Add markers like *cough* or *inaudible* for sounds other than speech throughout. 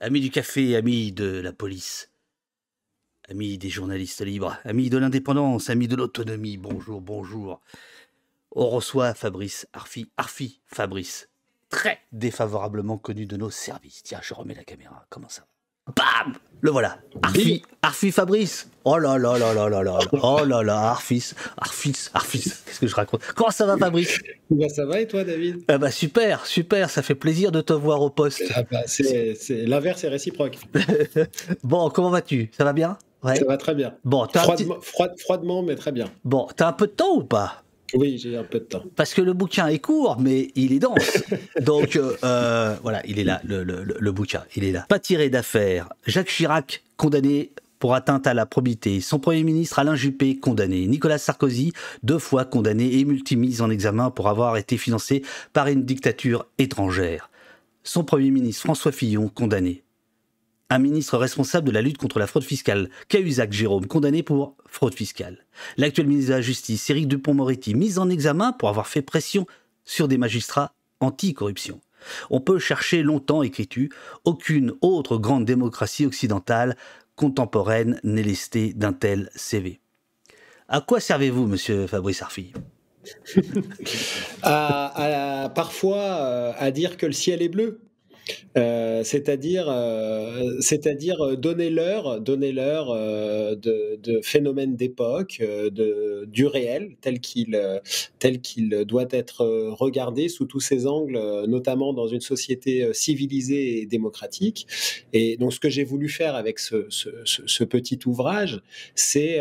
amis du café, amis de la police, amis des journalistes libres, amis de l'indépendance, amis de l'autonomie, bonjour, bonjour. On reçoit Fabrice Arfi, Arfi Fabrice, très défavorablement connu de nos services. Tiens, je remets la caméra, comment ça Bam Le voilà. Arfi, Arfi Fabrice. Oh là là là là là là. Oh là là, Arfis, Arfis, Arfis. Qu'est-ce que je raconte? Comment ça va Fabrice? Bah, Ça va et toi David? Ah bah Super, super, ça fait plaisir de te voir au poste. Ah bah, L'inverse est réciproque. *laughs* bon, comment vas-tu? Ça va bien? Ouais. Ça va très bien. Bon, froidement, mais très bien. Bon, t'as un peu de temps ou pas? Oui, j'ai un peu de temps. Parce que le bouquin est court, mais il est dense. *laughs* Donc, euh, voilà, il est là, le, le, bouquin, il est là. Pas tiré d'affaire. Jacques Chirac, condamné pour atteinte à la probité. Son Premier ministre Alain Juppé, condamné. Nicolas Sarkozy, deux fois condamné et multimise en examen pour avoir été financé par une dictature étrangère. Son Premier ministre François Fillon, condamné un ministre responsable de la lutte contre la fraude fiscale, Cahuzac Jérôme, condamné pour fraude fiscale. L'actuel ministre de la Justice, Éric Dupont-Moretti, mis en examen pour avoir fait pression sur des magistrats anti-corruption. On peut chercher longtemps, écrit-tu, aucune autre grande démocratie occidentale contemporaine n'est lestée d'un tel CV. À quoi servez-vous, monsieur Fabrice Arfi? *laughs* Parfois euh, à dire que le ciel est bleu. Euh, c'est-à-dire, euh, c'est-à-dire donner l'heure, donner l'heure euh, de, phénomènes d'époque, du réel tel qu'il, tel qu'il doit être regardé sous tous ses angles, notamment dans une société civilisée et démocratique. Et donc, ce que j'ai voulu faire avec ce petit ouvrage, c'est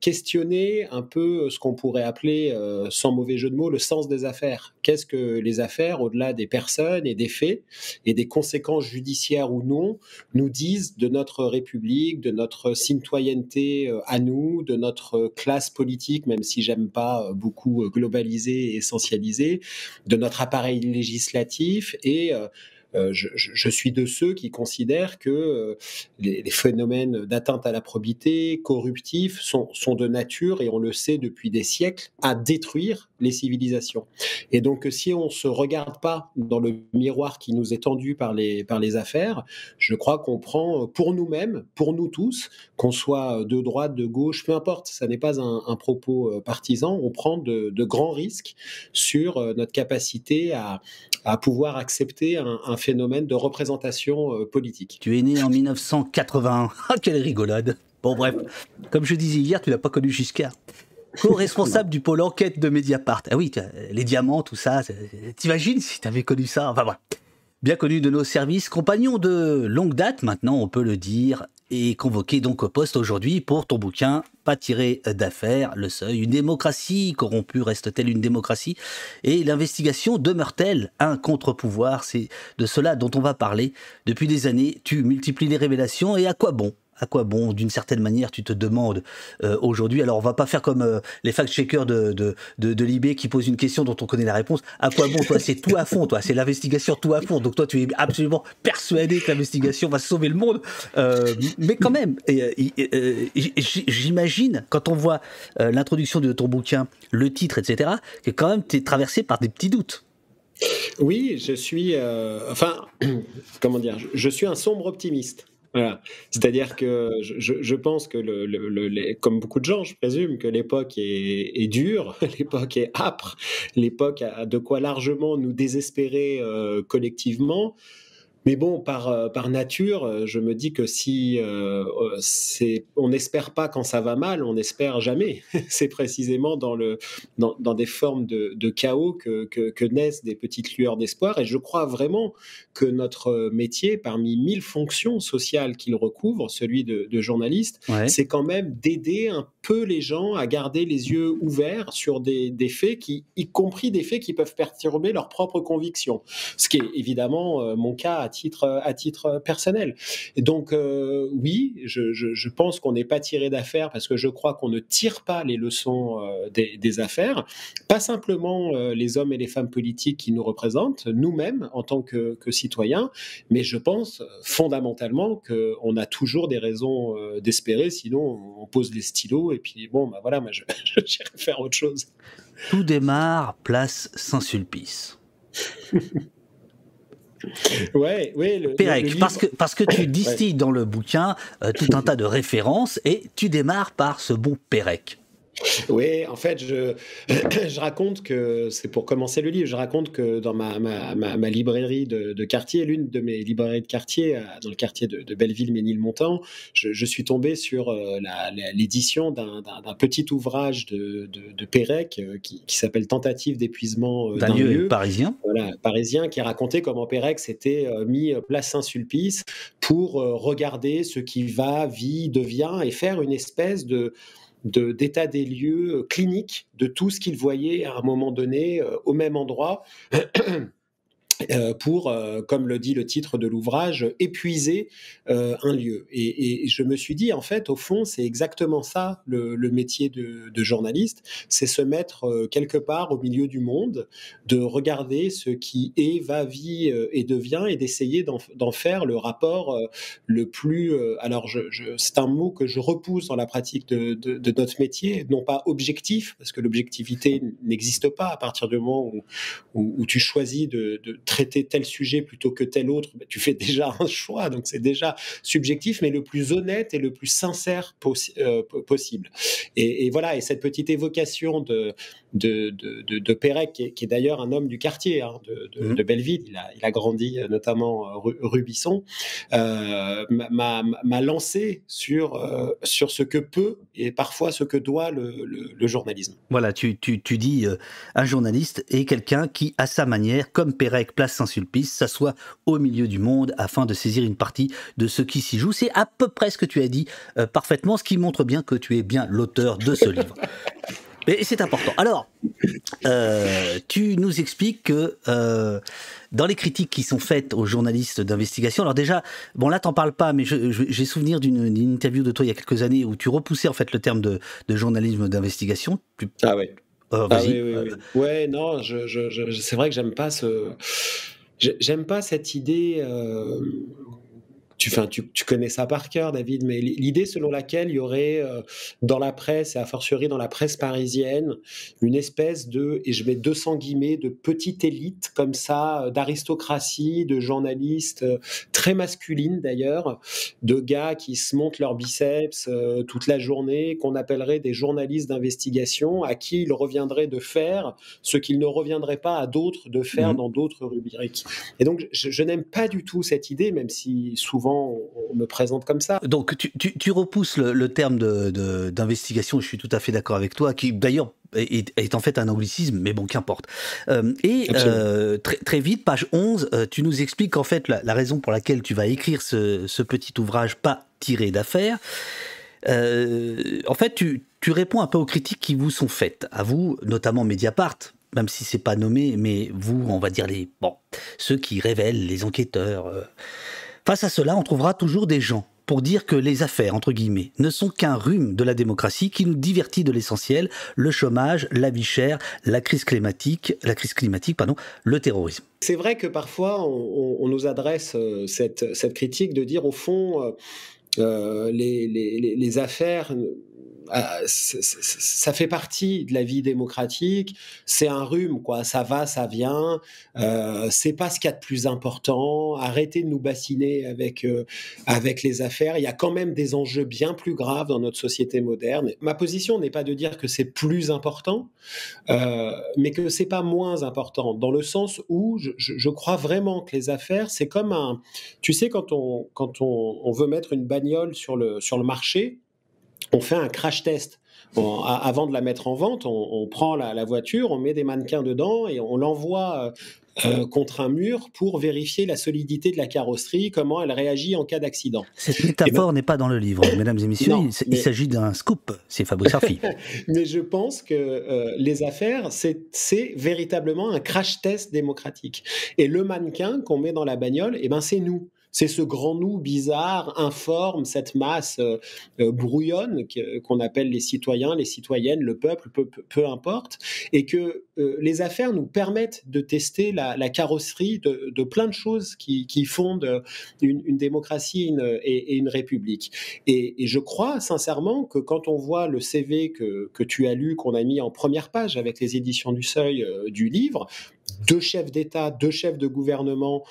questionner un peu ce qu'on pourrait appeler, sans mauvais jeu de mots, le sens des affaires. Qu'est-ce que les affaires, au-delà des personnes et des faits et des conséquences judiciaires ou non nous disent de notre République, de notre citoyenneté euh, à nous, de notre classe politique, même si j'aime pas euh, beaucoup euh, globaliser et essentialiser, de notre appareil législatif et je, suis de ceux qui considèrent que les, phénomènes d'atteinte à la probité, corruptifs, sont, de nature, et on le sait depuis des siècles, à détruire les civilisations. Et donc, si on ne se regarde pas dans le miroir qui nous est tendu par les, par les affaires, je crois qu'on prend pour nous-mêmes, pour nous tous, qu'on soit de droite, de gauche, peu importe, ça n'est pas un, propos euh, partisan, on prend de, grands risques sur notre capacité à, à pouvoir accepter un, phénomène de représentation euh, politique. Tu es né en 1981. Ah, quelle rigolade Bon, bref, comme je disais hier, tu n'as pas connu Giscard. Co-responsable du pôle enquête de Mediapart. Ah oui, les diamants, tout ça. T'imagines si tu avais connu ça? Enfin bref. Bien connu de nos services, compagnon de longue date maintenant, on peut le dire, et convoqué donc au poste aujourd'hui pour ton bouquin Pas tiré d'affaires, le seuil, une démocratie corrompue reste-t-elle une démocratie? Et l'investigation demeure-t-elle un contre-pouvoir C'est de cela dont on va parler. Depuis des années, tu multiplies les révélations et à quoi bon? À quoi bon D'une certaine manière, tu te demandes euh, aujourd'hui? Alors, on va pas faire comme euh, les fact-checkers de, de, de, Libé qui posent une question dont on connaît la réponse. À quoi bon Toi, c'est tout à fond, toi. C'est l'investigation tout à fond. Donc, toi, tu es absolument persuadé que l'investigation va sauver le monde. Euh, mais quand même, j'imagine, quand on voit l'introduction de ton bouquin, le titre, etc., que quand même, tu es traversé par des petits doutes. Oui, je suis. enfin, *clears throat* comment dire? Je suis un sombre optimiste. C'est-à-dire que je, pense que, le, comme beaucoup de gens, je présume que l'époque est, dure, *laughs* l'époque est âpre, l'époque a de quoi largement nous désespérer euh, collectivement. Mais bon, par, euh, par nature, euh, je me dis que si euh, on n'espère pas quand ça va mal, on n'espère jamais. *laughs* c'est précisément dans, le, dans, dans, des formes de, de chaos que, que, que, naissent des petites lueurs d'espoir. Et je crois vraiment que notre métier, parmi mille fonctions sociales qu'il recouvre, celui de, de journaliste, c'est quand même d'aider un peu les gens à garder les yeux ouverts sur des, faits, qui, y compris des faits qui peuvent perturber leurs propres convictions. Ce qui est évidemment mon cas à titre, à titre personnel. Donc, euh, oui, je, pense qu'on n'est pas tiré d'affaires parce que je crois qu'on ne tire pas les leçons euh, des, affaires, pas simplement euh, les hommes et les femmes politiques qui nous représentent, nous-mêmes en tant que, que, citoyens, mais je pense fondamentalement qu'on a toujours des raisons d'espérer, sinon on pose les stylos et puis bon, bah voilà, moi je, *laughs* je faire autre chose. Tout démarre place Saint-Sulpice. *laughs* Ouais, ouais. Le, Pérec, parce, que, parce que tu distilles dans le bouquin euh, tout un tas de références et tu démarres par ce bon Pérec. Oui, en fait, je, *clears throat* je raconte que, c'est pour commencer le livre, je raconte que dans ma, ma, ma, librairie de, quartier, l'une de mes librairies de quartier, euh, dans le quartier de, Belleville-Ménilmontant, je, je, suis tombé sur euh, l'édition d'un petit ouvrage de, de, Pérec euh, qui, qui s'appelle Tentative d'épuisement d'un lieu, parisien. Voilà, parisien, qui racontait comment Pérec s'était mis place Saint-Sulpice pour regarder ce qui va, vit, devient et faire une espèce de d'état des lieux cliniques de tout ce qu'il voyait à un moment donné euh, au même endroit. Euh, *clears throat* pour, euh, comme le dit le titre de l'ouvrage, épuiser euh, un lieu. Et, je me suis dit, en fait, au fond, c'est exactement ça le, métier de, journaliste, c'est se mettre quelque part au milieu du monde, de regarder ce qui est, va, vit et devient, et d'essayer d'en faire le rapport le plus... alors, je, c'est un mot que je repousse dans la pratique de, notre métier, non pas objectif, parce que l'objectivité n'existe pas à partir du moment où, où, tu choisis de traiter tel sujet plutôt que tel autre, bah, tu fais *laughs* déjà un choix, donc c'est déjà subjectif, mais le plus honnête et le plus sincère euh, possible. Et, voilà, et cette petite évocation de, de, de, de, Pérec, qui est, d'ailleurs un homme du quartier hein, mmh. de, Belleville, il a, il a, grandi euh, notamment euh, Rubisson, m'a lancé sur, sur ce que peut et parfois ce que doit le, le, journalisme. Voilà, tu, tu, tu dis un journaliste est quelqu'un qui, à sa manière, comme Pérec, place Saint-Sulpice, s'assoit au milieu du monde afin de saisir une partie de ce qui s'y joue. C'est à peu près ce que tu as dit euh, parfaitement, ce qui montre bien que tu es bien l'auteur de ce livre. *laughs* Et c'est important. Alors, euh, tu nous expliques que euh, dans les critiques qui sont faites aux journalistes d'investigation, alors déjà, bon là t'en parles pas, mais j'ai souvenir d'une interview de toi il y a quelques années où tu repoussais en fait le terme de, journalisme d'investigation. Ah oui. Euh, ah oui, oui, oui. Ouais, non, je, je, c'est vrai que j'aime pas ce, j'aime pas cette idée. Euh, tu, tu, tu, connais ça par cœur, David, mais l'idée selon laquelle il y aurait euh, dans la presse, et a fortiori dans la presse parisienne, une espèce de, et je mets 200 guillemets, de petite élite comme ça, euh, d'aristocratie, de journalistes euh, très masculines d'ailleurs, de gars qui se montent leurs biceps toute la journée, qu'on appellerait des journalistes d'investigation, à qui il reviendrait de faire ce qu'il ne reviendrait pas à d'autres de faire mmh. dans d'autres rubriques. Et donc, je, je n'aime pas du tout cette idée, même si souvent on, me présente comme ça. Donc tu, repousses le, terme d'investigation, je suis tout à fait d'accord avec toi, qui d'ailleurs est, en fait un anglicisme, mais bon, qu'importe. Euh, et euh, très, vite, page 11, euh, tu nous expliques qu'en fait la, raison pour laquelle tu vas écrire ce, petit ouvrage pas tiré d'affaires, en fait, tu, tu réponds un peu aux critiques qui vous sont faites, à vous, notamment Mediapart, même si c'est pas nommé, mais vous, on va dire les bon, ceux qui révèlent, les enquêteurs. Face à cela, on trouvera toujours des gens pour dire que les affaires, entre guillemets, ne sont qu'un rhume de la démocratie qui nous divertit de l'essentiel, le chômage, la vie chère, la crise climatique, la crise climatique, pardon, le terrorisme. C'est vrai que parfois on, nous adresse euh, cette, critique de dire au fond euh, euh, les, affaires ça fait partie de la vie démocratique. C'est un rhume, quoi. Ça va, ça vient. Euh, c'est pas ce qu'il y a de plus important. Arrêtez de nous bassiner avec euh, avec les affaires. Il y a quand même des enjeux bien plus graves dans notre société moderne. Ma position n'est pas de dire que c'est plus important, euh, mais que c'est pas moins important. Dans le sens où je, crois vraiment que les affaires, c'est comme un. Tu sais, quand on quand on veut mettre une bagnole sur le sur le marché on fait un crash test. avant de la mettre en vente, on, prend la, voiture, on met des mannequins dedans et on l'envoie euh, euh, contre un mur pour vérifier la solidité de la carrosserie, comment elle réagit en cas d'accident. Cette métaphore n'est pas dans le livre, mesdames et messieurs. il, s'agit d'un scoop, c'est Fabio Sarfi. *laughs* mais je pense que euh, les affaires, c'est véritablement un crash test démocratique. Et le mannequin qu'on met dans la bagnole, eh ben, c'est nous c'est ce grand nous bizarre, informe, cette masse euh, euh, brouillonne qu'on appelle les citoyens, les citoyennes, le peuple, peu, importe, et que euh, les affaires nous permettent de tester la, carrosserie de, plein de choses qui, fondent une, démocratie et, une république. Et, je crois sincèrement que quand on voit le CV que, tu as lu, qu'on a mis en première page avec les éditions du Seuil du livre, deux chefs d'État, deux chefs de gouvernement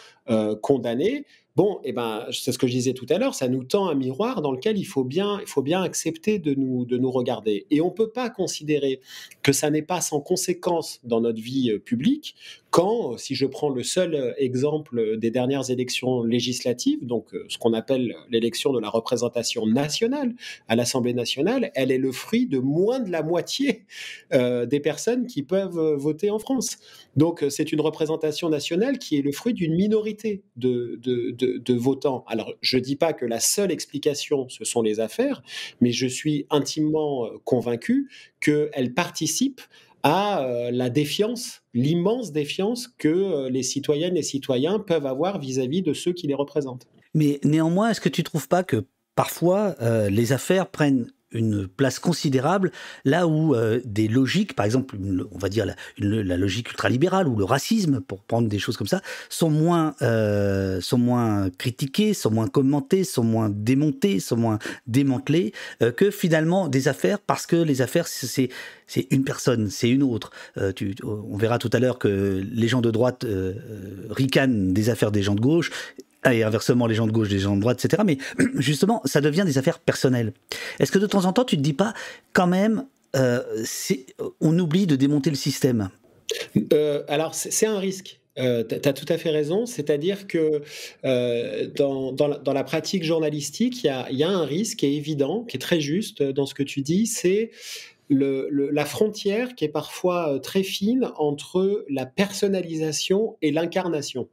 condamnés. Bon, eh ben, c'est ce que je disais tout à l'heure, ça nous tend un miroir dans lequel il faut bien, il faut bien accepter de nous regarder. Et on ne peut pas considérer que ça n'est pas sans conséquence dans notre vie euh, publique quand, si je prends le seul euh, exemple des dernières élections législatives, donc euh, ce qu'on appelle l'élection de la représentation nationale à l'Assemblée nationale, elle est le fruit de moins de la moitié des personnes qui peuvent voter en France. Donc c'est une représentation nationale qui est le fruit d'une minorité de, de votants. Alors, je ne dis pas que la seule explication, ce sont les affaires, mais je suis intimement euh, convaincu qu'elles participent à euh, la défiance, l'immense défiance que euh, les citoyennes et citoyens peuvent avoir vis-à-vis de ceux qui les représentent. Mais néanmoins, est-ce que tu ne trouves pas que parfois les affaires prennent une place considérable là où euh, des logiques, par exemple, on va dire la, la, logique ultralibérale ou le racisme, pour prendre des choses comme ça, sont moins, euh, sont moins critiquées, sont moins commentées, sont moins démontées, sont moins démantelées euh, que finalement des affaires, parce que les affaires, c'est c'est une personne, c'est une autre. On verra tout à l'heure que les gens de droite ricanent des affaires des gens de gauche et inversement les gens de gauche, les gens de droite, etc. Mais *clears throat* justement, ça devient des affaires personnelles. Est-ce que de temps en temps, tu te dis pas, quand même, euh, on oublie de démonter le système? Euh, Alors, c'est un risque. Euh, tu as tout à fait raison, c'est-à-dire que dans, dans, la, pratique journalistique, il y a, un risque qui est évident, qui est très juste dans ce que tu dis, c'est la frontière qui est parfois très fine entre la personnalisation et l'incarnation.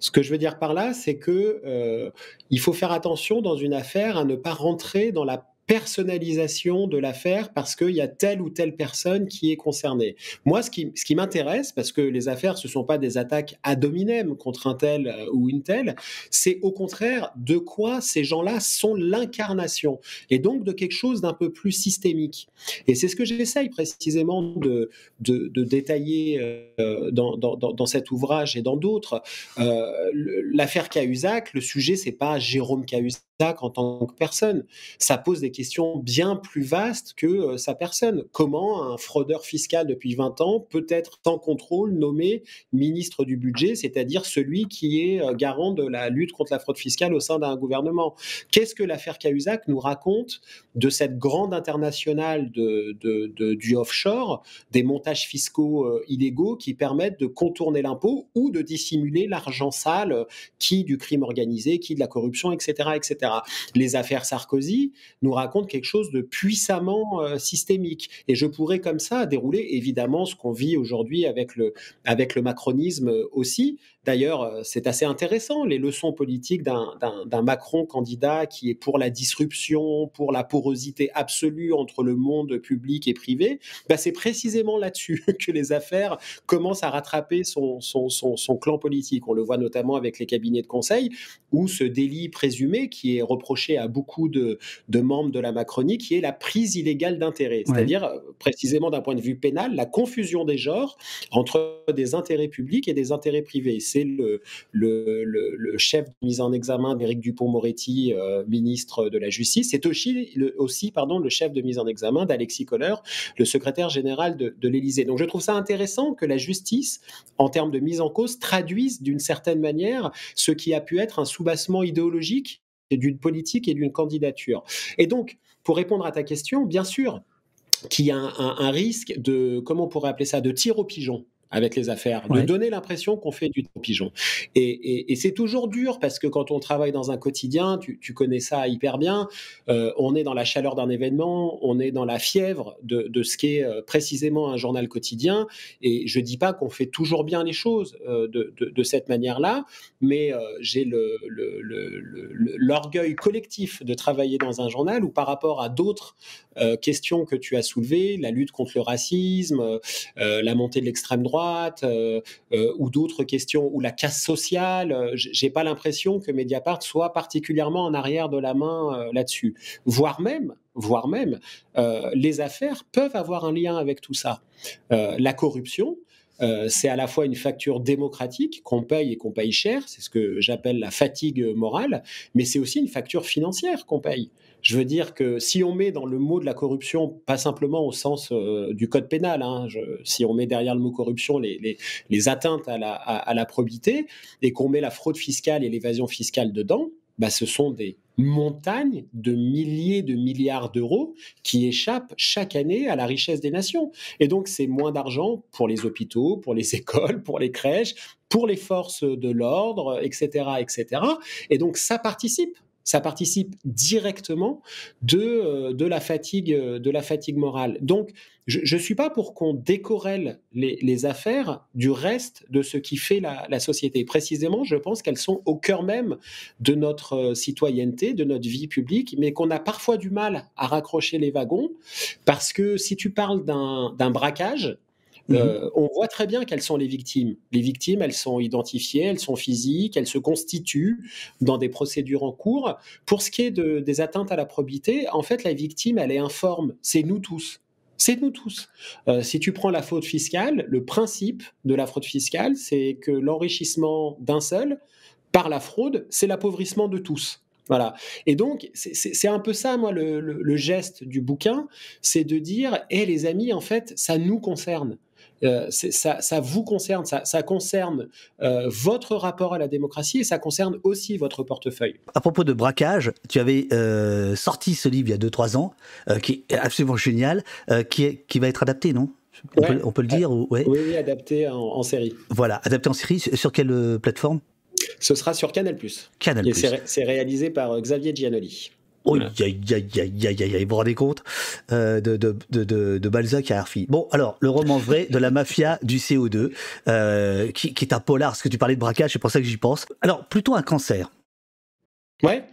Ce que je veux dire par là, c'est que euh, faut faire attention dans une affaire à ne pas rentrer dans la personnalisation de l'affaire parce qu'il y a telle ou telle personne qui est concernée. Moi, ce qui, m'intéresse, parce que les affaires, ce ne sont pas des attaques ad hominem contre un tel euh, ou une telle, c'est au contraire de quoi ces gens-là sont l'incarnation, et donc de quelque chose d'un peu plus systémique. Et c'est ce que j'essaye précisément de, détailler euh, dans, cet ouvrage et dans d'autres. Euh, l'affaire Cahuzac, le sujet, c'est pas Jérôme Cahuzac en tant que personne. Ça pose des questions bien plus vastes que euh, sa personne. Comment un fraudeur fiscal depuis 20 ans peut être sans contrôle nommé ministre du budget, c'est-à-dire celui qui est euh, garant de la lutte contre la fraude fiscale au sein d'un gouvernement? Qu'est-ce que l'affaire Cahuzac nous raconte de cette grande internationale du offshore, des montages fiscaux euh, illégaux qui permettent de contourner l'impôt ou de dissimuler l'argent sale qui du crime organisé, qui de la corruption, etc., etc. Les affaires Sarkozy nous racontent quelque chose de puissamment euh, systémique. Et je pourrais comme ça dérouler évidemment ce qu'on vit aujourd'hui avec le, avec le macronisme aussi, D'ailleurs, euh, c'est assez intéressant, les leçons politiques d'un Macron candidat qui est pour la disruption, pour la porosité absolue entre le monde public et privé. Bah, c'est précisément là-dessus *laughs* que les affaires commencent à rattraper son, son, clan politique. On le voit notamment avec les cabinets de conseil, où ce délit présumé, qui est reproché à beaucoup de, membres de la Macronie, qui est la prise illégale d'intérêt. C'est-à-dire, euh, précisément d'un point de vue pénal, la confusion des genres entre des intérêts publics et des intérêts privés c'est le, le, chef de mise en examen d'Éric Dupont-Moretti, euh, ministre de la Justice. C'est aussi, le, aussi pardon, le chef de mise en examen d'Alexis Kohler, le secrétaire général de, de l'Élysée. Donc je trouve ça intéressant que la justice, en termes de mise en cause, traduise d'une certaine manière ce qui a pu être un soubassement idéologique d'une politique et d'une candidature. Et donc, pour répondre à ta question, bien sûr, qu'il y a un, risque de, comment on pourrait appeler ça, de tir au pigeon avec les affaires, de donner l'impression qu'on fait du pigeon. Et, c'est toujours dur parce que quand on travaille dans un quotidien, tu, connais ça hyper bien, euh, on est dans la chaleur d'un événement, on est dans la fièvre de, ce qu'est euh, précisément un journal quotidien. Et je dis pas qu'on fait toujours bien les choses euh, de, cette manière-là, mais j'ai l'orgueil le, collectif de travailler dans un journal où par rapport à d'autres questions que tu as soulevées, la lutte contre le racisme, la montée de l'extrême droite, euh, euh, ou d'autres questions, ou la casse sociale. Euh, j'ai pas l'impression que Mediapart soit particulièrement en arrière de la main là-dessus. Voire même, voire même, les affaires peuvent avoir un lien avec tout ça. la corruption, euh, c'est à la fois une facture démocratique qu'on paye et qu'on paye cher, c'est ce que j'appelle la fatigue morale, mais c'est aussi une facture financière qu'on paye. Je veux dire que si on met dans le mot de la corruption, pas simplement au sens euh, du code pénal, hein, si on met derrière le mot corruption les, atteintes à la, à la probité, et qu'on met la fraude fiscale et l'évasion fiscale dedans, bah, ce sont des montagnes de milliers de milliards d'euros qui échappent chaque année à la richesse des nations. Et donc, c'est moins d'argent pour les hôpitaux, pour les *laughs* écoles, pour les crèches, pour les forces de l'ordre, etc., etc. Et donc, ça participe ça participe directement de, euh, de, la, fatigue, de la fatigue morale. Donc, je ne suis pas pour qu'on décorrèle les, affaires du reste de ce qui fait la, société. Précisément, je pense qu'elles sont au cœur même de notre euh, citoyenneté, de notre vie publique, mais qu'on a parfois du mal à raccrocher les wagons, parce que si tu parles d'un braquage, Mmh euh, on voit très bien quelles sont les victimes. Les victimes, elles sont identifiées, elles sont physiques, elles se constituent dans des procédures en cours. Pour ce qui est des atteintes à la probité, en fait, la victime, elle est informe. C'est nous tous. C'est nous tous. Euh, si tu prends la fraude fiscale, le principe de la fraude fiscale, c'est que l'enrichissement d'un seul par la fraude, c'est l'appauvrissement de tous. Voilà. Et donc, c'est un peu ça, moi, le, geste du bouquin, c'est de dire, hé les amis, en fait, ça nous concerne. Euh, ça, vous concerne, ça, concerne euh, votre rapport à la démocratie et ça concerne aussi votre portefeuille. À propos de braquage, tu avais euh, sorti ce livre il y a 2-3 ans, qui est absolument génial, qui, est, qui va être adapté, non? On, peut, le dire Oui, oui, adapté en, série. Voilà, adapté en série. Sur quelle plateforme? Ce sera sur Canal+. Canal+. C'est réalisé par Xavier Giannoli. Oh, aïe, aïe, aïe, aïe, aïe, vous vous rendez compte euh, de, de, de, de, Balzac à Arfi. Bon, alors, le roman vrai de la mafia du CO2, euh, qui, qui, est un polar, parce que tu parlais de braquage, c'est pour ça que j'y pense. Alors, plutôt un cancer. Ouais,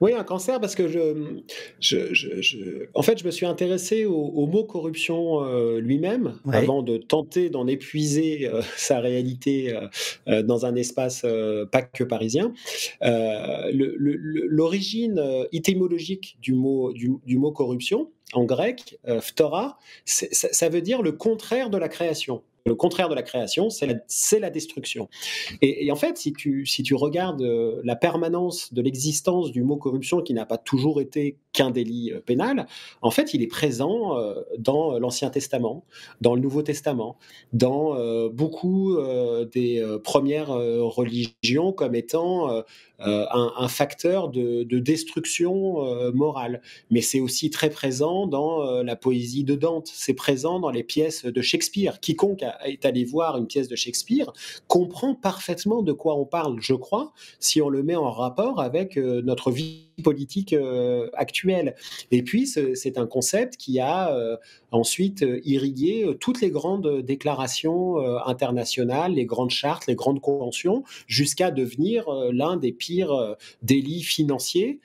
oui, un cancer, parce que je, je, en fait, je me suis intéressé au, mot corruption euh, lui-même avant de tenter d'en épuiser euh, *laughs* sa réalité euh, dans un espace pas que parisien. L'origine étymologique du mot, du, du, mot corruption en grec, phtora, ça veut dire le contraire de la création. Le contraire de la création, c'est la, destruction. Et, en fait, si tu, si tu regardes euh, la permanence de l'existence du mot corruption, qui n'a pas toujours été qu'un délit euh, pénal, en fait, il est présent euh, dans l'Ancien Testament, dans le Nouveau Testament, dans beaucoup des premières religions comme étant un, facteur de, de destruction morale. Mais c'est aussi très présent dans la poésie de Dante, c'est présent dans les pièces de Shakespeare. Quiconque est allé voir une pièce de Shakespeare comprend parfaitement de quoi on parle, je crois, si on le met en rapport avec euh, notre vie politique euh, actuelle. Et puis, c'est un concept qui a euh, ensuite irrigué toutes les grandes déclarations internationales, les grandes chartes, les grandes conventions, jusqu'à devenir l'un des pires délits financiers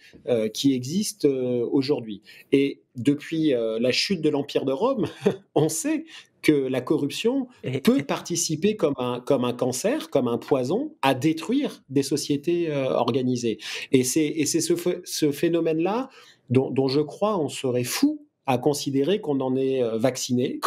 qui existent aujourd'hui. Et depuis la chute de l'Empire de Rome, *laughs* on sait que la corruption peut participer comme un, comme un cancer, comme un poison, à détruire des sociétés euh, organisées. Et c'est ce, ce phénomène-là dont, dont, je crois on serait fou à considérer qu'on en est euh, vacciné,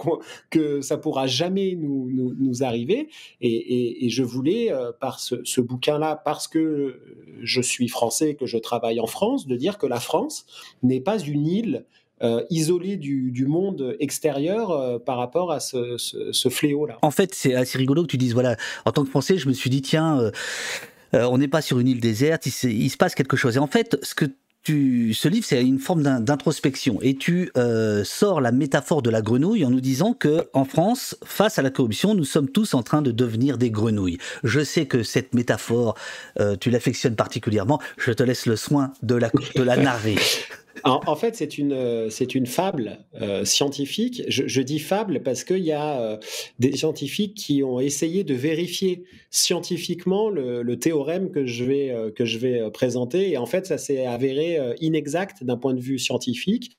*laughs* que ça pourra jamais nous, nous, arriver. Et, et, je voulais, euh, par ce, ce bouquin-là, parce que je suis français, que je travaille en France, de dire que la France n'est pas une île euh, isolé du, monde extérieur euh, par rapport à ce, fléau-là. En fait, c'est assez rigolo que tu dises, voilà, en tant que Français, je me suis dit, tiens, euh, on n'est pas sur une île déserte, il, se passe quelque chose. Et en fait, ce que tu, ce livre, c'est une forme d'introspection. Et tu sors la métaphore de la grenouille en nous disant que en France, face à la corruption, nous sommes tous en train de devenir des grenouilles. Je sais que cette métaphore, tu l'affectionnes particulièrement. Je te laisse le soin de la, de la *laughs* narrer. En, fait, c'est une, euh, une fable euh, scientifique. Je, dis fable parce qu'il y a euh, des scientifiques qui ont essayé de vérifier scientifiquement le, théorème que je vais, que je vais présenter. Et en fait, ça s'est avéré inexact d'un point de vue scientifique.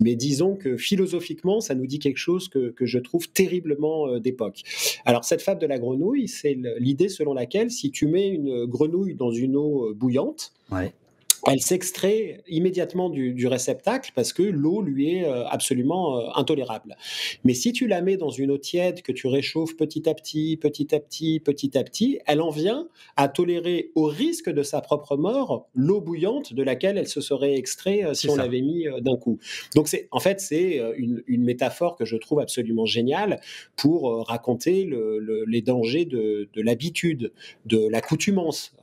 Mais disons que philosophiquement, ça nous dit quelque chose que, que je trouve terriblement d'époque. Alors, cette fable de la grenouille, c'est l'idée selon laquelle si tu mets une grenouille dans une eau bouillante, elle s'extrait immédiatement du, réceptacle parce que l'eau lui est euh, absolument euh, intolérable. Mais si tu la mets dans une eau tiède que tu réchauffes petit à petit, petit à petit, petit à petit, elle en vient à tolérer au risque de sa propre mort l'eau bouillante de laquelle elle se serait extrait euh, si on l'avait mis d'un coup. Donc c'est en fait c'est une, métaphore que je trouve absolument géniale pour raconter les dangers de, l'habitude, de l'accoutumance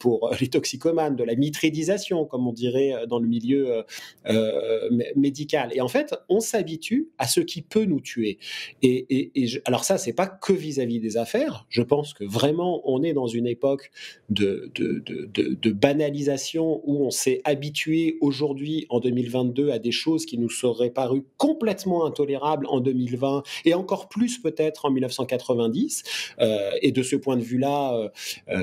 pour les toxicomanes, de la mitridisation comme on dirait euh, dans le milieu euh, euh, médical. Et en fait, on s'habitue à ce qui peut nous tuer. Et, alors ça, c'est pas que vis-à-vis des affaires. Je pense que vraiment, on est dans une époque de, banalisation où on s'est habitué aujourd'hui, en 2022, à des choses qui nous seraient parues complètement intolérables en 2020 et encore plus peut-être en 1990. et de ce point de vue-là,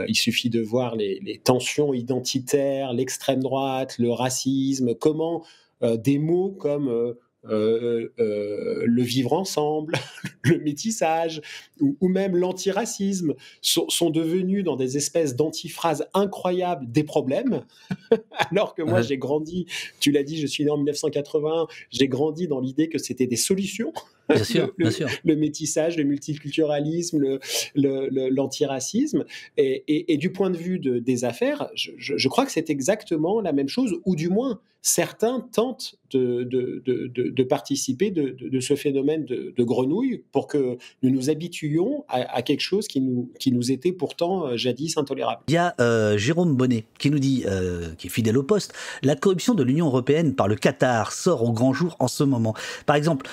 il suffit de voir les, les tensions identitaires, l'extrême l'extrême droite, le racisme, comment euh, des mots comme euh, euh, le vivre ensemble, *laughs* le métissage ou, même l'antiracisme sont, sont, devenus dans des espèces d'antiphrases incroyables des problèmes, *laughs* alors que moi j'ai grandi, tu l'as dit, je suis né en 1980, j'ai grandi dans l'idée que c'était des solutions. Bien sûr, le, bien sûr. le, métissage, le multiculturalisme, l'antiracisme. et, et, du point de vue de, des affaires, je, je crois que c'est exactement la même chose, ou du moins certains tentent de, de, de participer de, ce phénomène de, grenouille pour que nous nous habituions à, quelque chose qui nous, qui nous était pourtant euh, jadis intolérable. Il y a euh, Jérôme Bonnet qui nous dit, euh, qui est fidèle au poste, la corruption de l'Union européenne par le Qatar sort au grand jour en ce moment. Par exemple,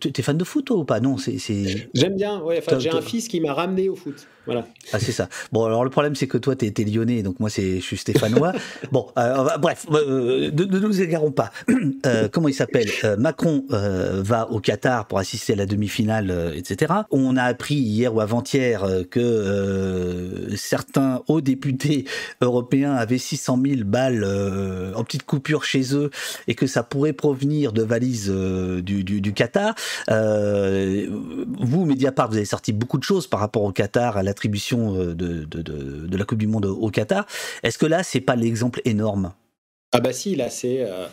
tu es fan de foot ou pas? Non, c'est. J'aime bien. Ouais, j'ai un fils qui m'a ramené au foot. Voilà. Ah, c'est ça. Bon, alors le problème, c'est que toi, tu es, lyonnais, donc moi, je suis stéphanois. *laughs* bon, bref, ne, nous égarons pas. *clears throat* comment il s'appelle? Macron va au Qatar pour assister à la demi-finale, etc. On a appris hier ou avant-hier que certains hauts députés européens avaient 600 000 balles en petite coupure chez eux et que ça pourrait provenir de valises du, du, Qatar. Vous, Mediapart, vous avez sorti beaucoup de choses par rapport au Qatar, à l'attribution de, de, de, la Coupe du Monde au Qatar. Est-ce que là, c'est pas l'exemple énorme? Ah bah si, là c'est euh,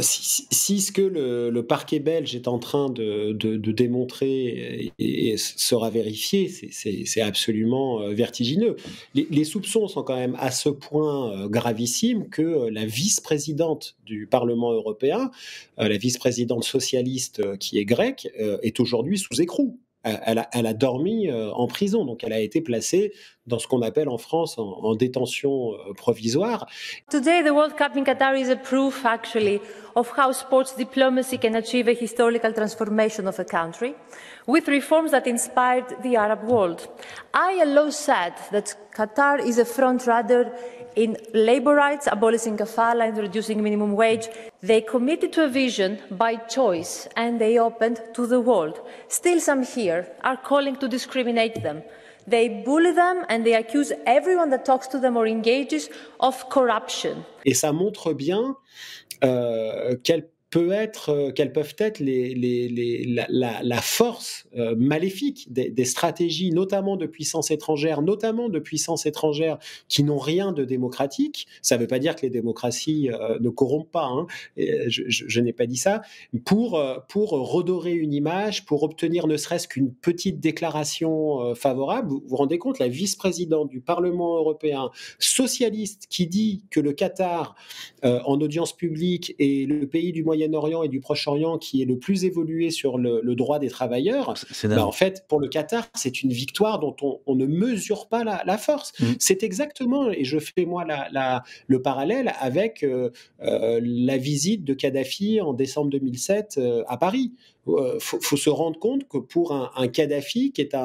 si, ce que le, parquet belge est en train de, démontrer et, sera vérifié, c'est absolument euh, vertigineux. Les, soupçons sont quand même à ce point euh, gravissimes que la vice-présidente du Parlement européen, la vice-présidente socialiste qui est grecque, est aujourd'hui sous écrou. Elle a, elle a, dormi en prison, donc elle a été placée dans ce qu'on appelle en France en, en détention euh, provisoire. Today, the World Cup in Qatar is a proof, actually, of how sports diplomacy can achieve a historical transformation of a country with reforms that inspired the Arab world. ILO said that Qatar is a front runner in labor rights, abolishing kafala and reducing minimum wage. They committed to a vision by choice and they opened to the world. Still, some here are calling to discriminate them. They bully them and they accuse everyone that talks to them or engages of corruption. Et ça montre bien quelle peut être, euh, quelles peuvent être la, force euh, maléfique des, stratégies, notamment de puissances étrangères, notamment de puissances étrangères qui n'ont rien de démocratique. Ça ne veut pas dire que les démocraties euh, ne corrompent pas, hein, je, n'ai pas dit ça, pour redorer une image, pour obtenir ne serait-ce qu'une petite déclaration favorable. Vous vous rendez compte, la vice-présidente du Parlement européen socialiste qui dit que le Qatar, en audience publique, est le pays du Moyen Moyen-Orient et du Proche-Orient qui est le plus évolué sur le, droit des travailleurs, bah, en fait, pour le Qatar, c'est une victoire dont on, ne mesure pas la, force. Mmh. C'est exactement, et je fais moi la, le parallèle avec euh, euh, la visite de Kadhafi en décembre 2007 euh, à Paris. Il faut, se rendre compte que pour un, un Kadhafi, qui est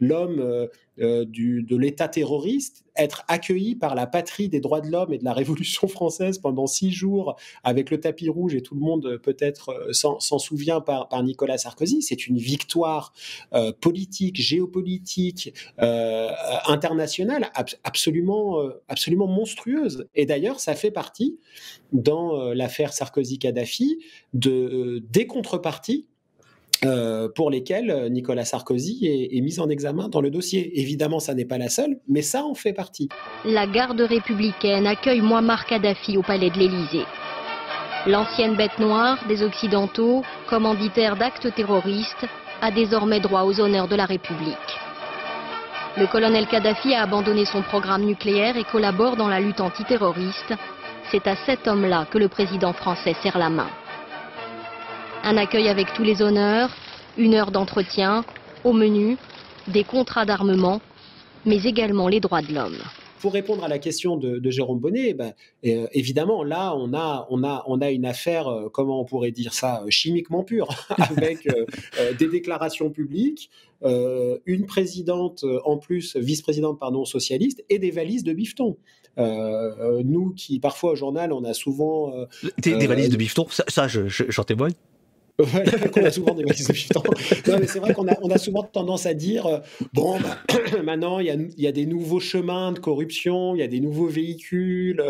l'homme euh, de l'État terroriste, être accueilli par la patrie des droits de l'homme et de la *laughs* Révolution française pendant six jours avec le tapis rouge et tout le monde euh, peut-être euh, s'en souvient par, Nicolas Sarkozy, c'est une victoire politique, géopolitique, internationale absolument, absolument monstrueuse. Et d'ailleurs, ça fait partie dans l'affaire Sarkozy-Kadhafi de des contreparties pour lesquels Nicolas Sarkozy est, est, mis en examen dans le dossier. Évidemment, ça n'est pas la seule, mais ça en fait partie. La garde républicaine accueille Muammar Kadhafi au palais de l'Élysée. L'ancienne bête noire des Occidentaux, commanditaire d'actes terroristes, a désormais droit aux honneurs de la République. Le colonel Kadhafi a abandonné son programme nucléaire et collabore dans la lutte antiterroriste. C'est à cet homme-là que le président français serre la main. Un accueil avec tous les honneurs, une heure d'entretien, au menu, des contrats d'armement, mais également les droits de l'homme pour répondre à la question de, Jérôme Bonnet, ben, euh, évidemment, là, on a, on, a, on a une affaire, euh, comment on pourrait dire ça, euh, chimiquement pure, *laughs* avec des déclarations publiques, une présidente en plus, vice-présidente, pardon, socialiste, et des valises de bifton. nous qui, parfois, au journal, on a souvent... des, valises de bifton, ça, ça j'en témoigne *laughs* c'est vrai qu'on a, on a souvent tendance à dire euh, bon, bah, *clears throat* maintenant il y, a, des nouveaux chemins de corruption, il y a des nouveaux véhicules,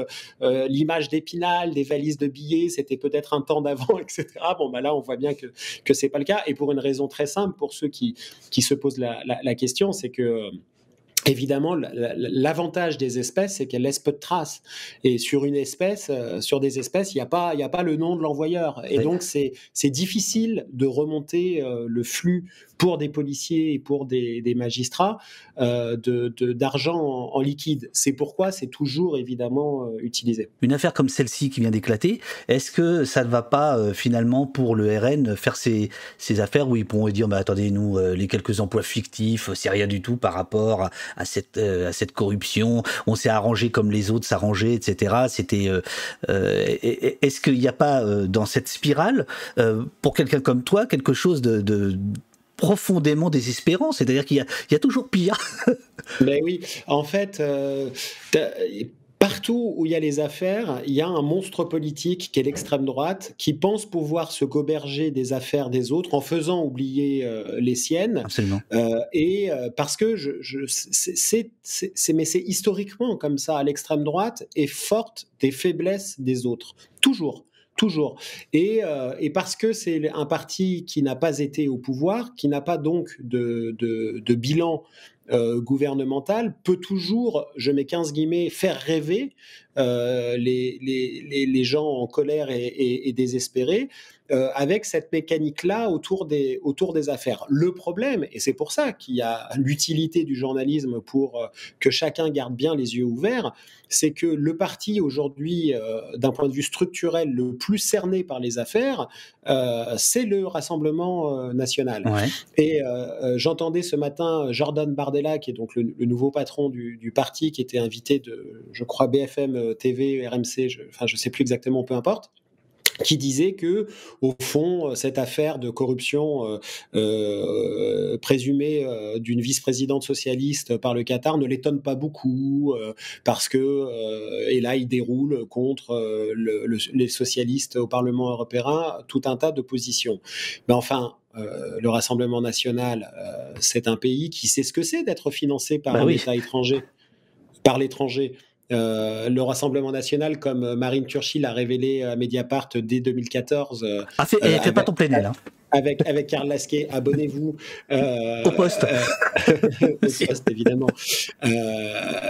euh, l'image d'Épinal, des valises de billets, c'était peut-être un temps d'avant, *laughs* etc. Bon, bah là, on voit bien que que c'est pas le cas, et pour une raison très simple, pour ceux qui qui se posent la question, c'est que Évidemment, l'avantage des espèces, c'est qu'elles laissent peu de traces. Et sur une espèce, euh, sur des espèces, il n'y a pas, il a pas le nom de l'envoyeur. Et donc, c'est difficile de remonter euh, le flux pour des policiers et pour des, magistrats euh, d'argent en, liquide. C'est pourquoi c'est toujours évidemment euh, utilisé. Une affaire comme celle-ci qui vient d'éclater, est-ce que ça ne va pas euh, finalement pour le RN faire ces, affaires où ils pourront dire bah, attendez, nous, les quelques emplois fictifs, c'est rien du tout par rapport à, cette, à cette corruption, on s'est arrangé comme les autres s'arrangeaient, etc. C'était, est-ce qu'il n'y a pas dans cette spirale, pour quelqu'un comme toi, quelque chose de profondément désespérant. C'est-à-dire qu'il y, a toujours pire. Mais *laughs* oui, en fait, euh, Partout où il y a les affaires, il y a un monstre politique qui est l'extrême droite, qui pense pouvoir se goberger des affaires des autres en faisant oublier euh, les siennes. Absolument. Euh, et parce que je, je c'est, mais c'est historiquement comme ça. L'extrême droite est forte des faiblesses des autres, toujours toujours. Euh, et, parce que c'est un parti qui n'a pas été au pouvoir, qui n'a pas donc de, bilan euh, gouvernemental, peut toujours, je mets 15 guillemets, faire rêver euh, les, gens en colère et désespérés, euh, avec cette mécanique-là autour des, autour des affaires. Le problème, et c'est pour ça qu'il y a l'utilité du journalisme pour euh, que chacun garde bien les yeux ouverts, c'est que le parti aujourd'hui, euh, d'un point de vue structurel, le plus cerné par les affaires, c'est le Rassemblement national. Et j'entendais ce matin Jordan Bardella, qui est donc le, nouveau patron du, parti, qui était invité de, je crois, BFM TV, RMC, je, enfin je sais plus exactement, peu importe qui disait que, au fond, euh, cette affaire de corruption euh, euh, présumée d'une vice-présidente socialiste par le Qatar ne l'étonne pas beaucoup, parce que, et là, il déroule contre les socialistes au Parlement européen tout un tas de positions. Mais enfin, le Rassemblement national, c'est un pays qui sait ce que c'est d'être financé par bah un État étranger, par l'étranger. Euh, le Rassemblement national, comme euh, Marine Turchi l'a révélé à Mediapart dès 2014. Euh, ah, fait, fait pas ton plénel, hein. Avec, avec Karl Lasquet, abonnez-vous. au poste. *laughs* au poste, évidemment.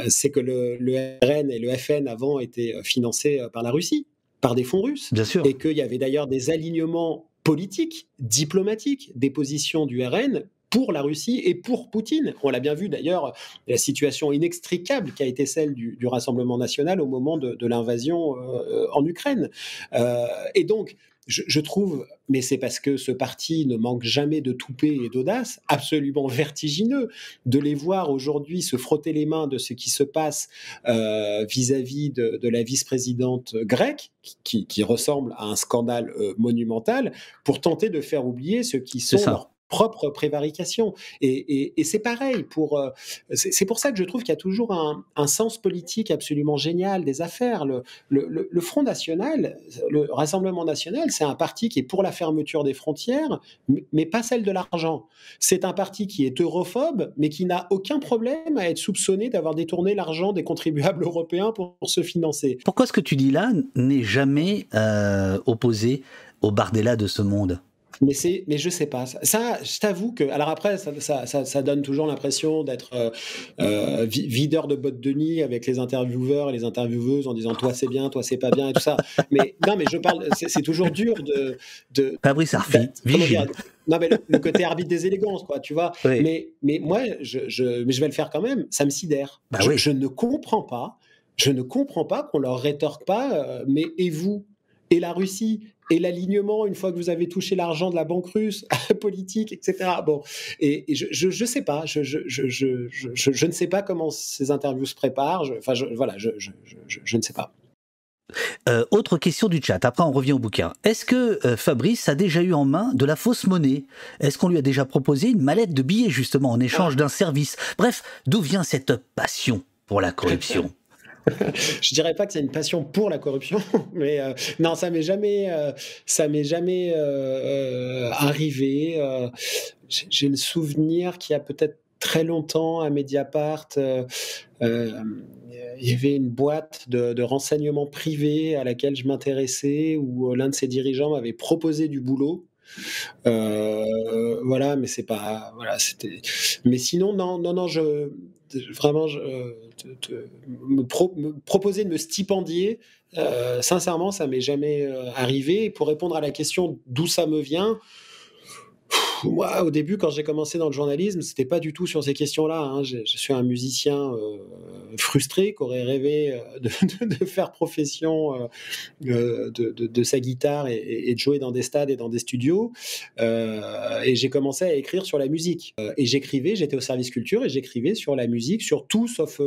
c'est que le, le, RN et le FN avant étaient financés par la Russie, par des fonds russes. Bien sûr. Et qu'il y avait d'ailleurs des alignements politiques, diplomatiques, des positions du RN pour la Russie et pour Poutine. On l'a bien vu d'ailleurs, la situation inextricable qui a été celle du, Rassemblement national au moment de, l'invasion euh, en Ukraine. Euh, et donc, je, trouve, mais c'est parce que ce parti ne manque jamais de toupet et d'audace, absolument vertigineux de les voir aujourd'hui se frotter les mains de ce qui se passe euh, vis-à-vis de, la vice-présidente grecque, qui, ressemble à un scandale monumental, pour tenter de faire oublier ce qui sont leurs propre prévarication. Et, c'est pareil pour. Euh, c'est pour ça que je trouve qu'il y a toujours un, sens politique absolument génial des affaires. Le, le, Front National, le Rassemblement National, c'est un parti qui est pour la fermeture des frontières, mais pas celle de l'argent. C'est un parti qui est europhobe, mais qui n'a aucun problème à être soupçonné d'avoir détourné l'argent des contribuables européens pour, se financer. Pourquoi ce que tu dis là n'est jamais euh, opposé au Bardella de ce monde? Mais c'est, mais je sais pas. Ça, je t'avoue que. Alors après, ça, ça, ça, donne toujours l'impression d'être euh, euh videur de bottes de nuit avec les intervieweurs et les intervieweuses en disant toi c'est bien, toi c'est pas bien et tout ça. Mais non, mais je parle. C'est toujours dur de. de Fabrice Arfi, non, mais le, côté arbitre des élégances, quoi, tu vois. Mais, mais moi, je, je, mais je vais le faire quand même. Ça me sidère. Bah je, oui. je ne comprends pas. Je ne comprends pas qu'on leur rétorque pas. Euh, mais et vous? Et la Russie? Et l'alignement une fois que vous avez touché l'argent de la banque russe, *laughs* politique, etc. Bon, et, et je, je, je, sais pas, je, je, je, je, je, ne sais pas comment ces interviews se préparent. enfin, voilà, je, je, je, je, ne sais pas. Euh, autre question du chat, après on revient au bouquin. Est-ce que euh, Fabrice a déjà eu en main de la fausse monnaie? Est-ce qu'on lui a déjà proposé une mallette de billets justement en échange d'un service? Bref, d'où vient cette passion pour la corruption? *laughs* je dirais pas que c'est une passion pour la corruption, *laughs* mais euh, non, ça m'est jamais, euh, ça m'est jamais euh, arrivé. J'ai le souvenir qu'il y a peut-être très longtemps à Mediapart, il y avait une boîte de, de renseignements privés à laquelle je m'intéressais, où l'un de ses dirigeants m'avait proposé du boulot. Voilà, mais c'est pas. Voilà, c'était. Mais sinon, non, non, non, je vraiment te, me, pro, me, proposer de me stipendier. Euh, sincèrement, ça m'est jamais euh, arrivé. Pour répondre à la question d'où ça me vient, moi, au début, quand j'ai commencé dans le journalisme, c'était pas du tout sur ces questions-là. Hein. Je, suis un musicien euh, frustré qui aurait rêvé euh, de, faire profession euh, de, sa guitare et, de jouer dans des stades et dans des studios. Et j'ai commencé à écrire sur la musique. Et j'écrivais, j'étais au service culture et j'écrivais sur la musique, sur tout sauf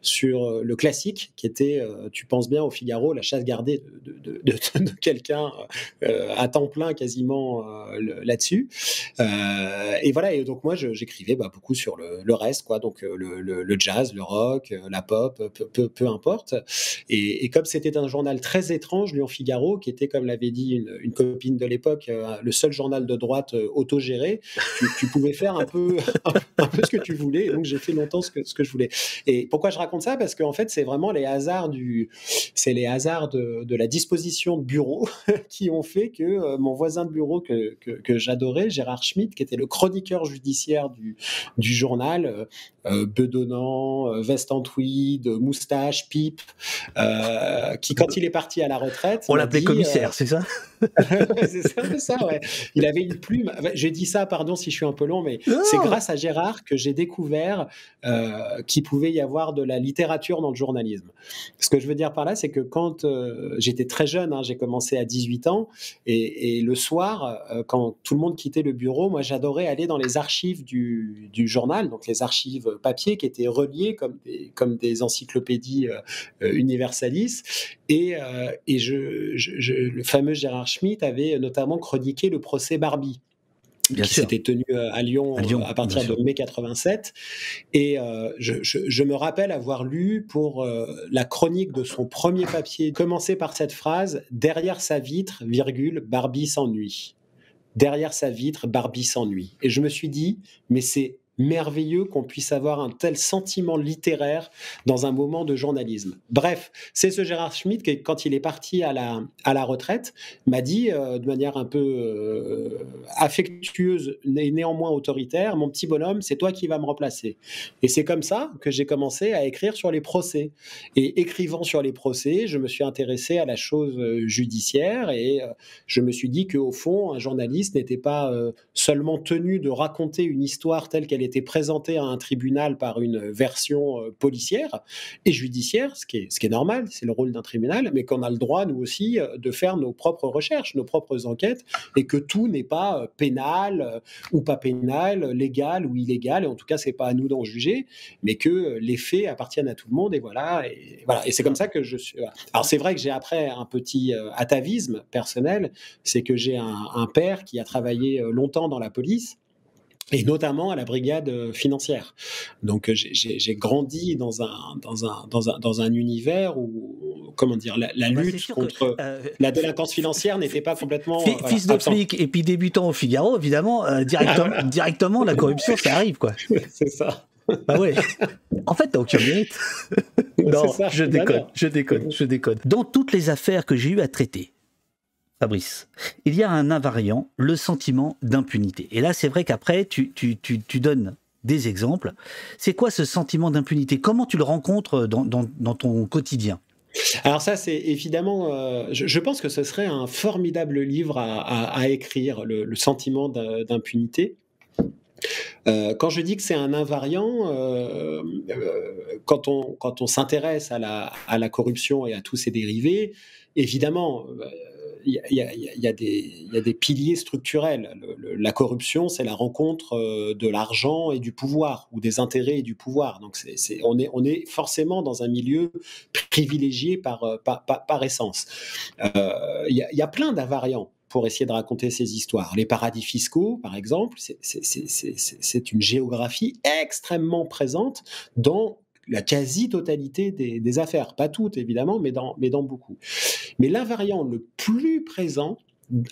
sur le classique, qui était, tu penses bien, au Figaro, la chasse gardée de, quelqu'un à temps plein quasiment là-dessus. Euh, et voilà, et donc moi j'écrivais bah, beaucoup sur le, reste, quoi, donc euh, le, jazz, le rock, euh, la pop, peu, peu, importe. Et, comme c'était un journal très étrange, Lyon Figaro, qui était, comme l'avait dit une, copine de l'époque, le seul journal de droite autogéré, tu, tu pouvais faire un peu, *laughs* un peu ce que tu voulais. Donc j'ai fait longtemps ce que, ce que je voulais. Et pourquoi je raconte ça? Parce qu'en fait, c'est vraiment les hasards du, les hasards de, la disposition de bureau *laughs* qui ont fait que mon voisin de bureau que, que j'adorais, Gérard Schmitt, qui était le chroniqueur judiciaire du, du journal, euh, euh bedonnant, euh, veste en tweed, moustache, pipe, euh, qui quand il est parti à la retraite... On l'appelait commissaire, c'est ça? *laughs* C'est ça, ouais. Il avait une plume. J'ai dit ça, pardon si je suis un peu long, mais c'est grâce à Gérard que j'ai découvert euh, qu'il pouvait y avoir de la littérature dans le journalisme. Ce que je veux dire par là, c'est que quand euh, j'étais très jeune, hein, j'ai commencé à 18 ans, et, et le soir, euh, quand tout le monde quittait le bureau, moi j'adorais aller dans les archives du, du, journal, donc les archives papier qui étaient reliées comme des, comme des encyclopédies universalistes, et, et je, je, le fameux Gérard Schmitt avait notamment chroniqué le procès Barbie. Bien qui s'était tenu euh, à Lyon, à, Lyon, à partir de mai 87. Et euh, je, je, je, me rappelle avoir lu pour euh, la chronique de son premier papier, commencer par cette phrase Derrière sa vitre, virgule, Barbie s'ennuie. Derrière sa vitre, Barbie s'ennuie. Et je me suis dit, mais c'est merveilleux qu'on puisse avoir un tel sentiment littéraire dans un moment de journalisme. Bref, c'est ce Gérard Schmitt qui, quand il est parti à la, à la retraite, m'a dit euh, de manière un peu euh, affectueuse et néanmoins autoritaire, mon petit bonhomme, c'est toi qui vas me remplacer. Et c'est comme ça que j'ai commencé à écrire sur les procès. Et écrivant sur les procès, je me suis intéressé à la chose euh, judiciaire et je me suis dit qu'au fond, un journaliste n'était pas seulement tenu de raconter une histoire telle qu'elle été présenté à un tribunal par une version euh, policière et judiciaire, ce qui est, ce qui est normal, c'est le rôle d'un tribunal, mais qu'on a le droit, nous aussi, euh, de faire nos propres recherches, nos propres enquêtes, et que tout n'est pas euh, pénal ou pas pénal, légal ou illégal, et en tout cas, c'est pas à nous d'en juger, mais que les faits appartiennent à tout le monde, et voilà. Et, voilà. et c'est comme ça que je suis. Alors, c'est vrai que j'ai après un petit atavisme personnel, c'est que j'ai un, un père qui a travaillé longtemps dans la police et notamment à la brigade euh, financière. Donc euh, j'ai grandi dans un, dans, un, dans, un, dans un univers où, comment dire, la, la lutte contre que, euh, la délinquance financière n'était pas complètement... Fils voilà, de flic et puis débutant au Figaro, évidemment, euh, directement, directement la corruption, ça arrive, quoi. *laughs* C'est ça. Bah ouais. En fait, t'as aucun mérite. *laughs* non, ça, je déconne, je déconne, je déconne. Dans toutes les affaires que j'ai eu à traiter, Fabrice, il y a un invariant, le sentiment d'impunité. Et là, c'est vrai qu'après, tu, donnes des exemples. C'est quoi ce sentiment d'impunité? Comment tu le rencontres dans, ton quotidien? Alors ça, c'est évidemment, euh, je, pense que ce serait un formidable livre à, écrire, le, sentiment d'impunité. Euh, quand je dis que c'est un invariant, euh, quand on, s'intéresse à la corruption et à tous ses dérivés, évidemment, il y, a, des piliers structurels. la corruption, c'est la rencontre euh, de l'argent et du pouvoir, ou des intérêts et du pouvoir. Donc, on, est, forcément dans un milieu privilégié par, euh, essence. Euh, il y, a plein d'invariants pour essayer de raconter ces histoires. Les paradis fiscaux, par exemple, c'est une géographie extrêmement présente dans la quasi-totalité des, affaires. Pas toutes, évidemment, mais dans, beaucoup. Mais l'invariant le plus présent,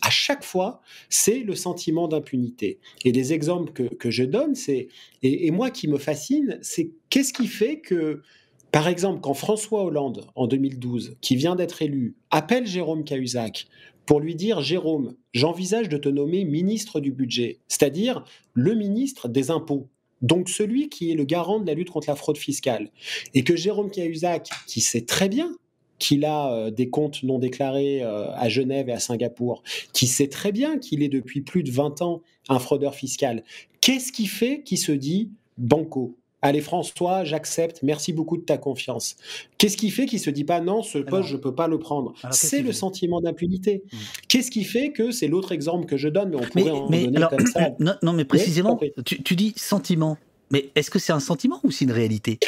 à chaque fois, c'est le sentiment d'impunité. Et les exemples que, je donne, c'est, et, moi qui me fascine, c'est qu'est-ce qui fait que, par exemple, quand François Hollande, en 2012, qui vient d'être élu, appelle Jérôme Cahuzac pour lui dire Jérôme, j'envisage de te nommer ministre du budget, c'est-à-dire le ministre des impôts donc celui qui est le garant de la lutte contre la fraude fiscale. Et que Jérôme Cahuzac, qui sait très bien qu'il a euh, des comptes non déclarés euh, à Genève et à Singapour, qui sait très bien qu'il est depuis plus de 20 ans un fraudeur fiscal, qu'est-ce qui fait qu'il se dit banco Allez François, j'accepte, merci beaucoup de ta confiance. Qu'est-ce qui fait qu'il se dit pas non, ce poste, je peux pas le prendre C'est le sentiment d'impunité. Hmm. Qu'est-ce qui fait que, c'est l'autre exemple que je donne, mais on pourrait en donner comme ça. *clears throat* Non, mais précisément, tu, dis sentiment. Mais est-ce que c'est un sentiment ou c'est une réalité?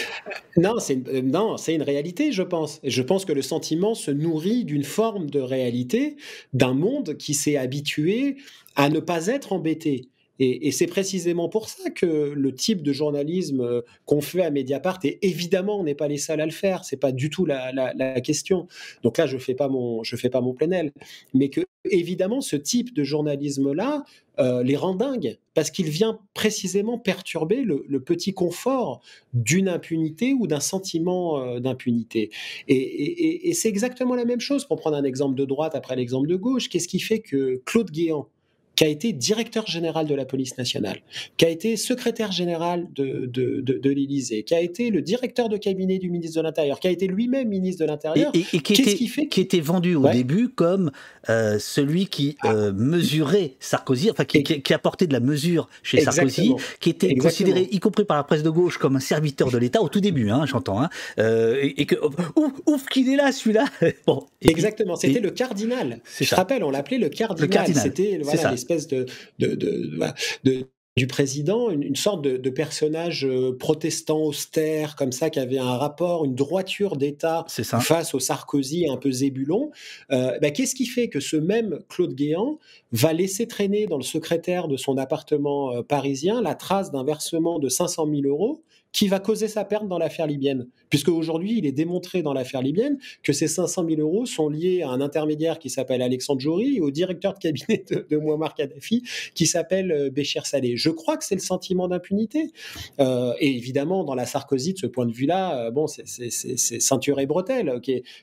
Non, c'est une, euh, non, c'est une réalité, je pense. Je pense que le sentiment se nourrit d'une forme de réalité, d'un monde qui s'est habitué à ne pas être embêté. Et, c'est précisément pour ça que le type de journalisme euh, qu'on fait à Mediapart, et évidemment, on n'est pas les seuls à le faire, c'est pas du tout la, question. Donc là, je fais pas mon, fais pas mon plein aile, mais que évidemment, ce type de journalisme-là euh, les rend dingues parce qu'il vient précisément perturber le, petit confort d'une impunité ou d'un sentiment euh, d'impunité. et c'est exactement la même chose pour prendre un exemple de droite après l'exemple de gauche. Qu'est-ce qui fait que Claude Guéant qui a été directeur général de la police nationale, qui a été secrétaire général de, de, de, l'Élysée, qui a été le directeur de cabinet du ministre de l'Intérieur, qui a été lui-même ministre de l'Intérieur. Et, qui, était, qui, fait qui était vendu au début comme euh, celui qui ah. euh, mesurait Sarkozy, enfin qui, qui, apportait de la mesure chez Sarkozy, qui était considéré, y compris par la presse de gauche, comme un serviteur de l'État au tout début, hein, j'entends, hein, euh, et, que ouf, ouf qu'il est là celui-là. *laughs* bon, Exactement, c'était le cardinal. Je te rappelle, on l'appelait le cardinal. Le cardinal. C'était voilà, espèce de, de, du président, une, sorte de, personnage euh, protestant austère, comme ça, qui avait un rapport, une droiture d'État face au Sarkozy un peu zébulon. Euh, bah, qu'est-ce qui fait que ce même Claude Guéant va laisser traîner dans le secrétaire de son appartement euh, parisien la trace d'un versement de 500 000 euros qui va causer sa perte dans l'affaire libyenne. Puisque aujourd'hui, il est démontré dans l'affaire libyenne que ces 500 000 euros sont liés à un intermédiaire qui s'appelle Alexandre Jory et au directeur de cabinet de, de Muammar Kadhafi qui s'appelle euh, Béchir Saleh. Je crois que c'est le sentiment d'impunité. Euh, et évidemment, dans la Sarkozy, de ce point de vue-là, euh, bon, c'est ceinture et bretelle.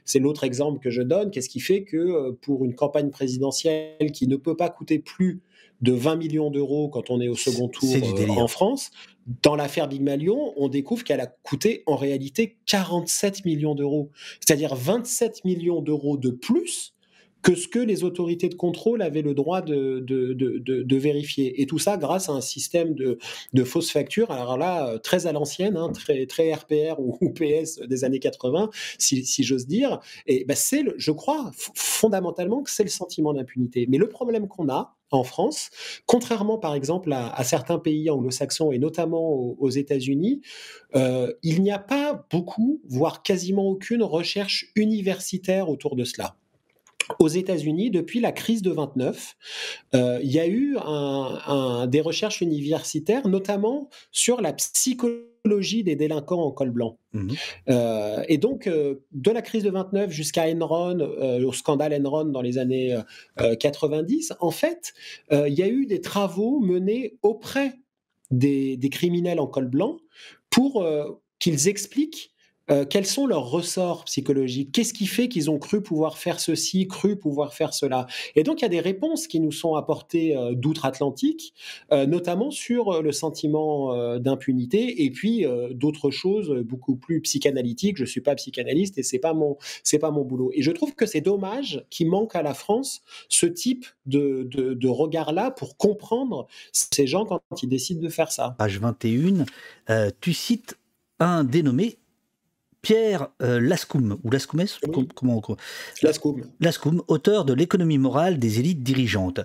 C'est l'autre exemple que je donne. Qu'est-ce qui fait que pour une campagne présidentielle qui ne peut pas coûter plus de 20 millions d'euros quand on est au second tour euh, en France. Dans l'affaire Big Malion, on découvre qu'elle a coûté en réalité 47 millions d'euros, c'est-à-dire 27 millions d'euros de plus que ce que les autorités de contrôle avaient le droit de, de, vérifier. Et tout ça grâce à un système de, fausses factures, alors là, euh, très à l'ancienne, hein, très, très RPR ou, PS des années 80, si, j'ose dire. Et ben c'est, je crois fondamentalement que c'est le sentiment d'impunité. Mais le problème qu'on a, en France, contrairement par exemple à, certains pays anglo-saxons et notamment aux, États-Unis, euh, il n'y a pas beaucoup, voire quasiment aucune recherche universitaire autour de cela aux États-Unis, depuis la crise de 29, euh, il y a eu des recherches universitaires, notamment sur la psychologie des délinquants en col blanc. Mmh euh, et donc, euh, de la crise de 29 jusqu'à Enron, au scandale Enron dans les années 90, en fait, il y a eu des travaux menés auprès des criminels en col blanc pour qu'ils expliquent euh, quels sont leurs ressorts psychologiques? Qu'est-ce qui fait qu'ils ont cru pouvoir faire ceci, cru pouvoir faire cela? Et donc, il y a des réponses qui nous sont apportées euh, d'outre-Atlantique, euh, notamment sur le sentiment d'impunité et puis d'autres choses beaucoup plus psychanalytiques. Je ne suis pas psychanalyste et c'est pas mon pas mon boulot. Et je trouve que c'est dommage qu'il manque à la France ce type de, de, regard-là pour comprendre ces gens quand ils décident de faire ça. Page 21, tu cites un dénommé Pierre euh, Lascoum, ou comment, Lascoum. Lascoum, auteur de L'économie morale des élites dirigeantes.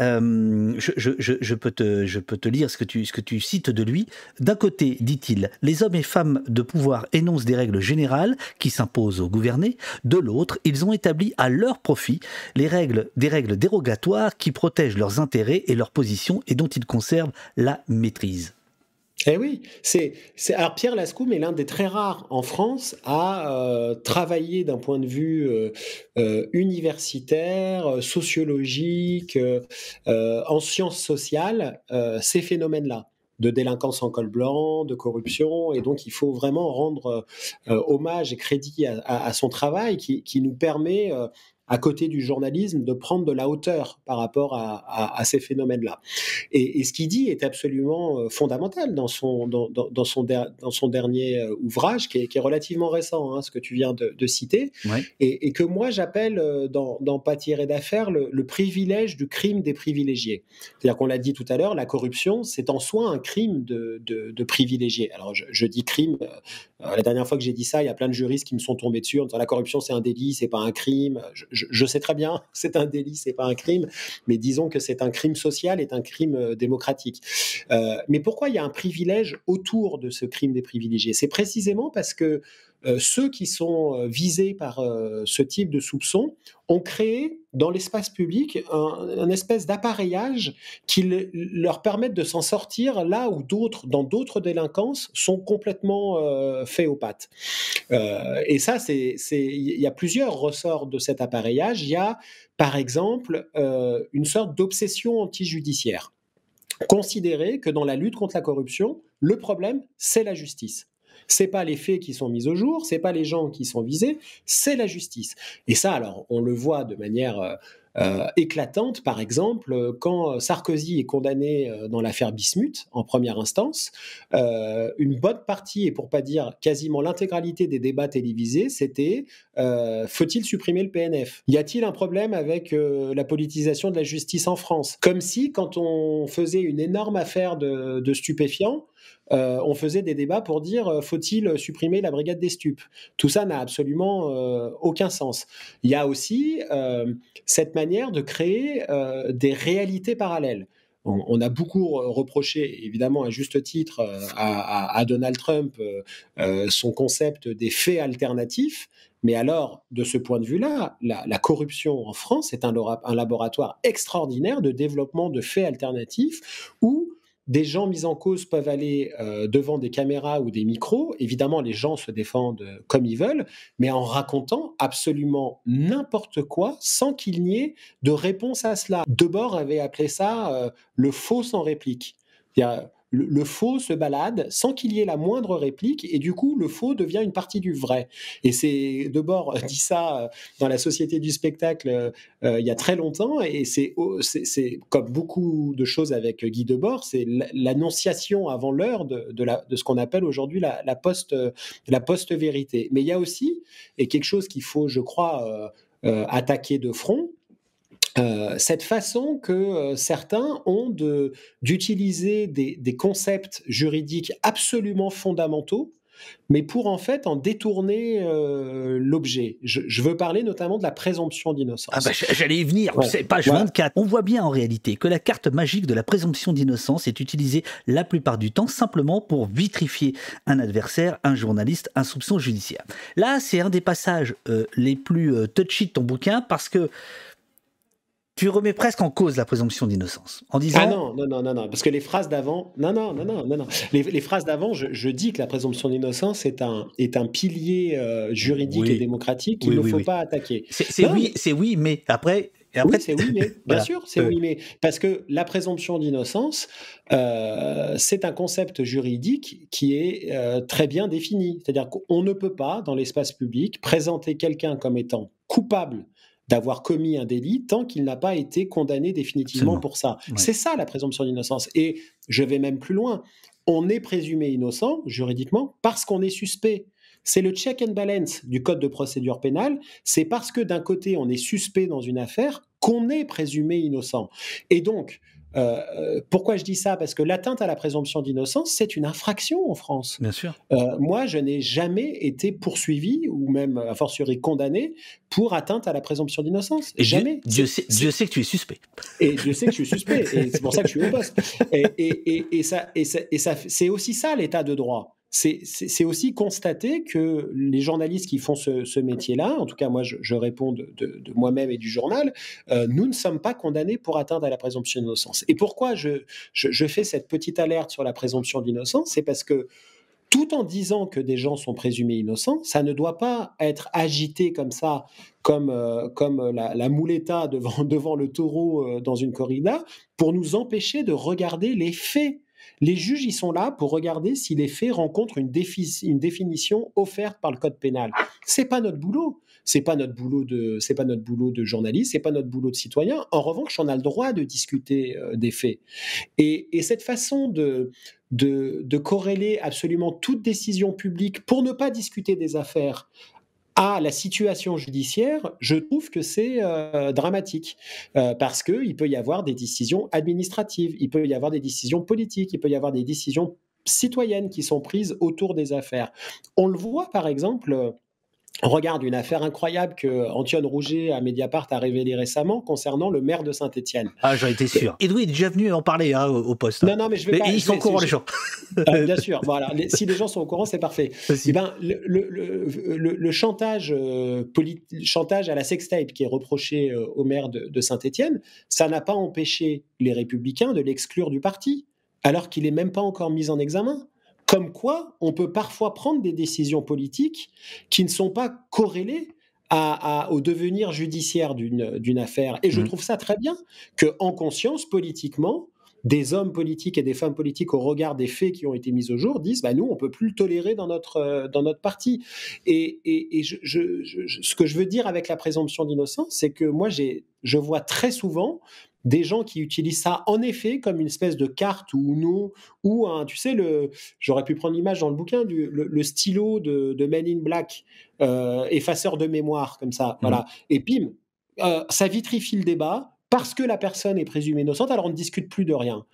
Euh, je, peux te, je peux te lire ce que tu, ce que tu cites de lui. D'un côté, dit-il, les hommes et femmes de pouvoir énoncent des règles générales qui s'imposent aux gouvernés. De l'autre, ils ont établi à leur profit les règles, des règles dérogatoires qui protègent leurs intérêts et leurs positions et dont ils conservent la maîtrise. Eh oui, c'est, alors Pierre Lascoum est l'un des très rares en France à euh, travailler d'un point de vue euh, euh, universitaire, sociologique, en sciences sociales, ces phénomènes-là de délinquance en col blanc, de corruption, et donc il faut vraiment rendre hommage et crédit à, son travail qui, qui nous permet à côté du journalisme, de prendre de la hauteur par rapport à, ces phénomènes-là. Et, ce qu'il dit est absolument euh, fondamental dans son, dans, son, dans son dernier euh, ouvrage, qui est, relativement récent, hein, ce que tu viens de, citer, et, que moi j'appelle euh, dans, dans Pas tiré d'affaires le, privilège du crime des privilégiés. C'est-à-dire qu'on l'a dit tout à l'heure, la corruption, c'est en soi un crime de, de, privilégiés. Alors je, dis crime, la dernière fois que j'ai dit ça, il y a plein de juristes qui me sont tombés dessus en disant la corruption c'est un délit, c'est pas un crime. Je, je, sais très bien, *laughs* c'est un délit, c'est pas un crime, mais disons que c'est un crime social et un crime euh, démocratique. Euh, mais pourquoi il y a un privilège autour de ce crime des privilégiés? C'est précisément parce que ceux qui sont euh, visés par euh, ce type de soupçon ont créé dans l'espace public un, espèce d'appareillage qui leur permettent de s'en sortir là où d'autres, dans d'autres délinquances, sont complètement faits aux pattes. et ça, c'est, il y a plusieurs ressorts de cet appareillage. Il y a, par exemple, une sorte d'obsession anti-judiciaire. Considérer que dans la lutte contre la corruption, le problème, c'est la justice. C'est pas les faits qui sont mis au jour, c'est pas les gens qui sont visés, c'est la justice. Et ça, alors, on le voit de manière euh, euh, éclatante, par exemple, quand Sarkozy est condamné euh, dans l'affaire Bismuth en première instance, une bonne partie, et pour pas dire quasiment l'intégralité des débats télévisés, c'était faut-il supprimer le PNF Y a-t-il un problème avec la politisation de la justice en France? Comme si, quand on faisait une énorme affaire de stupéfiants, euh, on faisait des débats pour dire euh, faut-il supprimer la brigade des stupes? Tout ça n'a absolument euh, aucun sens. Il y a aussi cette de créer des réalités parallèles. On, a beaucoup reproché, évidemment à juste titre, à, Donald Trump son concept des faits alternatifs. Mais alors, de ce point de vue-là, la, corruption en France est un, un, laboratoire extraordinaire de développement de faits alternatifs où des gens mis en cause peuvent aller euh, devant des caméras ou des micros. Évidemment, les gens se défendent euh, comme ils veulent, mais en racontant absolument n'importe quoi sans qu'il n'y ait de réponse à cela. Debord avait appelé ça euh, le faux sans réplique. Il y a, le, faux se balade sans qu'il y ait la moindre réplique et du coup le faux devient une partie du vrai. Et c'est Debord dit ça euh, dans la société du spectacle euh, il y a très longtemps et c'est comme beaucoup de choses avec Guy Debord, c'est l'annonciation avant l'heure de, ce qu'on appelle aujourd'hui la, post la post vérité. Mais il y a aussi et quelque chose qu'il faut je crois euh, attaquer de front, euh, cette façon que euh, certains ont d'utiliser des, des, concepts juridiques absolument fondamentaux, mais pour en fait en détourner euh, l'objet. Je, veux parler notamment de la présomption d'innocence. Ah bah, j'allais y venir, c'est page 24. On voit bien en réalité que la carte magique de la présomption d'innocence est utilisée la plupart du temps simplement pour vitrifier un adversaire, un journaliste, un soupçon judiciaire. Là, c'est un des passages les plus touchy de ton bouquin parce que tu remets presque en cause la présomption d'innocence en disant ah non non non non non parce que les phrases d'avant non non non non non non. Les, phrases d'avant je, dis que la présomption d'innocence est un est un pilier euh, juridique et démocratique qu'il ne faut pas attaquer. C'est oui c'est oui mais après Et après, c'est oui, mais bien sûr, c'est oui, mais parce que la présomption d'innocence, euh, c'est un concept juridique qui est euh, très bien défini. C'est-à-dire qu'on ne peut pas, dans l'espace public, présenter quelqu'un comme étant coupable d'avoir commis un délit tant qu'il n'a pas été condamné définitivement pour ça. C'est ça la présomption d'innocence. Et je vais même plus loin. On est présumé innocent juridiquement parce qu'on est suspect. C'est le check and balance du code de procédure pénale. C'est parce que d'un côté, on est suspect dans une affaire qu'on est présumé innocent. Et donc, euh, pourquoi je dis ça? Parce que l'atteinte à la présomption d'innocence, c'est une infraction en France. Bien sûr. Euh, moi, je n'ai jamais été poursuivi ou même, a fortiori, condamné pour atteinte à la présomption d'innocence. Et jamais. Dieu, sait, Dieu, sait, que tu es suspect. Et Dieu sait que je suis suspect. et c'est pour ça que je suis au poste. Et, et, et ça, et ça c'est aussi ça l'état de droit c'est aussi constater que les journalistes qui font ce, métier-là, en tout cas moi je, réponds de, moi-même et du journal, euh, nous ne sommes pas condamnés pour atteindre à la présomption d'innocence. Et pourquoi je, fais cette petite alerte sur la présomption d'innocence C'est parce que tout en disant que des gens sont présumés innocents, ça ne doit pas être agité comme ça, comme, euh, la, la mouletta devant, *laughs* devant le taureau euh, dans une corrida, pour nous empêcher de regarder les faits les juges, ils sont là pour regarder si les faits rencontrent une, définition offerte par le code pénal. C'est pas notre boulot. C'est pas notre boulot de, c'est pas notre boulot de journaliste, c'est pas notre boulot de citoyen. En revanche, on a le droit de discuter euh, des faits. Et, cette façon de, de corréler absolument toute décision publique pour ne pas discuter des affaires à la situation judiciaire, je trouve que c'est euh, dramatique euh, parce qu'il peut y avoir des décisions administratives, il peut y avoir des décisions politiques, il peut y avoir des décisions citoyennes qui sont prises autour des affaires. On le voit par exemple regarde une affaire incroyable que Antoine Rouget à Mediapart a révélée récemment concernant le maire de Saint-Étienne. Ah, j'en étais sûr. Edoui est déjà venu en parler hein, au, poste. Non, non, mais je vais pas. Ils sont au courant, les gens. Euh, bien sûr, voilà. si les gens sont au courant, c'est parfait. Eh ben, le, le, le, chantage, euh, chantage à la sextape qui est reproché euh, au maire de, de Saint-Étienne, ça n'a pas empêché les Républicains de l'exclure du parti, alors qu'il n'est même pas encore mis en examen. Comme quoi, on peut parfois prendre des décisions politiques qui ne sont pas corrélées au devenir judiciaire d'une affaire. Et je mmh. trouve ça très bien qu'en conscience, politiquement, des hommes politiques et des femmes politiques, au regard des faits qui ont été mis au jour, disent bah, nous, on peut plus le tolérer dans notre, euh, dans notre parti. Et, ce que je veux dire avec la présomption d'innocence, c'est que moi, je vois très souvent des gens qui utilisent ça en effet comme une espèce de carte ou non, ou un, tu sais, le, j'aurais pu prendre l'image dans le bouquin, du, le, stylo de, de, Men in Black, euh, effaceur de mémoire, comme ça, voilà. Mmh. Et pim, euh, ça vitrifie le débat parce que la personne est présumée innocente, alors on ne discute plus de rien.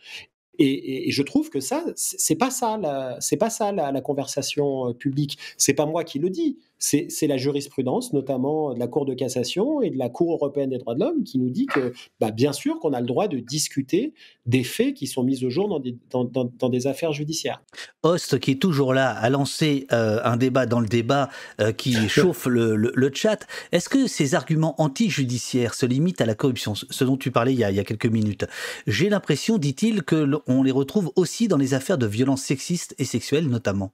Et, je trouve que ça, c'est pas ça, c'est pas ça la, la conversation euh, publique. C'est pas moi qui le dis c'est la jurisprudence, notamment de la Cour de cassation et de la Cour européenne des droits de l'homme, qui nous dit que, bah, bien sûr, qu'on a le droit de discuter des faits qui sont mis au jour dans des, dans, des affaires judiciaires. Host, qui est toujours là, a lancé euh, un débat dans le débat euh, qui chauffe le, le, chat. Est-ce que ces arguments anti-judiciaires se limitent à la corruption, ce dont tu parlais il y a, il y a quelques minutes? J'ai l'impression, dit-il, qu'on les retrouve aussi dans les affaires de violences sexistes et sexuelles, notamment.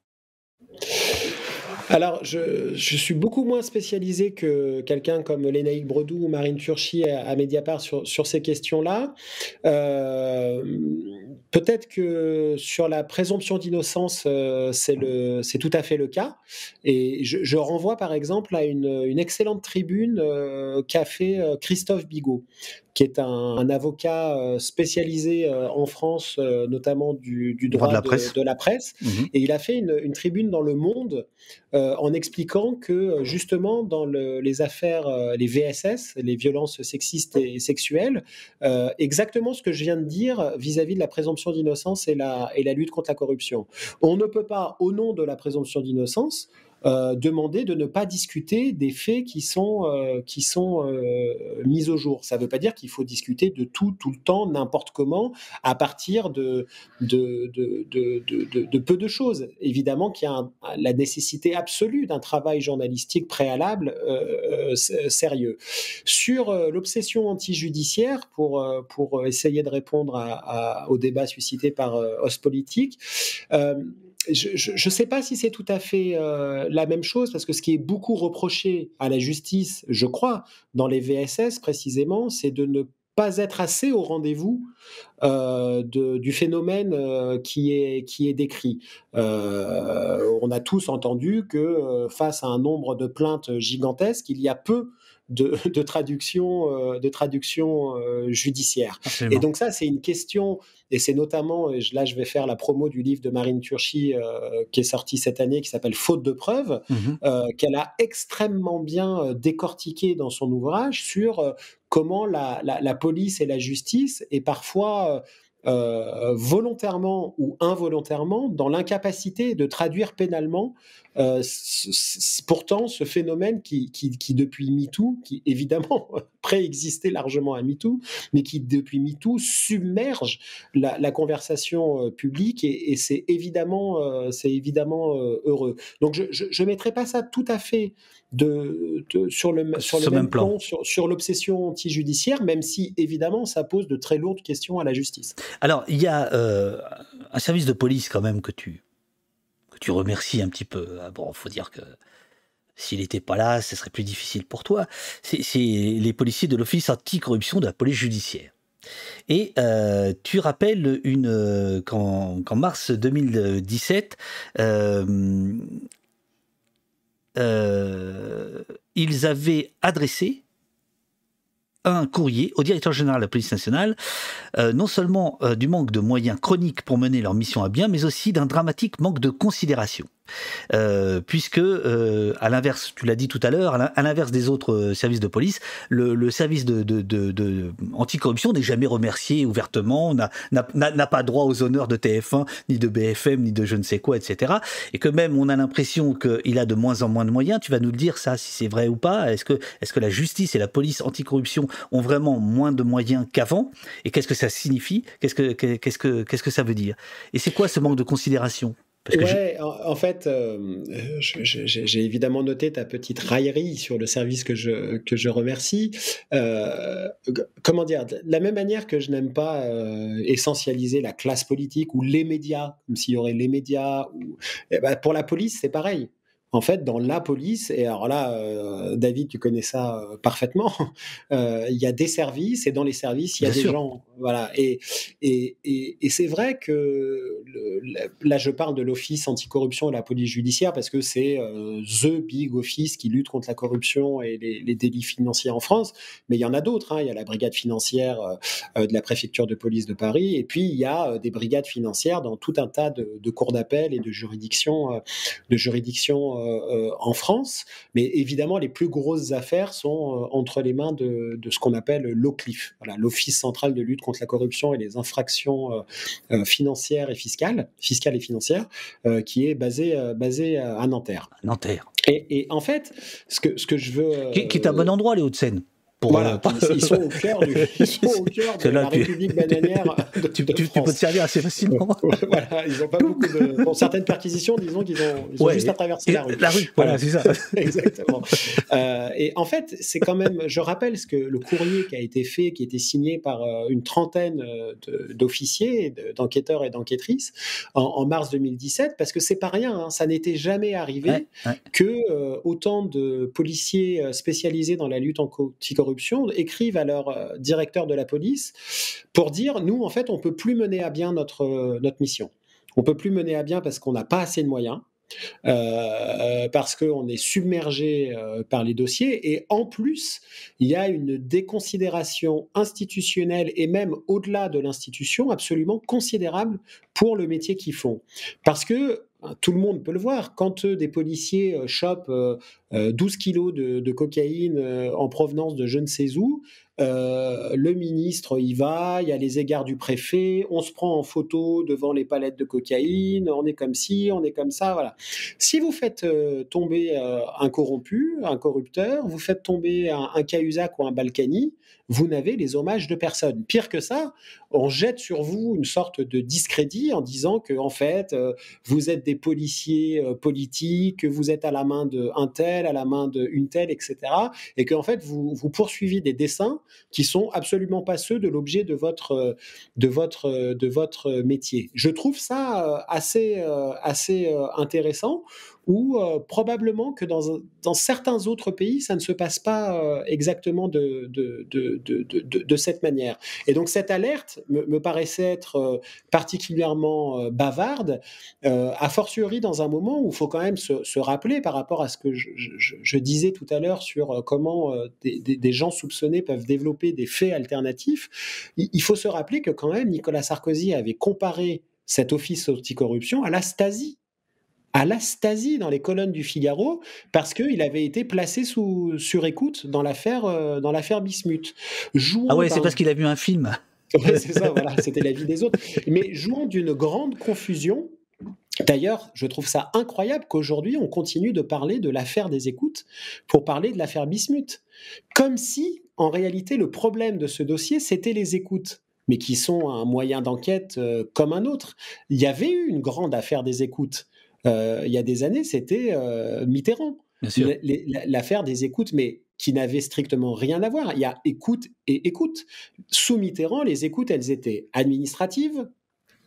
Alors, je, suis beaucoup moins spécialisé que quelqu'un comme Lénaïque Bredou ou Marine Turchi à, Mediapart sur, sur ces questions-là. Euh, peut-être que sur la présomption d'innocence, euh, c'est tout à fait le cas. Et je, renvoie par exemple à une, excellente tribune euh, qu'a fait Christophe Bigot, qui est un, avocat euh, spécialisé euh, en France, euh, notamment du, droit, de la presse. De, la presse. Mhm. Et il a fait une, tribune dans Le Monde en expliquant que justement dans les affaires, les VSS, les violences sexistes et sexuelles, exactement ce que je viens de dire vis-à-vis de la présomption d'innocence et la, et la lutte contre la corruption. On ne peut pas, au nom de la présomption d'innocence, euh, demander de ne pas discuter des faits qui sont, euh, qui sont euh, mis au jour. Ça ne veut pas dire qu'il faut discuter de tout, tout le temps, n'importe comment, à partir de, de, de, de, peu de choses. Évidemment qu'il y a la nécessité absolue d'un travail journalistique préalable sérieux. Sur l'obsession anti-judiciaire, pour, pour essayer de répondre à, au débat suscité par Os Politique, je ne sais pas si c'est tout à fait la même chose, parce que ce qui est beaucoup reproché à la justice, je crois, dans les VSS précisément, c'est de ne pas être assez au rendez-vous euh, du phénomène euh, qui, est, décrit. Euh, on a tous entendu que face à un nombre de plaintes gigantesques, il y a peu de, de traduction, de traduction judiciaire. Et donc ça, c'est une question, et c'est notamment, et là je vais faire la promo du livre de Marine Turchi qui est sorti cette année, qui s'appelle Faute de preuves, mmh qu'elle a extrêmement bien décortiqué dans son ouvrage sur comment la, la, police et la justice, et parfois euh, volontairement ou involontairement, dans l'incapacité de traduire pénalement euh, pourtant ce phénomène qui, qui, depuis MeToo, qui évidemment *laughs* préexistait largement à MeToo, mais qui depuis MeToo submerge la, conversation euh, publique et, c'est évidemment, c'est évidemment heureux. Donc je ne mettrai pas ça tout à fait de, sur le, sur le même, plan, sur, sur l'obsession anti-judiciaire, même si évidemment ça pose de très lourdes questions à la justice. Alors il y a euh, un service de police quand même que tu, tu remercies un petit peu. Ah bon, faut dire que s'il n'était pas là, ce serait plus difficile pour toi. C'est les policiers de l'Office anticorruption de la police judiciaire. Et euh, tu rappelles euh, qu'en mars 2017, euh, ils avaient adressé un courrier au directeur général de la police nationale, euh, non seulement euh, du manque de moyens chroniques pour mener leur mission à bien, mais aussi d'un dramatique manque de considération. Euh, puisque, euh, à l'inverse, tu l'as dit tout à l'heure, à l'inverse des autres euh, services de police, le, service de, de, anticorruption n'est jamais remercié ouvertement, n'a pas droit aux honneurs de TF1, ni de BFM, ni de je ne sais quoi, etc. Et que même on a l'impression qu'il a de moins en moins de moyens. Tu vas nous le dire ça, si c'est vrai ou pas. Est-ce que, est que la justice et la police anticorruption ont vraiment moins de moyens qu'avant? Et qu'est-ce que ça signifie? Qu'est-ce que, qu'est-ce que, qu'est-ce que ça veut dire? Et c'est quoi ce manque de considération? Ouais, en, fait, euh, j'ai évidemment noté ta petite raillerie sur le service que je, que je remercie. Euh, comment dire De la même manière que je n'aime pas euh, essentialiser la classe politique ou les médias, comme s'il y aurait les médias, ou, eh ben, pour la police, c'est pareil en fait, dans la police, et alors là, euh, David, tu connais ça euh, parfaitement, *laughs* euh, il y a des services, et dans les services, il y a des gens. Voilà. Et, et, et, c'est vrai que là, je parle de l'Office anticorruption et la police judiciaire, parce que c'est The Big Office qui lutte contre la corruption et les, délits financiers en France, mais il y en a d'autres. Hein. Il y a la brigade financière de la préfecture de police de Paris, et puis il y a des brigades financières dans tout un tas de, de cours d'appel et de juridictions, de juridictions euh, euh, en France, mais évidemment, les plus grosses affaires sont euh, entre les mains de, ce qu'on appelle l'OCLIF, l'Office central de lutte contre la corruption et les infractions financières et fiscales, fiscales et financières, qui est basé, basé à Nanterre. Nanterre. Et, en fait, ce que, ce que je veux... Qui, qui est un bon endroit, les Hauts-de-seine voilà, ils, sont au cœur, du, *laughs* ils sont au cœur de la République bananière. *laughs* De, tu, tu, peux te servir assez facilement. *laughs* voilà, ils n'ont pas beaucoup de. Pour certaines perquisitions, disons qu'ils ont, ils ont juste à traverser la rue. La rue, voilà, c'est ça. Exactement. Euh, et en fait, c'est quand même. Je rappelle ce que le courrier qui a été fait, qui a été signé par euh, une trentaine euh, d'officiers, d'enquêteurs et d'enquêtrices en, mars 2017, parce que c'est pas rien. Hein, ça n'était jamais arrivé que autant de policiers spécialisés dans la lutte anti-corruption écrivent à leur euh, directeur de la police pour dire nous, en fait, on peut plus mener à bien notre, euh, notre mission. On peut plus mener à bien parce qu'on n'a pas assez de moyens. Euh, parce qu'on est submergé par les dossiers et en plus il y a une déconsidération institutionnelle et même au-delà de l'institution absolument considérable pour le métier qu'ils font parce que tout le monde peut le voir. Quand des policiers euh, chopent 12 euh, euh, kilos de, cocaïne en provenance de je ne sais où, le ministre y va, il y a les égards du préfet, on se prend en photo devant les palettes de cocaïne, on est comme ci, on est comme ça, voilà. Si vous faites tomber un corrompu, un corrupteur, vous faites tomber un, un Cahuzac ou un Balkany, vous n'avez les hommages de personne. Pire que ça, on jette sur vous une sorte de discrédit en disant que en fait, euh, vous êtes des policiers euh, politiques, que vous êtes à la main de un tel, à la main d'une telle, etc. Et qu'en fait, vous, vous poursuivez des dessins qui sont absolument pas ceux de l'objet de votre, de, votre, de votre métier. Je trouve ça assez, assez intéressant ou probablement que dans, certains autres pays, ça ne se passe pas exactement de, cette manière. Et donc cette alerte me, paraissait être particulièrement bavarde, a fortiori dans un moment où il faut quand même se, rappeler par rapport à ce que je, disais tout à l'heure sur comment des, gens soupçonnés peuvent développer des faits alternatifs, il, il faut se rappeler que quand même Nicolas Sarkozy avait comparé cet office anticorruption à la Stasi à la Stasi dans les colonnes du Figaro parce qu'il avait été placé sous sur écoute dans l'affaire euh, dans l'affaire Bismuth. ah ouais, c'est parce qu'il a vu un film. *laughs* c'est ça, voilà, c'était la vie des autres. Mais jouant d'une grande confusion. D'ailleurs, je trouve ça incroyable qu'aujourd'hui on continue de parler de l'affaire des écoutes pour parler de l'affaire Bismuth, comme si en réalité le problème de ce dossier c'était les écoutes mais qui sont un moyen d'enquête euh, comme un autre. Il y avait eu une grande affaire des écoutes. Euh, il y a des années, c'était euh, Mitterrand. L'affaire des écoutes, mais qui n'avait strictement rien à voir. Il y a écoute et écoute. Sous Mitterrand, les écoutes, elles étaient administratives,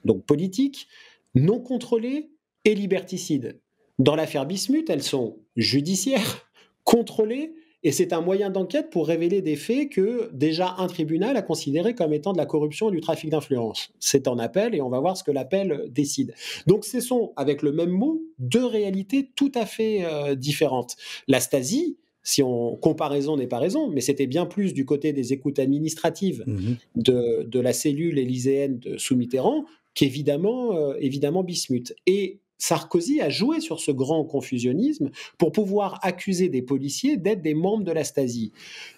donc politiques, non contrôlées et liberticides. Dans l'affaire Bismuth, elles sont judiciaires, *laughs* contrôlées et c'est un moyen d'enquête pour révéler des faits que déjà un tribunal a considéré comme étant de la corruption et du trafic d'influence. C'est en appel et on va voir ce que l'appel décide. Donc ce sont, avec le même mot, deux réalités tout à fait euh, différentes. La Stasi, si on comparaison n'est pas raison, mais c'était bien plus du côté des écoutes administratives mmh de, de, la cellule élyséenne de sous Mitterrand qu'évidemment euh, évidemment Bismuth. Et Sarkozy a joué sur ce grand confusionnisme pour pouvoir accuser des policiers d'être des membres de la Stasi.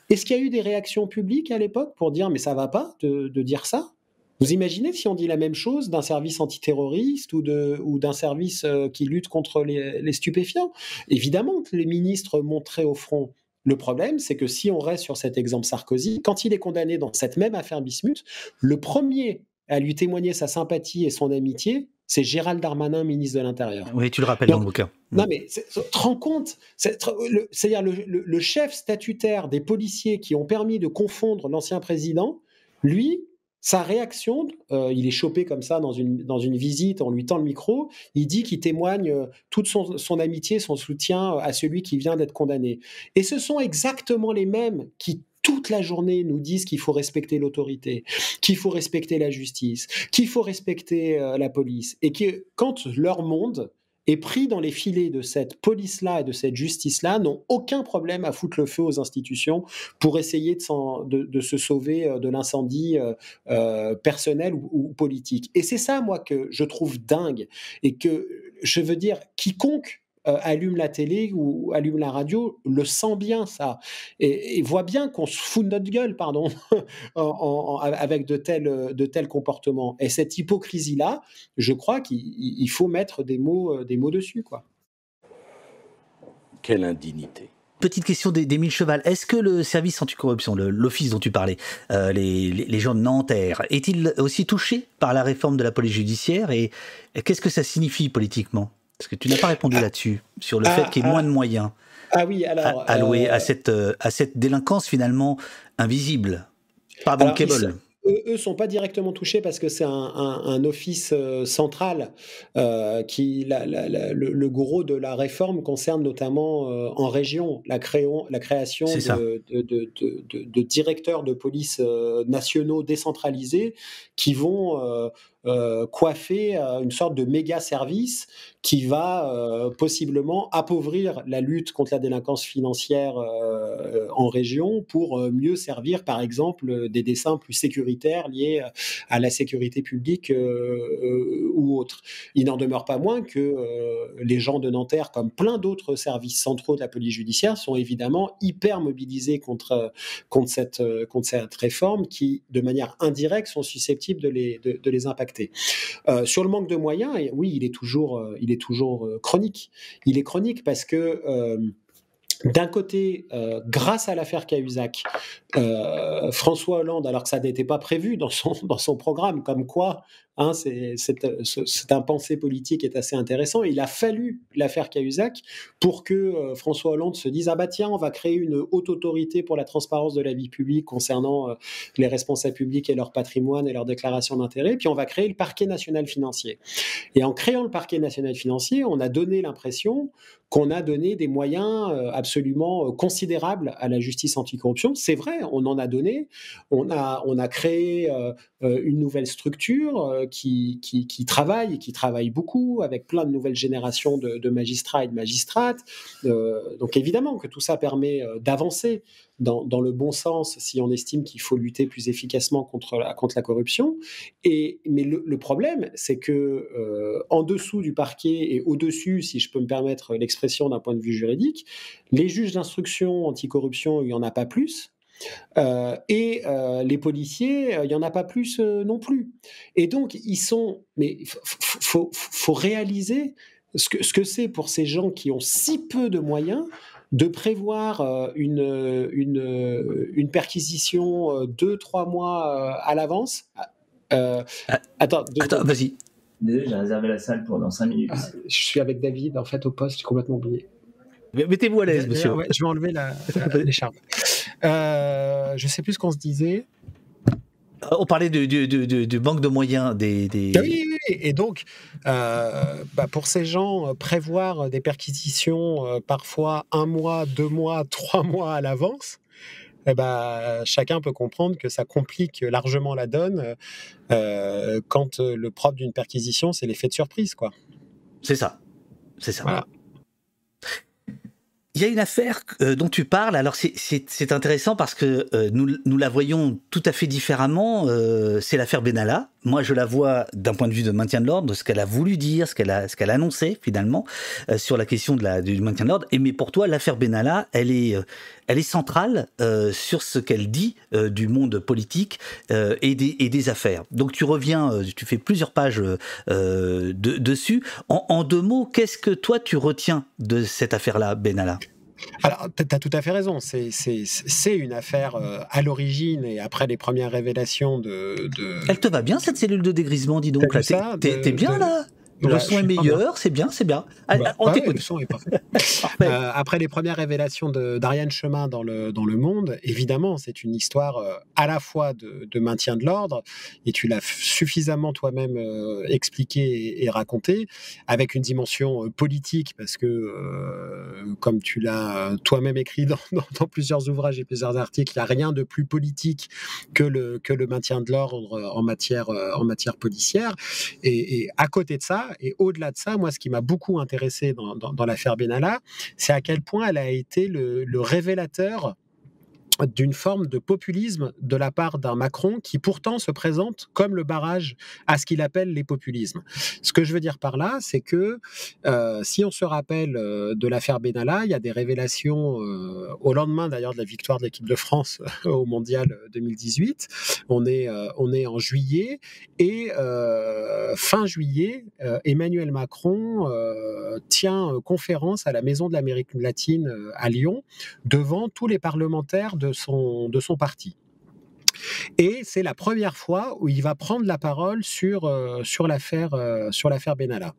Est-ce qu'il y a eu des réactions publiques à l'époque pour dire mais ça va pas de, dire ça? Vous imaginez si on dit la même chose d'un service antiterroriste ou, d'un service euh, qui lutte contre les, les stupéfiants? Évidemment que les ministres montraient au front. Le problème, c'est que si on reste sur cet exemple Sarkozy, quand il est condamné dans cette même affaire Bismuth, le premier à lui témoigner sa sympathie et son amitié, c'est Gérald Darmanin, ministre de l'Intérieur. Oui, tu le rappelles dans le bouquin. Non, mais tu te rends compte C'est-à-dire le, le, chef statutaire des policiers qui ont permis de confondre l'ancien président, lui, sa réaction, euh, il est chopé comme ça dans une, dans une visite, on lui tend le micro, il dit qu'il témoigne euh, toute son, son, amitié, son soutien à celui qui vient d'être condamné. Et ce sont exactement les mêmes qui toute la journée nous disent qu'il faut respecter l'autorité, qu'il faut respecter la justice, qu'il faut respecter euh, la police, et que quand leur monde est pris dans les filets de cette police-là et de cette justice-là, n'ont aucun problème à foutre le feu aux institutions pour essayer de, se sauver euh, de l'incendie euh, personnel ou, politique. Et c'est ça, moi, que je trouve dingue, et que je veux dire, quiconque euh, allume la télé ou allume la radio le sent bien ça. Et, voit bien qu'on se fout de notre gueule pardon *laughs* avec de tels de tels comportements. Et cette hypocrisie là je crois qu'il faut mettre des mots euh, des mots dessus quoi. Quelle indignité. Petite question d'Émile Cheval. Est-ce que le service anticorruption, l'office dont tu parlais, euh, les, les, gens de Nanterre, est-il aussi touché par la réforme de la police judiciaire et qu'est-ce que ça signifie politiquement? Parce que tu n'as pas répondu ah. là-dessus, sur le ah, fait qu'il y ait moins ah. de moyens alloués à, euh, cette, euh, à cette délinquance finalement invisible, pas bankable eux, eux sont pas directement touchés parce que c'est un, office euh, central euh, qui le, gros de la réforme concerne notamment euh, en région la, la création de, de, directeurs de police nationaux décentralisés qui vont coiffer une sorte de méga service qui va possiblement appauvrir la lutte contre la délinquance financière en région pour mieux servir par exemple des dessins plus sécuritaires liés euh, à la sécurité publique euh, euh, ou autre. Il n'en demeure pas moins que les gens de Nanterre, comme plein d'autres services centraux de la police judiciaire, sont évidemment hyper mobilisés contre, contre, cette, contre cette réforme qui, de manière indirecte, sont susceptibles de les, de, les impacter. Sur le manque de moyens, oui, il est toujours, est toujours chronique. Il est chronique parce que d'un côté, euh, grâce à l'affaire Cahuzac, euh, François Hollande, alors que ça n'était pas prévu dans son programme, comme quoi Hein, c'est un pensée politique qui est assez intéressant. Il a fallu l'affaire Cahuzac pour que euh, François Hollande se dise ah bah tiens on va créer une haute autorité pour la transparence de la vie publique concernant euh, les responsables publics et leur patrimoine et leur déclaration d'intérêt. Puis on va créer le parquet national financier. Et en créant le parquet national financier, on a donné l'impression qu'on a donné des moyens euh, absolument considérables à la justice anticorruption. C'est vrai, on en a donné. On a, on a créé une nouvelle structure qui, qui, travaillent et qui travaillent beaucoup avec plein de nouvelles générations de, magistrats et de magistrates. Euh, donc évidemment que tout ça permet euh, d'avancer dans, le bon sens si on estime qu'il faut lutter plus efficacement contre la, contre la corruption. Et, mais le, problème, c'est que euh, en dessous du parquet et au-dessus, si je peux me permettre l'expression d'un point de vue juridique, les juges d'instruction anticorruption, il n'y en a pas plus. Euh, et euh, les policiers, euh, il n'y en a pas plus non plus. Et donc, ils sont. Mais il faut, faut, réaliser ce que, ce que c'est pour ces gens qui ont si peu de moyens de prévoir une, une, une perquisition deux, trois mois à l'avance. Ah, attends, attends vas-y. Désolé, j'ai réservé la salle pour dans 5 minutes. Ah, je suis avec David, en fait, au poste, j'ai complètement oublié. Mettez-vous à l'aise, monsieur. je vais enlever *laughs* l'écharpe. Euh, je sais plus ce qu'on se disait. Euh, on parlait du, du, manque de moyens des. Ah oui, oui, et donc, euh, bah, pour ces gens, prévoir des perquisitions parfois un mois, deux mois, *laughs* trois mois à l'avance, eh bah, chacun peut comprendre que ça complique largement la donne quand le propre d'une perquisition, c'est l'effet de surprise. quoi. C'est ça. C'est ça. Voilà. Il y a une affaire euh, dont tu parles. Alors c'est intéressant parce que euh, nous, nous, la voyons tout à fait différemment. Euh, c'est l'affaire Benalla. Moi, je la vois d'un point de vue de maintien de l'ordre, ce qu'elle a voulu dire, ce qu'elle a, a annoncé finalement sur la question de la, du maintien de l'ordre. Et mais pour toi, l'affaire Benalla, elle est, elle est centrale sur ce qu'elle dit du monde politique et des, et, des, affaires. Donc tu reviens, tu fais plusieurs pages de, dessus. En, en deux mots, qu'est-ce que toi tu retiens de cette affaire-là, Benalla? Alors, tu as tout à fait raison. C'est une affaire euh, à l'origine et après les premières révélations de, Elle te va bien cette cellule de dégrisement, dis donc? T'es bien là? Le son est meilleur, c'est bien, c'est bien. Bah, on t'écoute. Le son est parfait. *laughs* Euh, après les premières révélations d'Ariane Chemin dans le, dans le Monde, évidemment, c'est une histoire euh, à la fois de, de maintien de l'ordre, et tu l'as suffisamment toi-même euh, expliqué et, raconté, avec une dimension politique, parce que, comme tu l'as toi-même écrit *laughs* dans, dans, plusieurs ouvrages et plusieurs articles, il n'y a rien de plus politique que le, que le maintien de l'ordre en matière, en matière policière. Et, et à côté de ça, et au-delà de ça, moi, ce qui m'a beaucoup intéressé dans, l'affaire Benalla, c'est à quel point elle a été le révélateur d'une forme de populisme de la part d'un Macron qui pourtant se présente comme le barrage à ce qu'il appelle les populismes. Ce que je veux dire par là, c'est que euh, si on se rappelle euh, de l'affaire Benalla, il y a des révélations euh, au lendemain d'ailleurs de la victoire de l'équipe de France *laughs* au Mondial 2018. On est, on est en juillet et fin juillet, Emmanuel Macron tient conférence à la Maison de l'Amérique latine à Lyon devant tous les parlementaires de son, de son parti. Et c'est la première fois où il va prendre la parole sur, euh, sur l'affaire euh, sur l'affaire Benalla.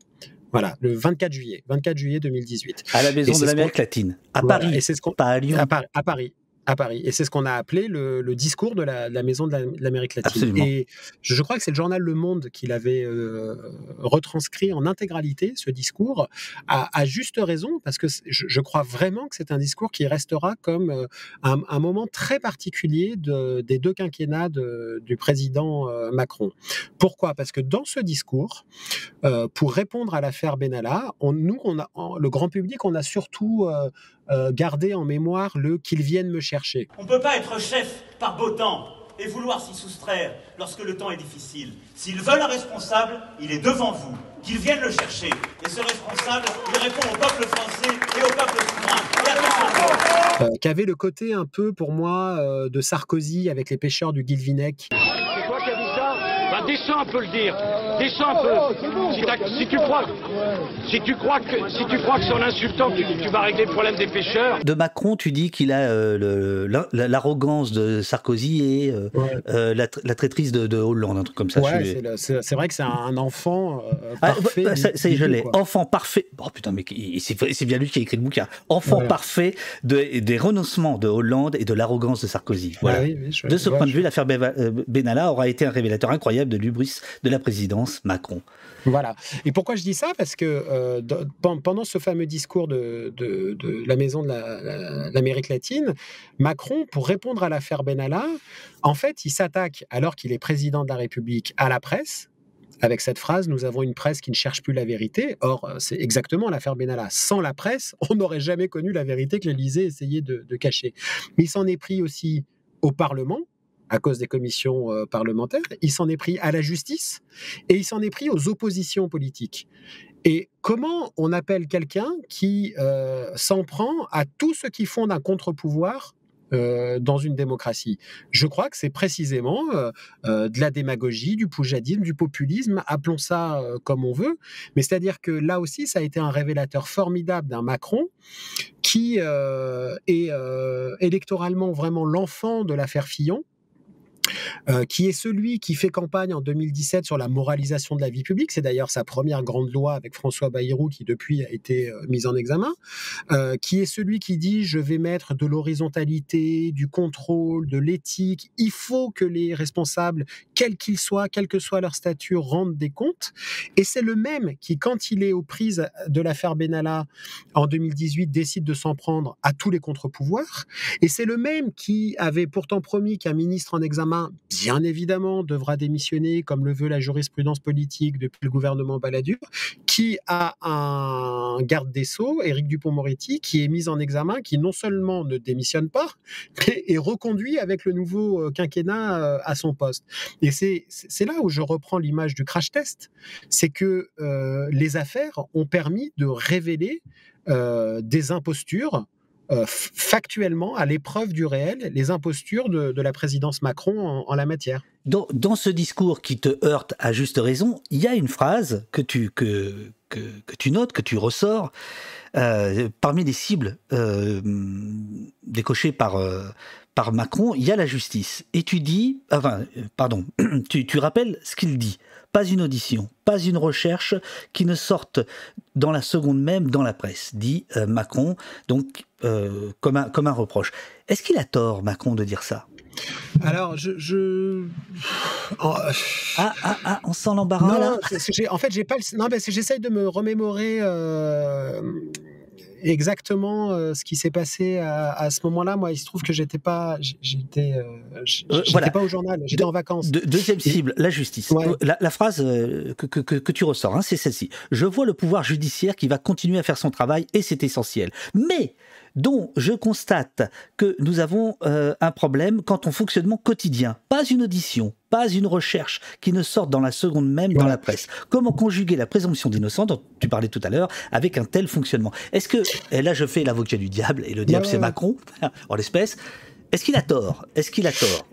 Voilà, le 24 juillet, 24 juillet 2018. À la Maison de l'Amérique latine, à Paris, et c'est ce pas à Lyon. à Paris, à Paris. Et c'est ce qu'on a appelé le, discours de la, Maison de l'Amérique latine. Et je, crois que c'est le journal Le Monde qui l'avait euh, retranscrit en intégralité, ce discours, à, juste raison, parce que je, crois vraiment que c'est un discours qui restera comme euh, un, moment très particulier de, des deux quinquennats du président euh, Macron. Pourquoi? Parce que dans ce discours, pour répondre à l'affaire Benalla, on, nous, on a, le grand public, on a surtout euh, garder en mémoire le qu'ils viennent me chercher. On ne peut pas être chef par beau temps et vouloir s'y soustraire lorsque le temps est difficile. S'ils veulent un responsable, il est devant vous. Qu'ils viennent le chercher. Et ce responsable, il répond au peuple français et au peuple souverain. Euh, qui avait le côté un peu, pour moi, euh, de Sarkozy avec les pêcheurs du Guilvinec? C'est toi qui as dit ça Va descends un peu le dire. Descends un peu. Si, tu crois, si tu crois que, si tu crois que c'est en insultant que tu, vas régler le problème des pêcheurs. De Macron, tu dis qu'il a euh, l'arrogance de Sarkozy et euh, euh, la, traîtrise de, Hollande, un truc comme ça. c'est vrai que c'est un enfant ah, parfait. Ah, ça, y est, je l'ai. Enfant parfait. Oh putain, mais c'est bien lui qui a écrit le bouquin. Enfant parfait des renoncements de Hollande et de l'arrogance de Sarkozy. Voilà. Ah de ce point de vue, l'affaire Benalla aura été un révélateur incroyable de l'ubris de la présidence Macron. Voilà. Et pourquoi je dis ça? Parce que euh, pendant ce fameux discours de, la Maison de l'Amérique latine, Macron, pour répondre à l'affaire Benalla, en fait, il s'attaque, alors qu'il est président de la République, à la presse, avec cette phrase Nous avons une presse qui ne cherche plus la vérité. Or, c'est exactement l'affaire Benalla. Sans la presse, on n'aurait jamais connu la vérité que l'Élysée essayait de, de cacher. Mais il s'en est pris aussi au Parlement, à cause des commissions euh, parlementaires, il s'en est pris à la justice et il s'en est pris aux oppositions politiques. Et comment on appelle quelqu'un qui euh, s'en prend à tout ce qui fonde un contre-pouvoir euh, dans une démocratie? Je crois que c'est précisément de la démagogie, du poujadisme, du populisme, appelons ça comme on veut, mais c'est-à-dire que là aussi, ça a été un révélateur formidable d'un Macron qui est électoralement vraiment l'enfant de l'affaire Fillon, euh, qui est celui qui fait campagne en 2017 sur la moralisation de la vie publique. C'est d'ailleurs sa première grande loi avec François Bayrou qui depuis a été euh, mise en examen. Euh, qui est celui qui dit je vais mettre de l'horizontalité, du contrôle, de l'éthique. Il faut que les responsables, quels qu'ils soient, quel que soit leur statut, rendent des comptes. Et c'est le même qui, quand il est aux prises de l'affaire Benalla en 2018, décide de s'en prendre à tous les contre-pouvoirs. Et c'est le même qui avait pourtant promis qu'un ministre en examen bien évidemment, devra démissionner, comme le veut la jurisprudence politique depuis le gouvernement Balladur, qui a un garde des Sceaux, Éric Dupont-Moretti, qui est mis en examen, qui non seulement ne démissionne pas, *laughs* mais est reconduit avec le nouveau euh, quinquennat euh, à son poste. Et c'est là où je reprends l'image du crash test, c'est que euh, les affaires ont permis de révéler des impostures euh, factuellement, à l'épreuve du réel, les impostures de, la présidence Macron en, la matière. Dans, ce discours qui te heurte à juste raison, il y a une phrase que tu, que, que, tu notes, que tu ressors, euh, parmi les cibles euh, décochées par, par Macron, il y a la justice. Et tu dis, enfin, pardon, *clears throat* tu, tu rappelles ce qu'il dit pas une audition, pas une recherche qui ne sorte dans la seconde même dans la presse, dit euh, Macron, donc euh, comme, un, comme un reproche. Est-ce qu'il a tort, Macron, de dire ça? Alors, je. Ah, ah, ah, on sent l'embarras là? En fait, j'ai pas Non, j'essaye de me remémorer. Euh, exactement euh, ce qui s'est passé à, ce moment-là. Moi, il se trouve que j'étais pas, j'étais, euh, euh, pas au journal, j'étais en vacances. deuxième cible, la justice. La, phrase que, que, que, tu ressors, hein, c'est celle-ci. Je vois le pouvoir judiciaire qui va continuer à faire son travail et c'est essentiel. Mais dont je constate que nous avons euh, un problème quant au fonctionnement quotidien. Pas une audition, pas une recherche qui ne sorte dans la seconde même dans la presse. Comment conjuguer la présomption d'innocence dont tu parlais tout à l'heure avec un tel fonctionnement? Est-ce que, et là je fais l'avocat du diable, et le diable c'est Macron, *laughs* en l'espèce, est-ce qu'il a tort? Est-ce qu'il a tort?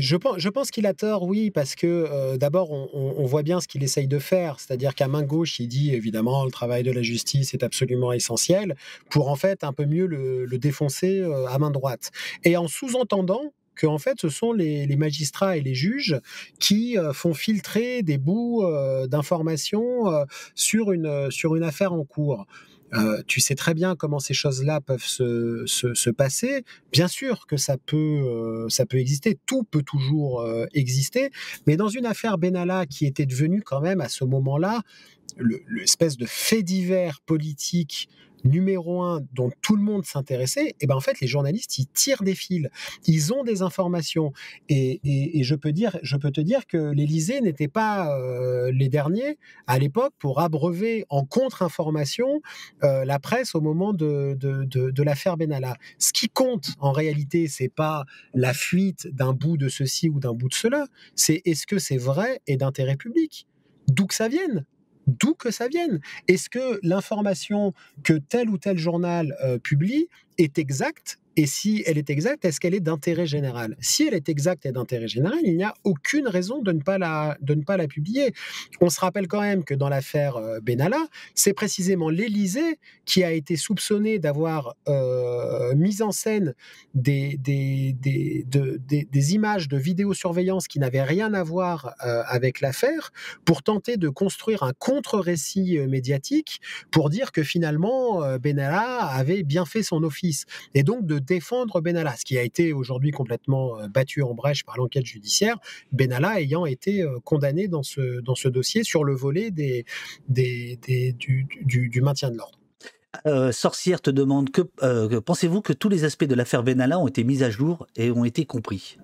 Je pense, qu'il a tort, oui, parce que euh, d'abord, on, voit bien ce qu'il essaye de faire. C'est-à-dire qu'à main gauche, il dit évidemment le travail de la justice est absolument essentiel pour en fait un peu mieux le, défoncer euh, à main droite. Et en sous-entendant, que en fait ce sont les, magistrats et les juges qui euh, font filtrer des bouts d'informations sur une sur une affaire en cours. Euh, tu sais très bien comment ces choses-là peuvent se, se, passer. Bien sûr que ça peut, euh, ça peut exister, tout peut toujours euh, exister, mais dans une affaire Benalla qui était devenue quand même à ce moment-là l'espèce de fait divers politique numéro un dont tout le monde s'intéressait, et eh ben en fait les journalistes ils tirent des fils, ils ont des informations. Et, je peux dire, je peux te dire que l'Élysée n'était pas euh, les derniers à l'époque pour abreuver en contre-information euh, la presse au moment de, de, l'affaire Benalla. Ce qui compte en réalité, c'est pas la fuite d'un bout de ceci ou d'un bout de cela, c'est est-ce que c'est vrai et d'intérêt public? D'où que ça vienne? D'où que ça vienne. Est-ce que l'information que tel ou tel journal euh, publie est exacte et si elle est exacte, est-ce qu'elle est d'intérêt général? Si elle est exacte et d'intérêt général, il n'y a aucune raison de ne, pas la, de ne pas la publier. On se rappelle quand même que dans l'affaire euh, Benalla, c'est précisément l'Élysée qui a été soupçonné d'avoir euh, mis en scène des, des, des, des, images de vidéosurveillance qui n'avaient rien à voir euh, avec l'affaire pour tenter de construire un contre-récit médiatique pour dire que finalement Benalla avait bien fait son office. Et donc de défendre Benalla, ce qui a été aujourd'hui complètement euh, battu en brèche par l'enquête judiciaire, Benalla ayant été euh, condamné dans ce, dans ce dossier sur le volet des, des, du, du, maintien de l'ordre. Euh, Sorcière te demande que pensez-vous que tous les aspects de l'affaire Benalla ont été mis à jour et ont été compris?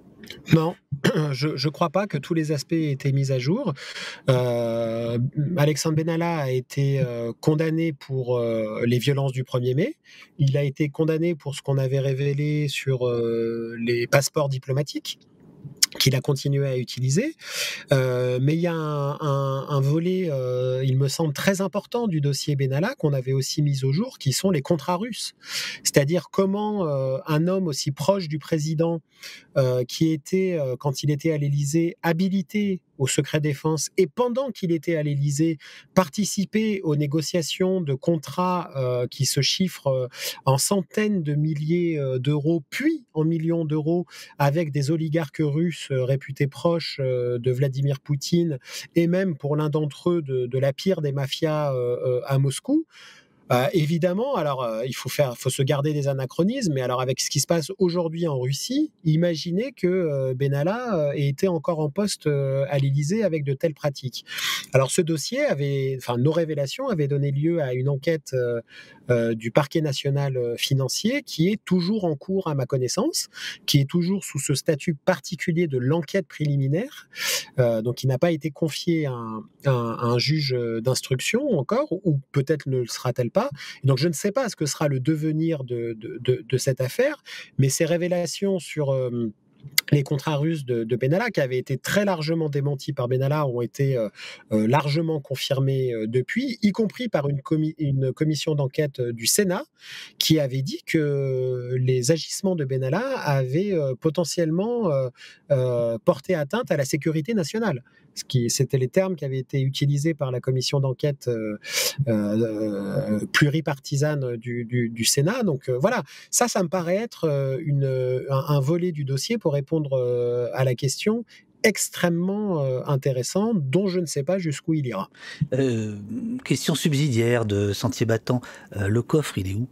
Non, *clears throat* je ne crois pas que tous les aspects aient été mis à jour. Euh, Alexandre Benalla a été euh, condamné pour euh, les violences du 1er mai. Il a été condamné pour ce qu'on avait révélé sur les passeports diplomatiques qu'il a continué à utiliser. Euh, mais il y a un, volet, euh, il me semble, très important du dossier Benalla qu'on avait aussi mis au jour, qui sont les contrats russes. C'est-à-dire comment euh, un homme aussi proche du président, qui était, quand il était à l'Élysée, habilité au secret défense et pendant qu'il était à l'Élysée, participer aux négociations de contrats euh, qui se chiffrent euh, en centaines de milliers euh, d'euros, puis en millions d'euros, avec des oligarques russes réputés proches de Vladimir Poutine et même pour l'un d'entre eux de, de, la pire des mafias à Moscou. Bah, évidemment, alors euh, il faut se garder des anachronismes, mais alors avec ce qui se passe aujourd'hui en Russie, imaginez que euh, Benalla euh, ait été encore en poste à l'Élysée avec de telles pratiques. Alors ce dossier avait, enfin nos révélations avaient donné lieu à une enquête du parquet national financier qui est toujours en cours à ma connaissance, qui est toujours sous ce statut particulier de l'enquête préliminaire, donc qui n'a pas été confié à un, à un juge d'instruction encore, ou peut-être ne le sera-t-elle pas donc je ne sais pas ce que sera le devenir de, cette affaire, mais ces révélations sur... Euh, les contrats russes de, Benalla, qui avaient été très largement démentis par Benalla, ont été euh, euh, largement confirmés depuis, y compris par une commission d'enquête du Sénat qui avait dit que les agissements de Benalla avaient potentiellement porté atteinte à la sécurité nationale c'était les termes qui avaient été utilisés par la commission d'enquête euh, euh, pluripartisane du, Sénat. Donc euh, voilà, ça, ça me paraît être un, volet du dossier pour répondre à la question extrêmement intéressant dont je ne sais pas jusqu'où il ira. question subsidiaire de Sentier Battant. le coffre, il est où?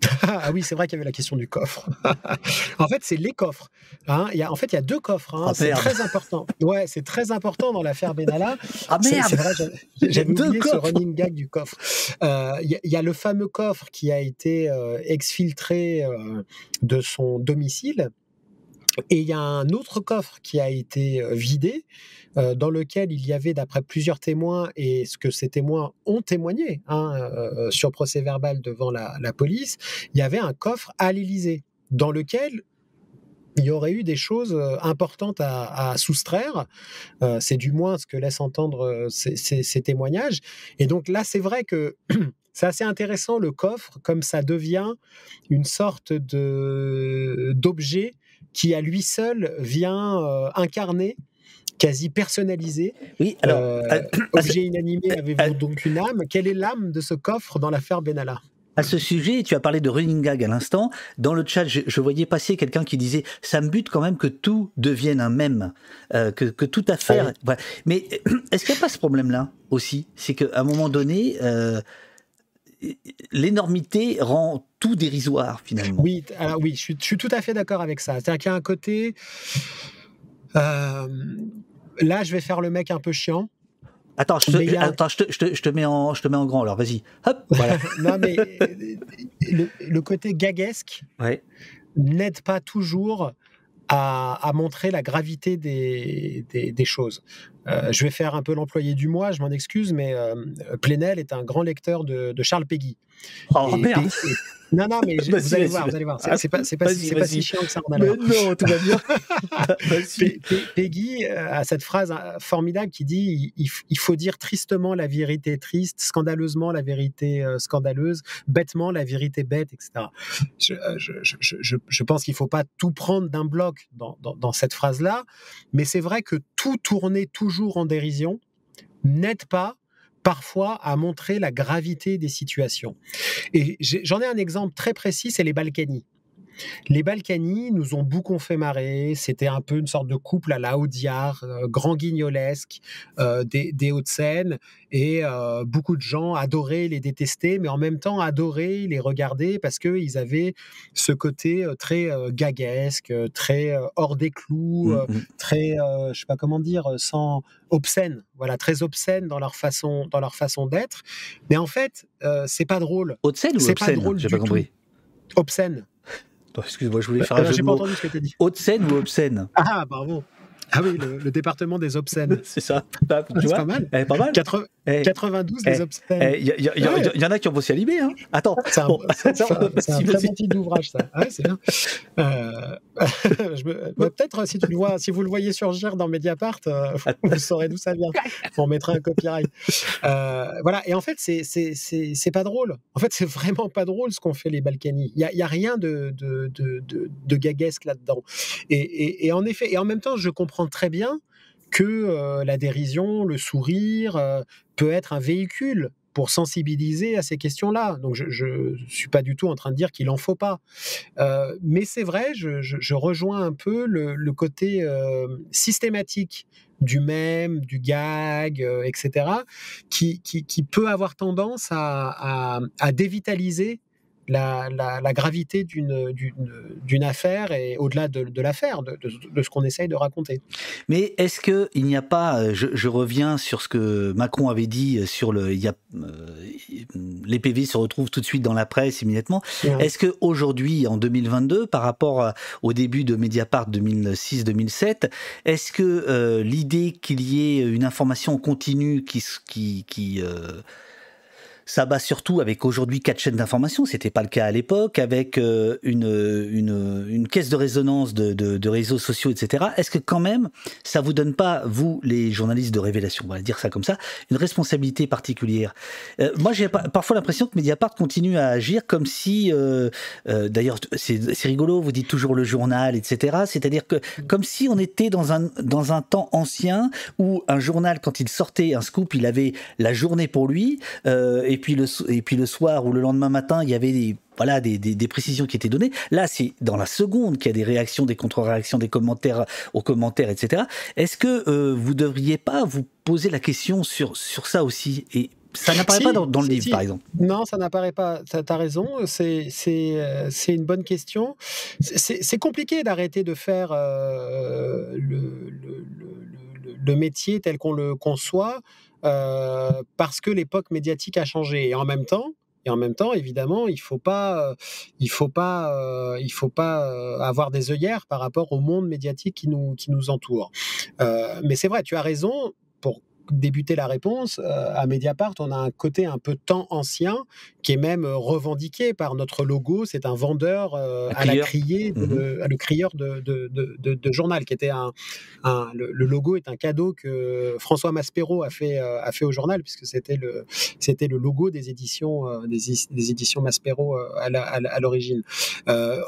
*laughs* ah oui, c'est vrai qu'il y avait la question du coffre. *laughs* en fait, c'est les coffres. Hein. Il y a, en fait, il y a deux coffres. Hein. Ah, c'est très important. Ouais, c'est très important dans l'affaire Benalla. Ah merde *laughs* J'avais oublié ce running gag du coffre. Euh, il y, a le fameux coffre qui a été euh, exfiltré euh, de son domicile. Et il y a un autre coffre qui a été vidé, dans lequel il y avait, d'après plusieurs témoins, et ce que ces témoins ont témoigné hein, sur procès verbal devant la, police, il y avait un coffre à l'Élysée, dans lequel il y aurait eu des choses importantes à, soustraire. c'est du moins ce que laissent entendre ces, témoignages. Et donc là, c'est vrai que *clears throat* c'est assez intéressant le coffre, comme ça devient une sorte d'objet qui à lui seul vient euh, incarner quasi personnalisé. Oui, alors. Euh, euh, objet inanimé, avez-vous donc une âme? Quelle est l'âme de ce coffre dans l'affaire Benalla? À ce sujet, tu as parlé de running gag à l'instant. Dans le chat, je, voyais passer quelqu'un qui disait ça me bute quand même que tout devienne un même, que, que, toute affaire. Mais *clears throat* est-ce qu'il n'y a pas ce problème-là aussi? C'est qu'à un moment donné, l'énormité rend tout dérisoire finalement. Oui, alors oui, je suis, tout à fait d'accord avec ça. C'est-à-dire qu'il y a un côté. Euh, là, je vais faire le mec un peu chiant. Attends, je te, je, te, mets en, je te mets en grand alors, vas-y. Hop, *laughs* voilà. non, mais le, côté gaguesque n'aide pas toujours à, montrer la gravité des, des, choses. Euh, je vais faire un peu l'employé du mois, je m'en excuse, mais euh, Plenel est un grand lecteur de, Charles Péguy. Oh merde Non, non, mais *laughs* je, vous, allez voir, vous allez voir, c'est pas, pas, pas si chiant que ça. En mais non, tout va bien. *laughs* Peggy a cette phrase formidable qui dit il, faut dire tristement la vérité triste, scandaleusement la vérité scandaleuse, bêtement la vérité bête, etc. Je, je, je pense qu'il ne faut pas tout prendre d'un bloc dans, dans, dans cette phrase-là, mais c'est vrai que tout tourner toujours en dérision n'aide pas parfois à montrer la gravité des situations. Et j'en ai un exemple très précis, c'est les Balkany. Les Balkany nous ont beaucoup fait marrer. C'était un peu une sorte de couple à la Audiard, euh, grand guignolesque euh, des, Hauts-de-Seine. Et euh, beaucoup de gens adoraient les détester, mais en même temps adoraient les regarder parce qu'ils avaient ce côté très gaguesque, très hors des clous, mmh, mmh. très, je sais pas comment dire, sans obscène. Voilà, très obscène dans leur façon, dans leur façon d'être. Mais en fait, c'est pas drôle. Haute-Seine ou obscène? J'ai pas compris. Obscène. Excuse-moi, je voulais faire un jeu J'ai pas entendu ce que tu as dit. Haute-Seine ou obscène? Ah, bravo. Ah oui, le, département des obscènes. *laughs* C'est ça. Bah, c'est pas mal. Eh, pas mal. 92 des obscènes. Il y, en a qui ont bossé à Libé. Hein. Attends. C'est un, bon, un, très bon titre d'ouvrage, ça. Ouais, c'est bien. Euh, *laughs* peut-être si, tu le vois, si vous le voyez surgir dans Mediapart, euh, vous saurez d'où ça vient. On mettra un copyright. Euh, voilà. Et en fait, c'est pas drôle. En fait, c'est vraiment pas drôle ce qu'ont fait les Balkany. Il n'y a, a, rien de, de, de, de gaguesque là-dedans. Et, et, et en effet, et en même temps, je comprends très bien que euh, la dérision, le sourire euh, peut être un véhicule pour sensibiliser à ces questions-là. Donc je ne suis pas du tout en train de dire qu'il n'en faut pas. Euh, mais c'est vrai, je, rejoins un peu le, côté systématique du même, du gag, etc., qui, peut avoir tendance à dévitaliser la, la, gravité d'une affaire et au-delà de, de l'affaire, de, de, ce qu'on essaye de raconter. Mais est-ce qu'il n'y a pas, euh, je, je, reviens sur ce que Macron avait dit sur le, il y a, euh, les PV se retrouvent tout de suite dans la presse immédiatement. Est-ce qu'aujourd'hui, en 2022, par rapport au début de Mediapart 2006-2007, est-ce que euh, l'idée qu'il y ait une information continue qui, qui, qui ça bat surtout avec aujourd'hui quatre chaînes d'information, c'était pas le cas à l'époque, avec euh, une, une, caisse de résonance de, de, réseaux sociaux, etc. Est-ce que quand même, ça vous donne pas, vous, les journalistes de révélation, on va dire ça comme ça, une responsabilité particulière? Euh, Moi, j'ai parfois l'impression que Mediapart continue à agir comme si, euh, d'ailleurs, c'est rigolo, vous dites toujours le journal, etc. C'est-à-dire que comme si on était dans un, dans un temps ancien où un journal, quand il sortait un scoop, il avait la journée pour lui, et et puis le, et puis le soir ou le lendemain matin, il y avait des, voilà, des, des, précisions qui étaient données. Là, c'est dans la seconde qu'il y a des réactions, des contre-réactions, des commentaires aux commentaires, etc. Est-ce que euh, vous devriez pas vous poser la question sur, sur ça aussi? Et ça n'apparaît pas dans, le livre, par exemple. Non, ça n'apparaît pas. Tu as raison. C'est euh, une bonne question. C'est compliqué d'arrêter de faire euh, le, le, le, le, métier tel qu'on le conçoit euh, parce que l'époque médiatique a changé. Et en même temps, et en même temps, évidemment, il faut pas, euh, il faut pas, euh, il faut pas avoir des œillères par rapport au monde médiatique qui nous qui nous entoure. mais c'est vrai, tu as raison. Pour débuter la réponse, euh, à Mediapart, on a un côté un peu temps ancien qui est même euh, revendiqué par notre logo. C'est un vendeur euh, à la criée, mmh le crieur de, de, journal, qui était un, le, logo est un cadeau que François Maspero a fait, a fait au journal, puisque c'était le, c'était le logo des éditions, des, éditions Maspero à l'origine.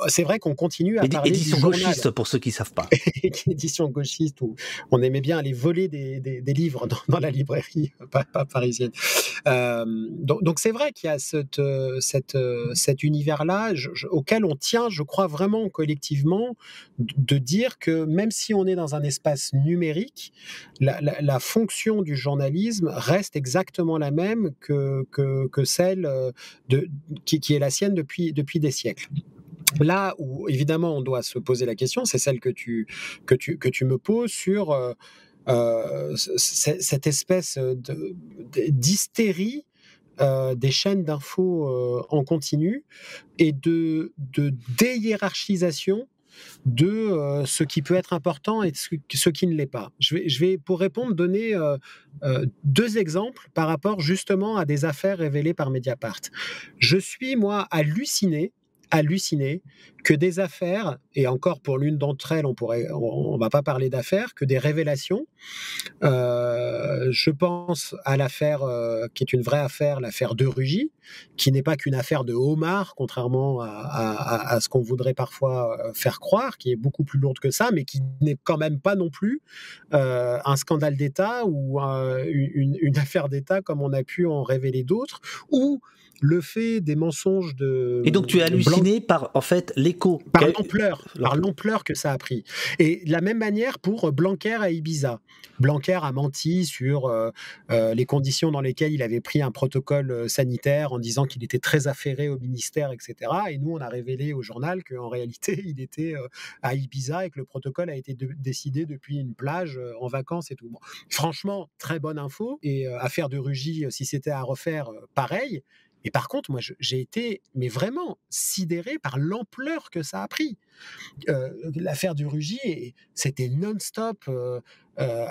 c'est vrai qu'on continue à parler édition gauchiste pour ceux qui savent pas. *laughs* édition gauchiste où on aimait bien aller voler des, des livres dans, dans la librairie, *laughs* pas, parisienne. Euh, donc c'est vrai qu'il y a euh, euh, cet univers-là auquel on tient, je crois vraiment collectivement, de dire que même si on est dans un espace numérique, la, fonction du journalisme reste exactement la même que, celle qui, est la sienne depuis, des siècles. Là où évidemment on doit se poser la question, c'est celle que tu, me poses sur cette espèce d'hystérie euh, des chaînes d'infos euh, en continu et de, de déhiérarchisation de euh, ce qui peut être important et ce, ce qui ne l'est pas. Je vais, pour répondre, donner euh, euh, deux exemples par rapport justement à des affaires révélées par Mediapart. Je suis, moi, halluciné halluciné que des affaires, et encore pour l'une d'entre elles, on pourrait, on, va pas parler d'affaires, que des révélations. Euh, je pense à l'affaire euh, qui est une vraie affaire, l'affaire de Rugy, qui n'est pas qu'une affaire de homard, contrairement à, ce qu'on voudrait parfois euh, faire croire, qui est beaucoup plus lourde que ça, mais qui n'est quand même pas non plus un scandale d'État ou une, une, affaire d'État comme on a pu en révéler d'autres, ou le fait des mensonges de. Et donc tu es halluciné par en fait l'écho. Par l'ampleur, par l'ampleur que ça a pris. Et de la même manière pour Blanquer à Ibiza. Blanquer a menti sur euh, euh, les conditions dans lesquelles il avait pris un protocole euh, sanitaire en disant qu'il était très affairé au ministère, etc. Et nous, on a révélé au journal qu'en *laughs* réalité, il était à Ibiza et que le protocole a été décidé depuis une plage en vacances et tout. franchement, très bonne info. Et affaire de Rugy, si c'était à refaire, pareil. Et par contre, moi, j'ai été, mais vraiment, sidéré par l'ampleur que ça a pris. Euh, l'affaire du Rugy, c'était non-stop, euh, euh,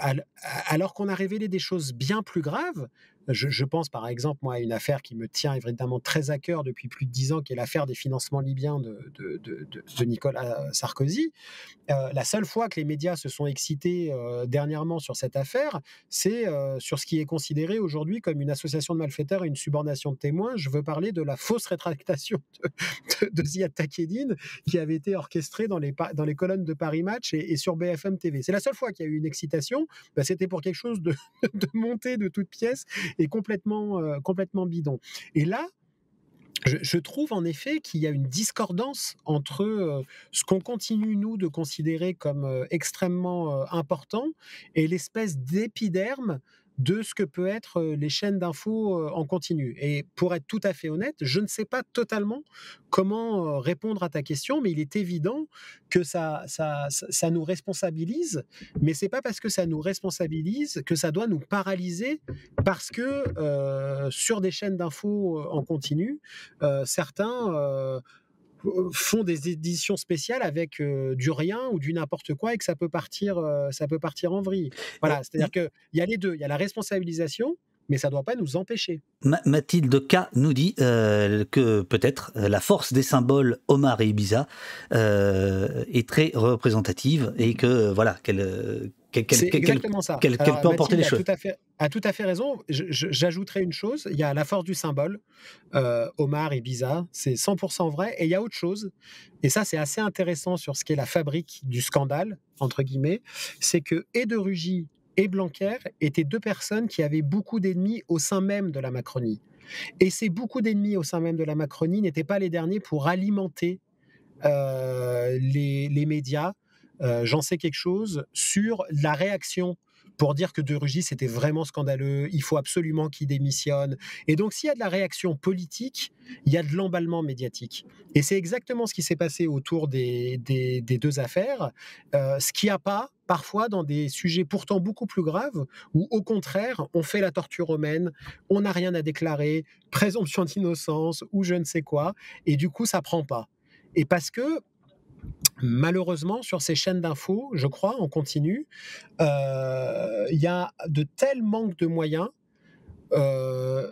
alors qu'on a révélé des choses bien plus graves. Je, pense par exemple moi à une affaire qui me tient évidemment très à cœur depuis plus de dix ans, qui est l'affaire des financements libyens de, Nicolas Sarkozy. Euh, la seule fois que les médias se sont excités euh, dernièrement sur cette affaire, c'est euh, sur ce qui est considéré aujourd'hui comme une association de malfaiteurs et une subornation de témoins. Je veux parler de la fausse rétractation de, Ziad Takedine qui avait été orchestrée dans les, colonnes de Paris Match et, sur BFM TV. C'est la seule fois qu'il y a eu une excitation. Bah, c'était pour quelque chose de, *laughs* de monter de toutes pièces est complètement, euh, complètement bidon. Et là, je, trouve en effet qu'il y a une discordance entre euh, ce qu'on continue, nous, de considérer comme euh, extrêmement important et l'espèce d'épiderme de ce que peut être les chaînes d'infos en continu. Et pour être tout à fait honnête, je ne sais pas totalement comment répondre à ta question, mais il est évident que ça, ça, ça nous responsabilise, mais c'est pas parce que ça nous responsabilise que ça doit nous paralyser, parce que sur des chaînes d'infos en continu, certains font des éditions spéciales avec du rien ou du n'importe quoi et que ça peut partir, ça peut partir en vrille. Voilà, c'est-à-dire qu'il y a les deux, il y a la responsabilisation, mais ça ne doit pas nous empêcher. Mathilde K nous dit que peut-être la force des symboles Omar et Ibiza est très représentative et que voilà qu'elle c'est exactement ça. Qu'elle peut emporter les choses. Tout à fait, a tout à fait raison. J'ajouterai une chose il y a la force du symbole, euh, Omar et Biza, c'est 100% vrai. Et il y a autre chose, et ça, c'est assez intéressant sur ce qu'est la fabrique du scandale, entre guillemets, c'est que et de Rugy et Blanquer étaient deux personnes qui avaient beaucoup d'ennemis au sein même de la Macronie. Et ces beaucoup d'ennemis au sein même de la Macronie n'étaient pas les derniers pour alimenter euh, les, les médias euh, j'en sais quelque chose sur la réaction pour dire que De Rugy, c'était vraiment scandaleux, il faut absolument qu'il démissionne. Et donc, s'il y a de la réaction politique, il y a de l'emballement médiatique. Et c'est exactement ce qui s'est passé autour des, deux affaires, euh, ce qu'il n'y a pas parfois dans des sujets pourtant beaucoup plus graves, où au contraire, on fait la torture romaine, on n'a rien à déclarer, présomption d'innocence, ou je ne sais quoi, et du coup, ça prend pas. Et parce que Malheureusement, sur ces chaînes d'infos, je crois, on continue, euh, il y a de tels manques de moyens, euh,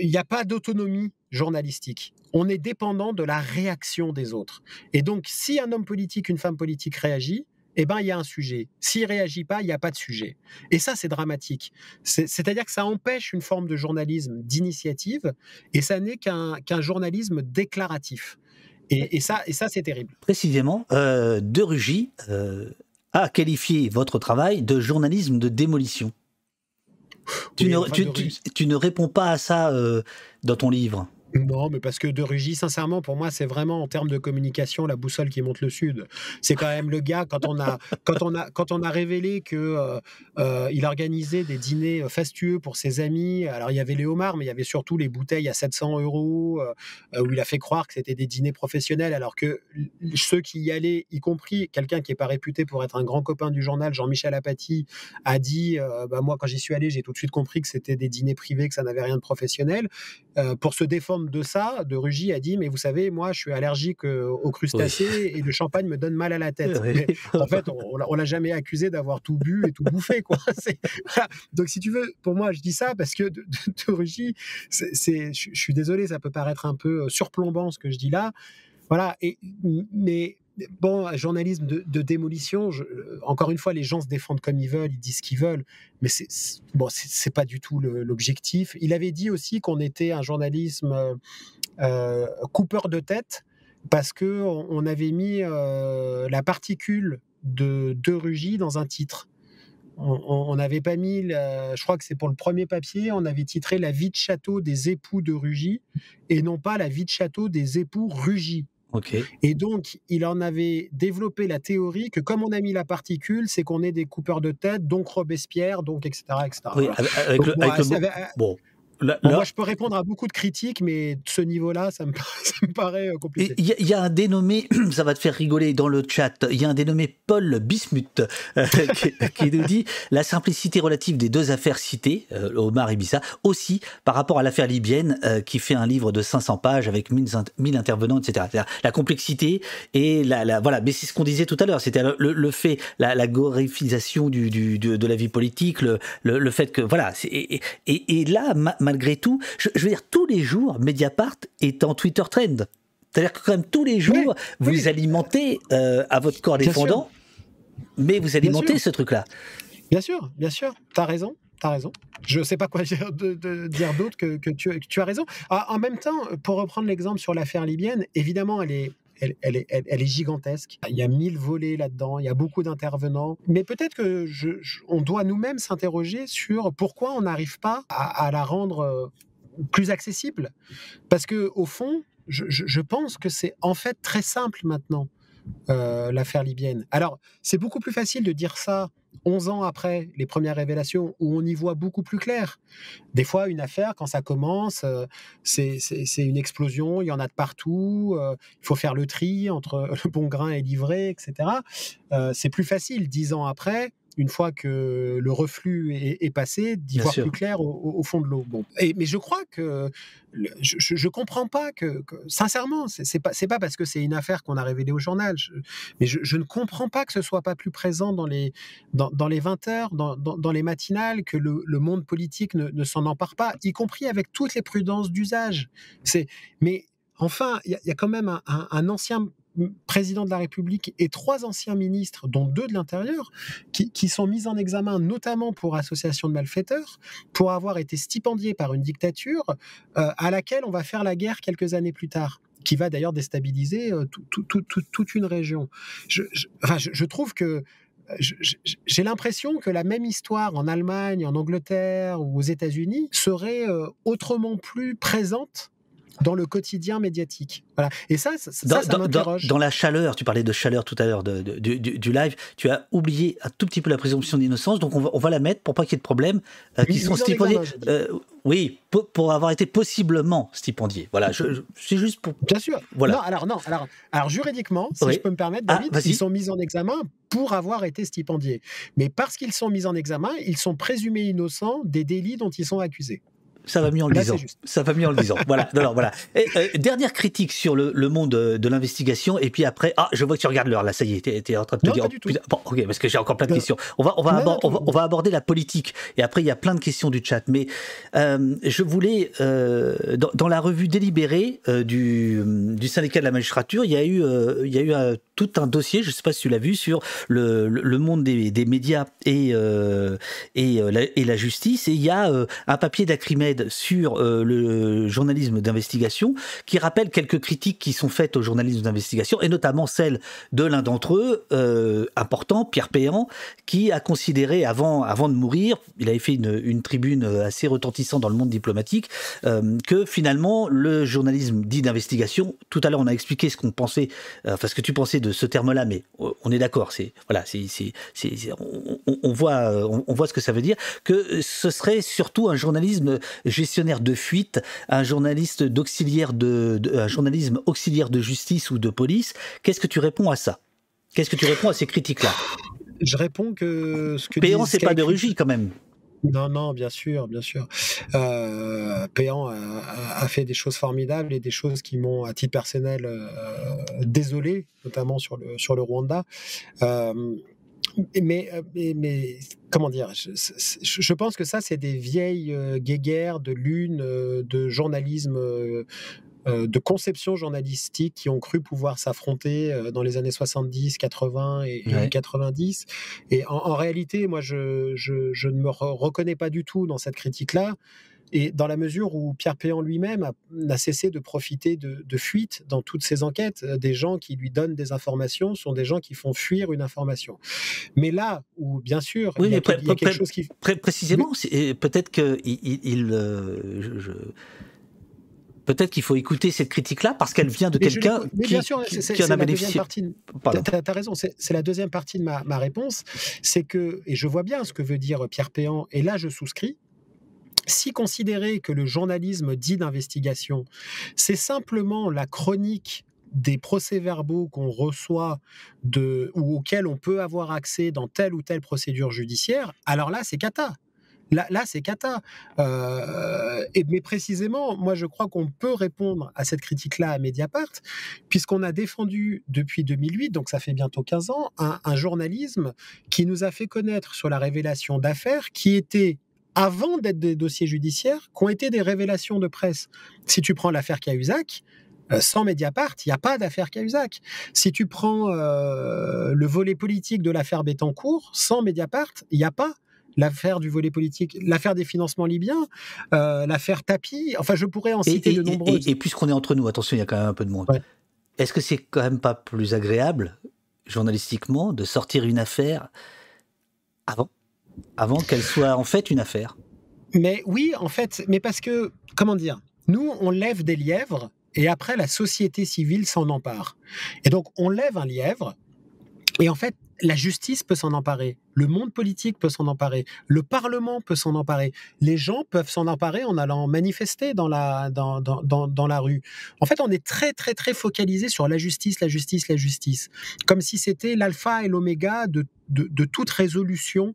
il n'y a pas d'autonomie journalistique. On est dépendant de la réaction des autres. Et donc, si un homme politique, une femme politique réagit, eh ben, il y a un sujet. S'il réagit pas, il n'y a pas de sujet. Et ça, c'est dramatique. C'est-à-dire que ça empêche une forme de journalisme d'initiative et ça n'est qu'un journalisme déclaratif. Et, ça, et ça c'est terrible. Précisément, euh, De Rugy euh, a qualifié votre travail de journalisme de démolition. tu, ne, réponds pas à ça euh, dans ton livre. Non, mais parce que De Rugy, sincèrement, pour moi, c'est vraiment en termes de communication la boussole qui monte le sud. C'est quand même le gars quand on a *laughs* quand on a quand on a révélé que euh, euh, il organisait des dîners fastueux pour ses amis. Alors il y avait les homards, mais il y avait surtout les bouteilles à 700 euros euh, où il a fait croire que c'était des dîners professionnels, alors que ceux qui y allaient, y compris quelqu'un qui est pas réputé pour être un grand copain du journal, Jean-Michel Apathy, a dit bah, moi quand j'y suis allé, j'ai tout de suite compris que c'était des dîners privés, que ça n'avait rien de professionnel. pour se défendre de ça, de Rugy a dit Mais vous savez, moi, je suis allergique aux crustacés et le champagne me donne mal à la tête. en *laughs* fait, on, l'a jamais accusé d'avoir tout bu et tout bouffé. Quoi. *laughs* Donc, si tu veux, pour moi, je dis ça parce que de, de, Rugy, c'est, je suis désolé, ça peut paraître un peu surplombant ce que je dis là. Voilà, et, mais bon, journalisme de, démolition, encore une fois, les gens se défendent comme ils veulent, ils disent ce qu'ils veulent, mais c'est bon, c'est pas du tout l'objectif. Il avait dit aussi qu'on était un journalisme euh, euh, coupeur de tête parce que on, avait mis euh, la particule de, de Rugy dans un titre. On n'avait pas mis, je crois que c'est pour le premier papier, on avait titré La vie de château des époux de Rugy et non pas La vie de château des époux Rugy. Et donc, il en avait développé la théorie que comme on a mis la particule, c'est qu'on est des coupeurs de tête, donc Robespierre, donc etc. etc. Oui, avec, le, bon, moi, je peux répondre à beaucoup de critiques, mais de ce niveau-là, ça, me, *laughs* paraît euh, compliqué. Il y, a un dénommé, *clears throat* ça va te faire rigoler dans le chat, il y a un dénommé Paul Bismuth euh, *laughs* qui, nous dit la simplicité relative des deux affaires citées, euh, Omar et Bissa, aussi par rapport à l'affaire libyenne qui fait un livre de 500 pages avec 1000, intervenants, etc. La complexité et la, voilà, mais c'est ce qu'on disait tout à l'heure, c'était le, fait, la, glorifisation du, de la vie politique, le, le, fait que voilà, et, et, et là, malgré tout, je, veux dire, tous les jours, Mediapart est en Twitter trend. C'est-à-dire que quand même tous les jours, vous alimentez euh, à votre corps défendant, mais vous alimentez ce truc-là. Bien sûr, bien sûr, tu as raison. T'as raison. Je ne sais pas quoi *laughs* dire, d'autre que, que, tu, as raison. Ah, en même temps, pour reprendre l'exemple sur l'affaire libyenne, évidemment, elle est, elle, est, gigantesque. Il y a mille volets là-dedans, il y a beaucoup d'intervenants. Mais peut-être que on doit nous-mêmes s'interroger sur pourquoi on n'arrive pas à, la rendre euh, plus accessible. Parce que au fond, je pense que c'est en fait très simple maintenant. Euh, l'affaire libyenne. Alors, c'est beaucoup plus facile de dire ça 11 ans après les premières révélations, où on y voit beaucoup plus clair. Des fois, une affaire, quand ça commence, euh, c'est une explosion, il y en a de partout, euh, il faut faire le tri entre *laughs* le bon grain et livré, etc. c'est plus facile, dix ans après, une fois que le reflux est, passé, d'y voir plus clair au, fond de l'eau. Bon. mais je crois que je, ne comprends pas que, sincèrement, c'est pas c'est pas parce que c'est une affaire qu'on a révélée au journal, mais je, ne comprends pas que ce soit pas plus présent dans les dans, dans les 20 heures, dans, dans, les matinales, que le, le monde politique ne, ne s'en empare pas, y compris avec toutes les prudences d'usage. C'est mais enfin, il y, a quand même un, un ancien président de la République et trois anciens ministres, dont deux de l'Intérieur, qui, sont mis en examen notamment pour association de malfaiteurs, pour avoir été stipendiés par une dictature euh, à laquelle on va faire la guerre quelques années plus tard qui va d'ailleurs déstabiliser euh, toute une région. Je, je trouve que j'ai l'impression que la même histoire en Allemagne, en Angleterre ou aux États-Unis serait euh, autrement plus présente dans le quotidien médiatique. Voilà. Et ça, ça, dans, ça, dans, la chaleur, tu parlais de chaleur tout à l'heure de, du, live, tu as oublié un tout petit peu la présomption d'innocence, donc on va, on va, la mettre pour pas qu'il y ait de problème, euh, qui sont stipendiés. Euh, oui, pour, avoir été possiblement stipendiés. Voilà, c'est juste pour. Bien sûr. Voilà. Non, alors non, alors, alors juridiquement, si je peux me permettre, ah, David, ils sont mis en examen pour avoir été stipendiés. Mais parce qu'ils sont mis en examen, ils sont présumés innocents des délits dont ils sont accusés. Ça va mieux en le disant. Ça va mieux en le disant. voilà. Alors, voilà. Euh, dernière critique sur le, monde de l'investigation. Et puis après, ah, je vois que tu regardes l'heure là. Ça y est, tu es, en train de te dire. bon, ok, parce que j'ai encore plein de questions. On va, on va, on, va, aborder la politique. Et après, il y a plein de questions du chat. Mais euh, je voulais, euh, dans, la revue délibérée du, du syndicat de la magistrature, il y a eu, il y a eu tout un dossier. Je ne sais pas si tu l'as vu sur le, le monde des, des, médias et et la, et la justice. Et il y a un papier d'Acrimède sur euh, le journalisme d'investigation, qui rappelle quelques critiques qui sont faites au journalisme d'investigation, et notamment celle de l'un d'entre eux, euh, important, Pierre Péan, qui a considéré avant, avant de mourir, il avait fait une, tribune assez retentissante dans le monde diplomatique, euh, que finalement le journalisme dit d'investigation, tout à l'heure on a expliqué ce qu'on pensait, enfin ce que tu pensais de ce terme-là, mais on est d'accord, c'est voilà, c'est, on, on, voit, on, voit ce que ça veut dire, que ce serait surtout un journalisme gestionnaire de fuite, un journaliste d'auxiliaire de, un journalisme auxiliaire de justice ou de police. Qu'est-ce que tu réponds à ça? Qu'est-ce que tu réponds à ces critiques-là? Je réponds que ce que Péan, c'est pas de Rugy quand même. Non, non, bien sûr, bien sûr. Euh, Péan a, fait des choses formidables et des choses qui m'ont, à titre personnel, euh, désolé, notamment sur le, sur le Rwanda. Euh, mais, mais, comment dire je, pense que ça, c'est des vieilles guéguerres de lune, de journalisme euh, de conception journalistique qui ont cru pouvoir s'affronter euh, dans les années 70, 80 et, 90. Et en, réalité, moi, je, je, ne me reconnais pas du tout dans cette critique-là. Et dans la mesure où Pierre Péan lui-même n'a cessé de profiter de, fuites dans toutes ses enquêtes, euh, des gens qui lui donnent des informations sont des gens qui font fuir une information. Mais là où, bien sûr, il y a, quelque chose qui... précisément, peut-être qu'il il, peut-être qu'il faut écouter cette critique-là parce qu'elle vient de quelqu'un qui, en a bénéficié. Tu as, raison, c'est la deuxième partie de ma, ma réponse. C'est que, et je vois bien ce que veut dire Pierre Péan, et là je souscris, si considérer que le journalisme dit d'investigation, c'est simplement la chronique des procès-verbaux qu'on reçoit ou auxquels on peut avoir accès dans telle ou telle procédure judiciaire, alors là, c'est cata. Là, c'est cata. Euh, mais précisément, moi, je crois qu'on peut répondre à cette critique-là à Mediapart, puisqu'on a défendu depuis 2008, donc ça fait bientôt 15 ans, un, un journalisme qui nous a fait connaître sur la révélation d'affaires qui étaient avant d'être des dossiers judiciaires, qui ont été des révélations de presse. Si tu prends l'affaire Cahuzac, euh, sans Mediapart, il n'y a pas d'affaire Cahuzac. Si tu prends euh, le volet politique de l'affaire Bettencourt, sans Mediapart, il n'y a pas l'affaire du volet politique, l'affaire des financements libyens, euh, l'affaire Tapi. Enfin, je pourrais en citer de nombreuses. Et, puisqu'on est entre nous, attention, il y a quand même un peu de monde. Est-ce que c'est quand même pas plus agréable, journalistiquement, de sortir une affaire avant, avant qu'elle soit en fait une affaire Mais oui, en fait, mais parce que, comment dire, nous, on lève des lièvres et après, la société civile s'en empare. Et donc, on lève un lièvre. Et en fait, la justice peut s'en emparer, le monde politique peut s'en emparer, le Parlement peut s'en emparer, les gens peuvent s'en emparer en allant manifester dans la, dans, dans, dans, la rue. En fait, on est très, très, très focalisé sur la justice, la justice, la justice, comme si c'était l'alpha et l'oméga de, de, toute résolution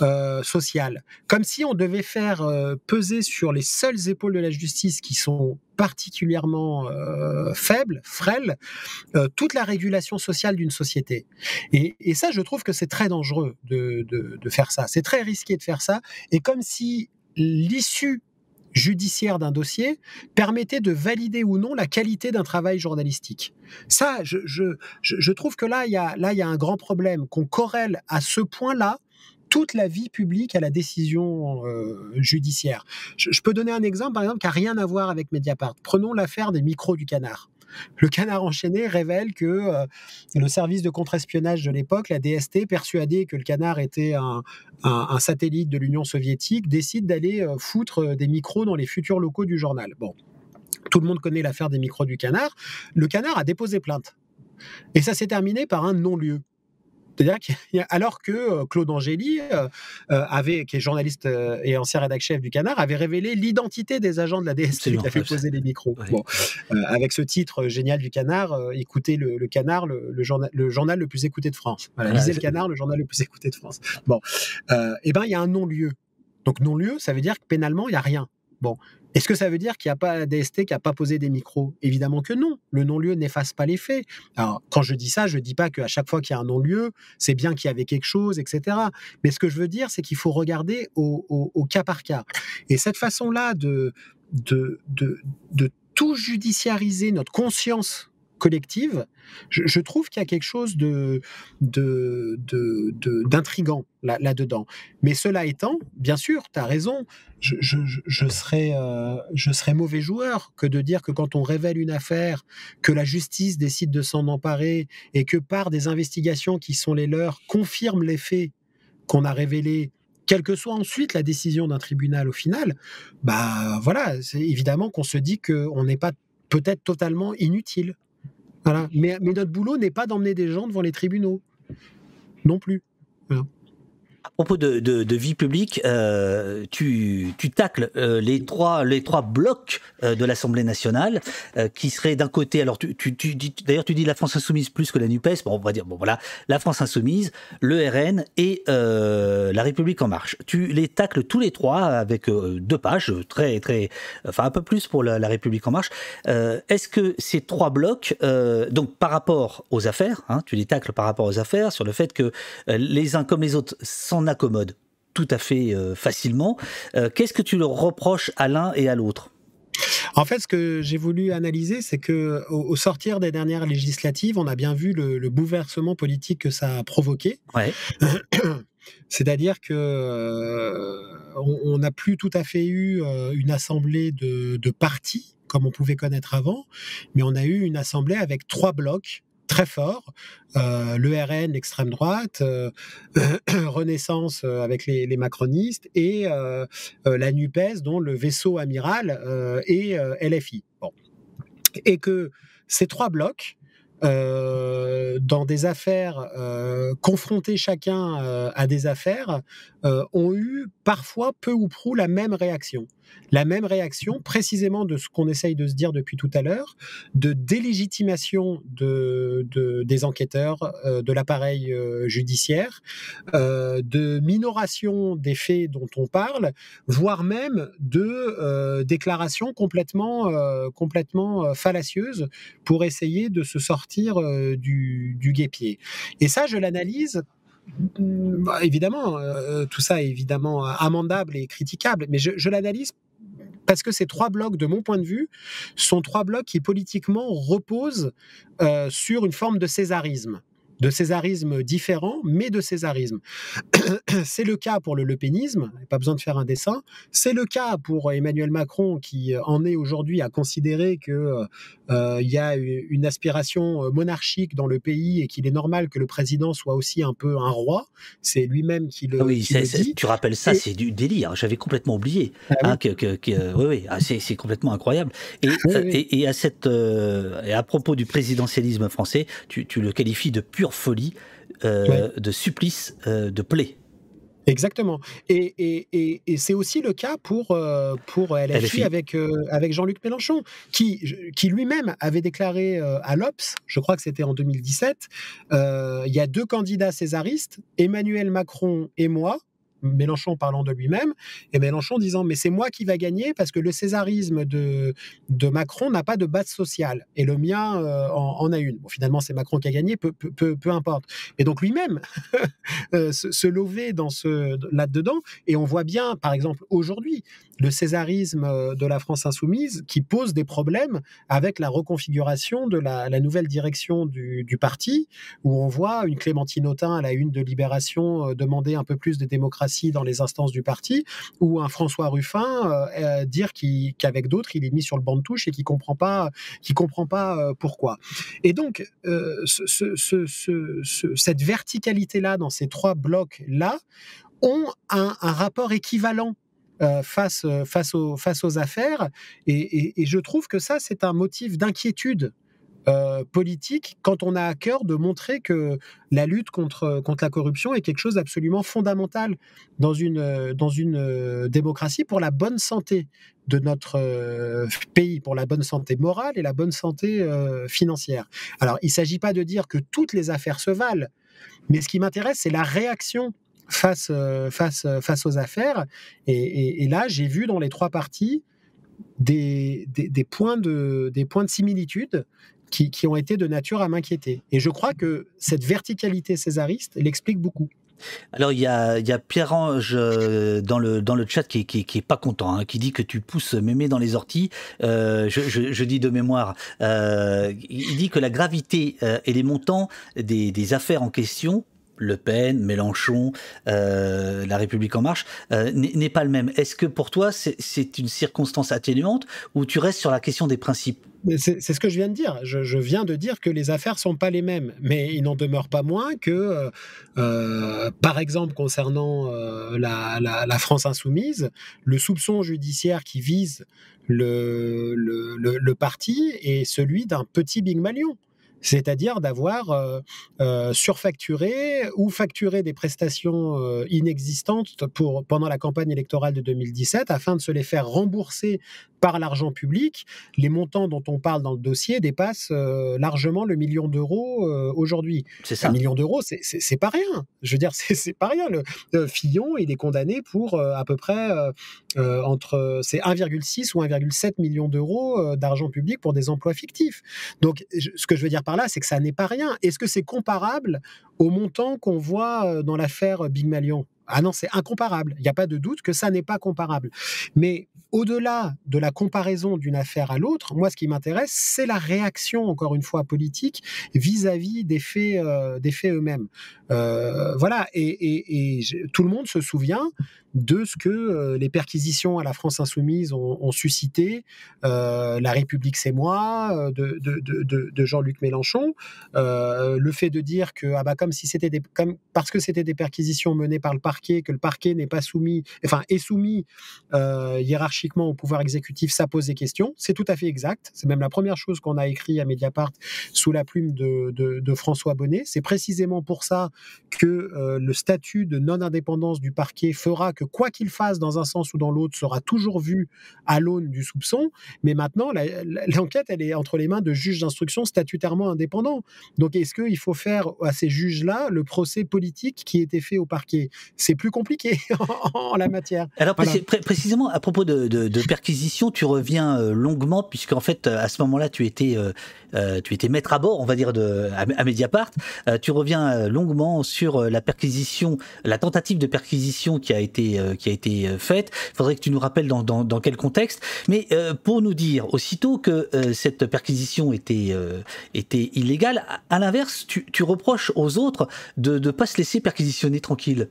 euh, sociale, comme si on devait faire euh, peser sur les seules épaules de la justice qui sont particulièrement euh, faibles, frêles, toute la régulation sociale d'une société. Et, et ça, je trouve que c'est très dangereux de, de, faire ça. C'est très risqué de faire ça. Et comme si l'issue judiciaire d'un dossier permettait de valider ou non la qualité d'un travail journalistique. Ça, je, trouve que là, il y a, y a un grand problème, qu'on corrèle à ce point-là toute la vie publique à la décision euh, judiciaire. Je, je, peux donner un exemple, par exemple, qui n'a rien à voir avec Mediapart. Prenons l'affaire des micros du canard. Le canard enchaîné révèle que euh, le service de contre-espionnage de l'époque, la DST, persuadé que le canard était un, satellite de l'Union soviétique, décide d'aller euh, foutre euh, des micros dans les futurs locaux du journal. Bon, tout le monde connaît l'affaire des micros du canard. Le canard a déposé plainte. Et ça s'est terminé par un non-lieu. C'est-à-dire alors que euh, Claude Angéli, euh, euh, avait, qui est journaliste et ancien rédacteur chef du Canard, avait révélé l'identité des agents de la DST qui avaient posé les micros. avec ce titre génial du Canard, écoutez le, Canard, le, journal, le journal le plus écouté de France. lisez le Canard, le journal le plus écouté de France. Bon, et ben il y a un non-lieu. Donc non-lieu, ça veut dire que pénalement il y a rien. Bon, est-ce que ça veut dire qu'il n'y a pas DST qui n'a pas posé des micros? Évidemment que non. Le non-lieu n'efface pas les faits. Alors, quand je dis ça, je ne dis pas qu'à chaque fois qu'il y a un non-lieu, c'est bien qu'il y avait quelque chose, etc. Mais ce que je veux dire, c'est qu'il faut regarder au, cas par cas. Et cette façon-là de tout judiciariser notre conscience collective, je, trouve qu'il y a quelque chose de, d'intrigant là, dedans Mais cela étant, bien sûr, tu as raison, je, serais, euh, je serais mauvais joueur que de dire que quand on révèle une affaire, que la justice décide de s'en emparer et que par des investigations qui sont les leurs, confirme les faits qu'on a révélés quelle que soit ensuite la décision d'un tribunal au final, bah voilà, c'est évidemment qu'on se dit qu'on n'est pas peut-être totalement inutile. Mais, notre boulot n'est pas d'emmener des gens devant les tribunaux. Non plus. À propos de, vie publique, euh, tu, tacles euh, les trois les trois blocs euh, de l'Assemblée nationale qui seraient d'un côté. Alors tu, d'ailleurs tu dis la France insoumise plus que la Nupes. Bon on va dire bon voilà la France insoumise, le RN et la République en marche. Tu les tacles tous les trois avec deux pages très très enfin un peu plus pour la, République en marche. Est-ce que ces trois blocs donc par rapport aux affaires, hein, tu les tacles par rapport aux affaires sur le fait que les uns comme les autres s'en accommodent tout à fait euh, facilement. Euh, Qu'est-ce que tu leur reproches à l'un et à l'autre? En fait, ce que j'ai voulu analyser, c'est que au, au sortir des dernières législatives, on a bien vu le, le bouleversement politique que ça a provoqué. Ouais. *clears throat* C'est-à-dire que euh, on n'a plus tout à fait eu euh, une assemblée de, de partis comme on pouvait connaître avant, mais on a eu une assemblée avec trois blocs très forts euh, le l'extrême droite, euh, *clears throat* Renaissance euh, avec les, macronistes et euh, la Nupes, dont le vaisseau amiral est LFI. Bon. Et que ces trois blocs, dans des affaires confrontés chacun à des affaires, euh, ont eu parfois peu ou prou la même réaction. La même réaction, précisément de ce qu'on essaye de se dire depuis tout à l'heure, de délégitimation de, de- des enquêteurs, euh, de l'appareil euh, judiciaire, de minoration des faits dont on parle, voire même de déclarations complètement, complètement fallacieuses pour essayer de se sortir du guépier. Et ça, je l'analyse. Bah, évidemment, euh, tout ça est évidemment amendable et critiquable, mais je, l'analyse parce que ces trois blocs, de mon point de vue, sont trois blocs qui politiquement reposent euh, sur une forme de césarisme de césarisme différent, mais de césarisme. *clears throat* C'est le cas pour le lepénisme, pas besoin de faire un dessin. C'est le cas pour Emmanuel Macron, qui en est aujourd'hui à considérer que euh, il y a une aspiration monarchique dans le pays et qu'il est normal que le président soit aussi un peu un roi. C'est lui-même qui le, Ah oui, qui le dit. tu rappelles ça, Et- c'est du délire. J'avais complètement oublié. Ah oui. hein, que, que- que- euh, oui, oui, ah, c'est complètement incroyable. Et, Oui, euh, oui. et, et à cette, euh, et à propos du présidentialisme français, tu, tu le qualifies de folie, euh, de supplice, euh, de plaie. Exactement. Et, et, et, et c'est aussi le cas pour, euh, pour LFI, LFI. avec, euh, avec Jean-Luc Mélenchon, qui, qui lui-même avait déclaré à l'Obs, je crois que c'était en 2017, euh, il y a deux candidats césaristes, Emmanuel Macron et moi. Mélenchon parlant de lui-même, et Mélenchon disant mais c'est moi qui va gagner parce que le césarisme de, Macron n'a pas de base sociale et le mien euh, en, a une. Finalement c'est Macron qui a gagné, peu, peu, peu, importe. Et donc lui-même *laughs* euh, se, se ce là-dedans, et on voit bien par exemple aujourd'hui le césarisme euh, de la France insoumise qui pose des problèmes avec la reconfiguration de la, nouvelle direction du, parti, où on voit une Clémentine Autain à la une de Libération euh, demander un peu plus de démocratie dans les instances du parti, ou un François Ruffin euh, dire qu'avec d'autres il est mis sur le banc de touche et qu'il comprend pas, qu'il comprend pas pourquoi. Et donc ce- ce- ce- ce- ce- cette verticalité là dans ces trois blocs là ont un rapport équivalent euh, face, euh, face, aux, affaires. Et, je trouve que ça, c'est un motif d'inquiétude euh, politique quand on a à cœur de montrer que la lutte contre, la corruption est quelque chose d'absolument fondamental dans une, démocratie pour la bonne santé de notre pays, pour la bonne santé morale et la bonne santé financière. Alors, il ne s'agit pas de dire que toutes les affaires se valent, mais ce qui m'intéresse, c'est la réaction face, euh, face, euh, face aux affaires. Et, là, j'ai vu dans les trois parties des, des, points, de, des points de similitude qui, qui ont été de nature à m'inquiéter. Et je crois que cette verticalité césariste l'explique beaucoup. Alors il y a, y a Pierre-Ange euh, dans le dans le chat qui est, qui est, pas content, hein, qui dit que tu pousses mémé dans les orties. Je, dis de mémoire. Il dit que la gravité et les montants des, des affaires en question. Le Pen, Mélenchon, euh, La République en marche, euh, n'est pas le même. Est-ce que pour toi c'est- une circonstance atténuante ou tu restes sur la question des principes? C'est ce que je viens de dire. Je, viens de dire que les affaires sont pas les mêmes, mais il n'en demeure pas moins que, euh, par exemple, concernant la, France insoumise, le soupçon judiciaire qui vise le- le parti est celui d'un petit Big Malion. C'est-à-dire d'avoir euh, euh, surfacturé ou facturé des prestations euh, inexistantes pour, pendant la campagne électorale de 2017 afin de se les faire rembourser par l'argent public. Les montants dont on parle dans le dossier dépassent largement le million d'euros aujourd'hui. C'est ça. Un million d'euros, c'est pas rien. Je veux dire, *laughs* c'est pas rien. Le, Fillon, il est condamné pour à peu près entre c'est 1,6 ou 1,7 million d'euros d'argent public pour des emplois fictifs. Donc, ce que je veux dire par là, c'est que ça n'est pas rien. Est-ce que c'est comparable au montant qu'on voit euh, dans l'affaire Big Malion ah non, c'est incomparable. Il n'y a pas de doute que ça n'est pas comparable. Mais au-delà de la comparaison d'une affaire à l'autre, moi, ce qui m'intéresse, c'est la réaction, encore une fois, politique vis-à-vis des faits, euh, des faits eux-mêmes. Euh, voilà. Et, tout le monde se souvient de ce que euh, les perquisitions à la France insoumise ont, suscité. la République, c'est moi, de, Jean-Luc Mélenchon. le fait de dire que, ah bah, comme si c'était comme, parce que c'était des perquisitions menées par le que le parquet n'est pas soumis, enfin, est soumis hiérarchiquement au pouvoir exécutif, ça pose des questions. C'est tout à fait exact. C'est même la première chose qu'on a écrit à Mediapart sous la plume de, François Bonnet. C'est précisément pour ça que euh, le statut de non-indépendance du parquet fera que quoi qu'il fasse dans un sens ou dans l'autre sera toujours vu à l'aune du soupçon. Mais maintenant, l'enquête, elle est entre les mains de juges d'instruction statutairement indépendants. Donc, est-ce qu'il faut faire à ces juges-là le procès politique qui était fait au parquet? C'est plus compliqué *laughs* en, la matière. Alors, précisément, à propos de, de, perquisition, tu reviens euh, longuement, puisqu'en fait, à ce moment-là, tu étais, euh, euh, tu étais maître à bord, on va dire, de, à, Mediapart. tu reviens longuement sur la perquisition, la tentative de perquisition qui a été, qui a été faite. Il faudrait que tu nous rappelles dans, dans, quel contexte. Mais pour nous dire, aussitôt que cette perquisition était, était illégale, à, l'inverse, tu, tu reproches aux autres de ne pas se laisser perquisitionner tranquille.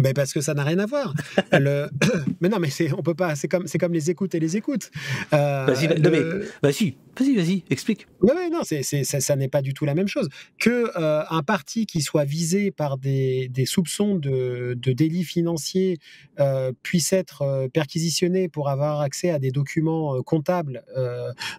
Ben parce que ça n'a rien à voir. *laughs* *coughs* mais non, mais c'est, on peut pas. C'est comme, c'est comme les écoutes et les écoutes. Euh, vas-y, vas-y, vas-y, vas-y, explique. Oui, non, c'est, ça, n'est pas du tout la même chose. Que euh, un parti qui soit visé par des, des soupçons de, de délits financiers euh, puisse être perquisitionné pour avoir accès à des documents comptables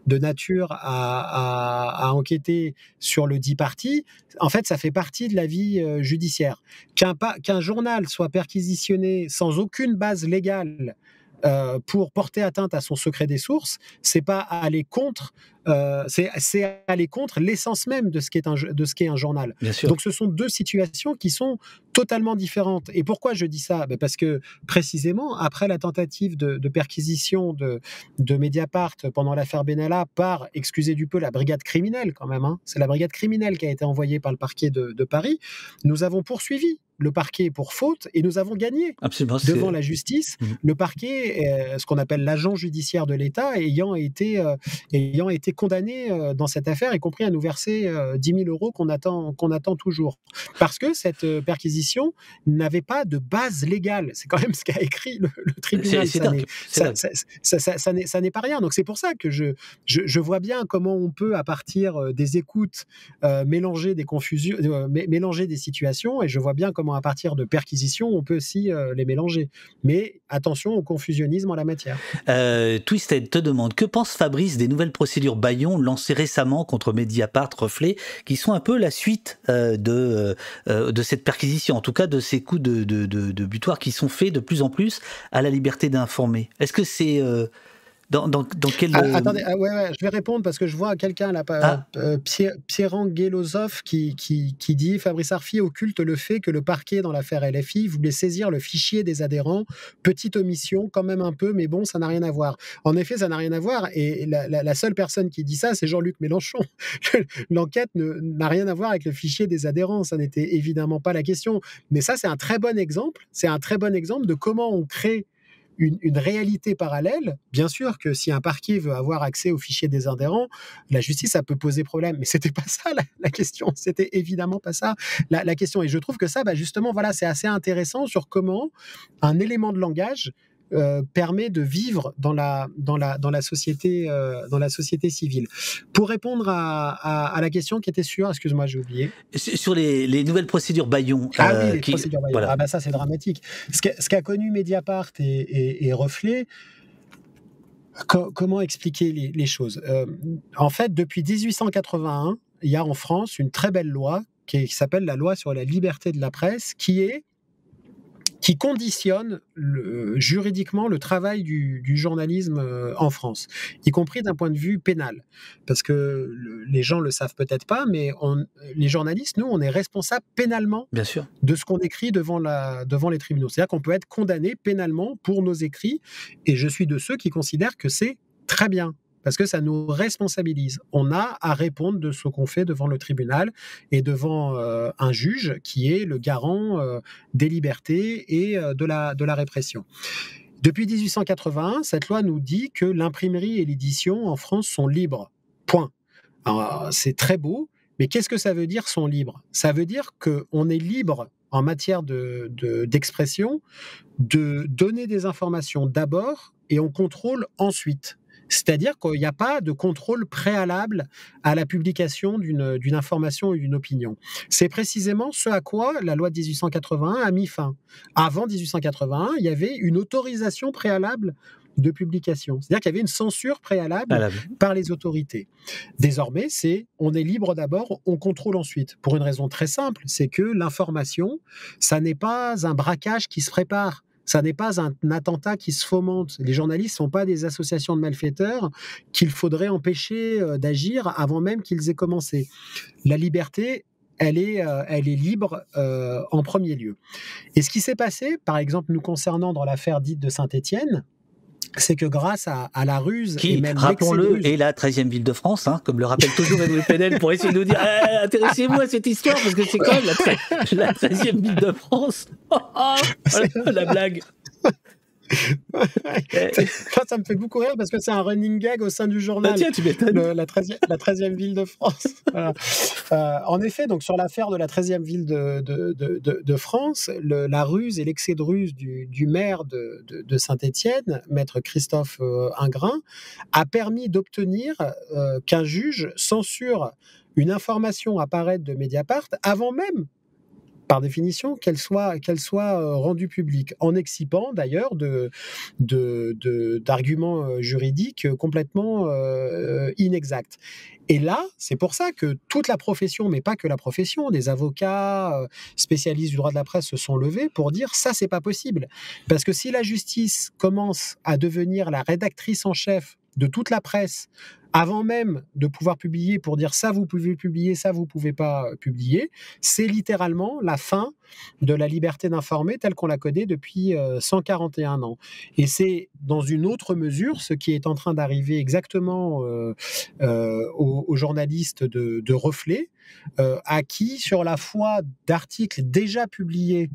de nature à, à, enquêter sur le dit parti, en fait, ça fait partie de la vie judiciaire. Qu'un, qu'un journal soit perquisitionné sans aucune base légale euh, pour porter atteinte à son secret des sources, c'est pas aller contre, euh, c'est aller contre l'essence même de ce qu'est un de ce qu'est un journal. Donc ce sont deux situations qui sont totalement différentes. Et pourquoi je dis ça? Ben Parce que précisément après la tentative de, perquisition de, de Mediapart pendant l'affaire Benalla par, excusez du peu, la brigade criminelle quand même, hein, c'est la brigade criminelle qui a été envoyée par le parquet de, de Paris, nous avons poursuivi le parquet pour faute et nous avons gagné devant la justice. Mmh. Le parquet, euh, ce qu'on appelle l'agent judiciaire de l'État, ayant été, euh, ayant été condamné euh, dans cette affaire, y compris à nous verser 10 000 euros qu'on attend, qu'on attend toujours. Parce que cette perquisition n'avait pas de base légale. C'est quand même ce qu'a écrit le, tribunal. Ça n'est pas rien. Donc c'est pour ça que je, je, vois bien comment on peut, à partir des écoutes, mélanger des confusions, mélanger des situations, et je vois bien comment à partir de perquisitions, on peut aussi euh, les mélanger. Mais attention au confusionnisme en la matière. Euh, Twisted te demande que pense Fabrice des nouvelles procédures Bayon lancées récemment contre Mediapart, Reflet, qui sont un peu la suite euh, de, de cette perquisition, en tout cas de ces coups de, de, de, butoir qui sont faits de plus en plus à la liberté d'informer. Est-ce que c'est dans, dans, quel... Ah, attendez, ah, ouais, ouais, je vais répondre parce que je vois quelqu'un là, ah. euh, Pierre, qui, qui, qui, dit Fabrice Arfi occulte le fait que le parquet dans l'affaire LFI voulait saisir le fichier des adhérents. Petite omission, quand même un peu, mais bon, ça n'a rien à voir. En effet, ça n'a rien à voir. Et la, la, seule personne qui dit ça, c'est Jean-Luc Mélenchon. *laughs* L'enquête n'a rien à voir avec le fichier des adhérents. Ça n'était évidemment pas la question. Mais ça, c'est un très bon exemple. C'est un très bon exemple de comment on crée une, réalité parallèle. Bien sûr que si un parquet veut avoir accès au fichier des adhérents, la justice, ça peut poser problème. Mais c'était pas ça la, question. C'était évidemment pas ça la, question. Et je trouve que ça, bah justement, voilà, c'est assez intéressant sur comment un élément de langage euh, permet de vivre dans la, dans la, dans la, société, euh, dans la société civile. Pour répondre à, à, la question qui était sur, excuse-moi, j'ai oublié. Sur les, les, nouvelles procédures Bayon. Ah oui, euh, les procédures Bayon. Ah bah ça, c'est dramatique. Ce qu'a connu Mediapart et, et, Reflet, comment expliquer les, les choses? En fait, depuis 1881, il y a en France une très belle loi qui s'appelle la loi sur la liberté de la presse, qui est qui conditionne le, juridiquement le travail du, du, journalisme euh, en France, y compris d'un point de vue pénal. Parce que le, les gens le savent peut-être pas, mais on, les journalistes, nous, on est responsable pénalement Bien sûr. de ce qu'on écrit devant, la, devant les tribunaux. C'est-à-dire qu'on peut être condamné pénalement pour nos écrits, et je suis de ceux qui considèrent que c'est très bien parce que ça nous responsabilise. On a à répondre de ce qu'on fait devant le tribunal et devant euh, un juge qui est le garant euh, des libertés et euh, de, la, de la répression. Depuis 1881, cette loi nous dit que l'imprimerie et l'édition en France sont libres. Point. C'est très beau, mais qu'est-ce que ça veut dire sont libres? Ça veut dire qu'on est libre en matière d'expression de, de, de donner des informations d'abord et on contrôle ensuite. C'est-à-dire qu'il n'y a pas de contrôle préalable à la publication d'une information ou d'une opinion. C'est précisément ce à quoi la loi de 1881 a mis fin. Avant 1881, il y avait une autorisation préalable de publication. C'est-à-dire qu'il y avait une censure préalable Préalable. par les autorités. Désormais, c'est on est libre d'abord, on contrôle ensuite. Pour une raison très simple, c'est que l'information, ça n'est pas un braquage qui se prépare. Ça n'est pas un, attentat qui se fomente. Les journalistes ne sont pas des associations de malfaiteurs qu'il faudrait empêcher euh, d'agir avant même qu'ils aient commencé. La liberté, elle est, euh, elle est libre euh, en premier lieu. Et ce qui s'est passé, par exemple, nous concernant dans l'affaire dite de Saint-Étienne, c'est que grâce à, à, la ruse qui, rappelons-le, est la 13e ville de France, hein, comme le rappelle toujours Edouard Penel, pour essayer de nous dire *laughs* eh, intéressez-vous à cette histoire, parce que c'est quand même la, la 13e ville de France. *laughs* la blague. Ça, ça me fait beaucoup rire parce que c'est un running gag au sein du journal. Ah, tiens, tu. Le- La 13e, la 13e ville de France. *laughs* Voilà. Euh, en effet, donc sur l'affaire de la 13e ville de, de, de, de- de France, le- la ruse et l'excès de ruse du, du maire de Saint-Étienne, maître Christophe euh, Ingrin, a permis d'obtenir euh, qu'un juge censure une information apparaître de Mediapart avant même par définition, qu'elle soit, euh, rendue publique, en excipant d'ailleurs d'arguments euh, juridiques complètement euh, inexacts. Et là, c'est pour ça que toute la profession, mais pas que la profession, des avocats, spécialistes du droit de la presse se sont levés pour dire ça, c'est pas possible. Parce que si la justice commence à devenir la rédactrice en chef de toute la presse, avant même de pouvoir publier pour dire ça vous pouvez publier, ça vous pouvez pas publier, c'est littéralement la fin de la liberté d'informer telle qu'on la connaît depuis euh, 141 ans. Et c'est dans une autre mesure ce qui est en train d'arriver exactement euh, euh, aux, journalistes de, de Reflet, euh, à qui, sur la foi d'articles déjà publiés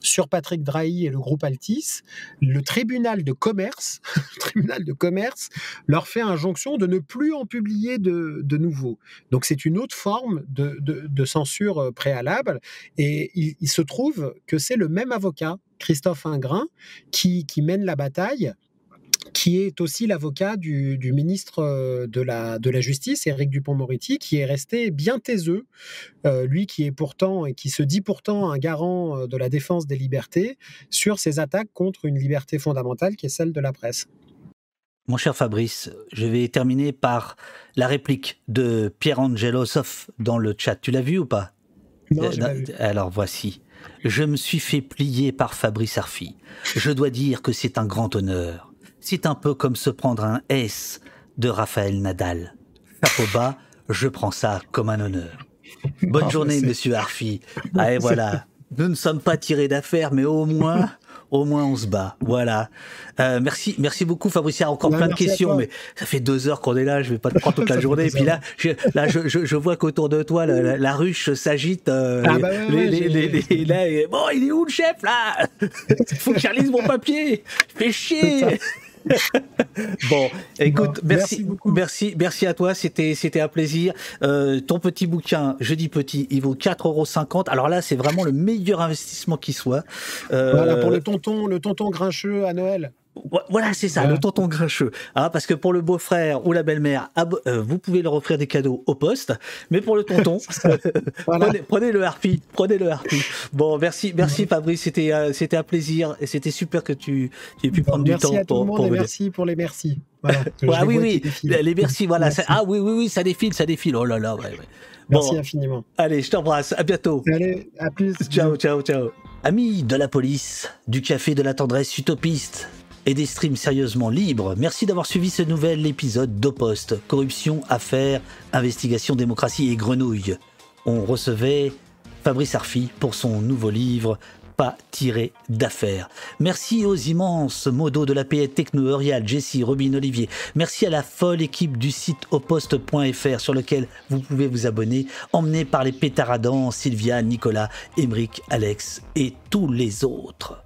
sur Patrick Drahi et le groupe Altis, le tribunal de commerce, *laughs* tribunal de commerce leur fait injonction de ne plus en publier de, de nouveau. Donc c'est une autre forme de, de- de censure euh, préalable. Et il se trouve que c'est le même avocat, Christophe Ingrin, qui, mène la bataille qui est aussi l'avocat du, ministre euh, de la, Justice, Éric Dupont-Moretti, qui est resté bien taiseux, euh, lui qui est pourtant et qui se dit pourtant un garant euh, de la défense des libertés, sur ces attaques contre une liberté fondamentale qui est celle de la presse. Mon cher Fabrice, je vais terminer par la réplique de Pierre-Angelo Soff dans le chat. Tu l'as vu ou pas? Non, Euh, vu. Alors voici. Je me suis fait plier par Fabrice Arfi. Je dois dire que c'est un grand honneur. C'est un peu comme se prendre un S de Raphaël Nadal. Chapeau bas, je prends ça comme un honneur. Bonne Non, journée, monsieur Arfi. Ah, et voilà. Nous ne sommes pas tirés d'affaires, mais au moins, au moins on se bat. Voilà. Euh, merci, merci beaucoup, Fabrice. Il y a encore Ouais, plein de questions, mais ça fait deux heures qu'on est là. Je vais pas te prendre toute la *laughs* journée. Et puis là, je, là, je, je, je vois qu'autour de toi, la, la- la ruche s'agite. euh, Ah bah ouais, ouais, là, et- bon, il est où le chef là? Il *laughs* faut que je relise mon papier. Fais chier. Bon, écoute, Bon, merci, merci beaucoup. merci, merci à toi. C'était, c'était un plaisir. Euh, ton petit bouquin, je dis petit, il vaut 4,50 euros. Alors là, c'est vraiment le meilleur investissement qui soit. Euh, Voilà, pour le tonton, le tonton grincheux à Noël. Vo- Voilà, c'est ça, le tonton grincheux. Hein, parce que pour le beau-frère ou la belle-mère, abo- euh, vous pouvez leur offrir des cadeaux au poste. Mais pour le tonton, *laughs* *laughs* Voilà. prenez, prenez le harpie. Prenez le harpie. Bon, merci, merci Fabrice. C'était, euh, c'était un plaisir et c'était super que tu, tu aies pu prendre du temps à tout pour, le monde pour et merci pour les merci. Voilà, *laughs* Ah oui, oui, les merci, voilà. Merci. ça- Ah oui, oui, oui, ça défile, ça défile. Oh là là, ouais, ouais. Merci infiniment. allez, je t'embrasse, à bientôt. Allez, à plus. Ciao, ciao, ciao. Amis de la police, du café de la tendresse utopiste et des streams sérieusement libres, merci d'avoir suivi ce nouvel épisode d'Opost. Corruption, affaires, investigation, démocratie et grenouille. On recevait Fabrice Arfi pour son nouveau livre Pas tiré d'affaires. Merci aux immenses modos de la paix Techno, Eurial, Jessie, Robin, Olivier. Merci à la folle équipe du site oposte.fr sur lequel vous pouvez vous abonner, emmené par les pétaradans Sylvia, Nicolas, Émeric, Alex et tous les autres.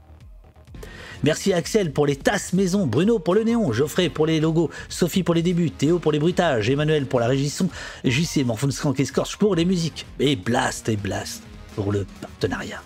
Merci Axel pour les tasses maison, Bruno pour le néon, Geoffrey pour les logos, Sophie pour les débuts, Théo pour les bruitages, Emmanuel pour la régisson, JC Morphonscrank et Scorch pour les musiques, et Blast et Blast pour le partenariat.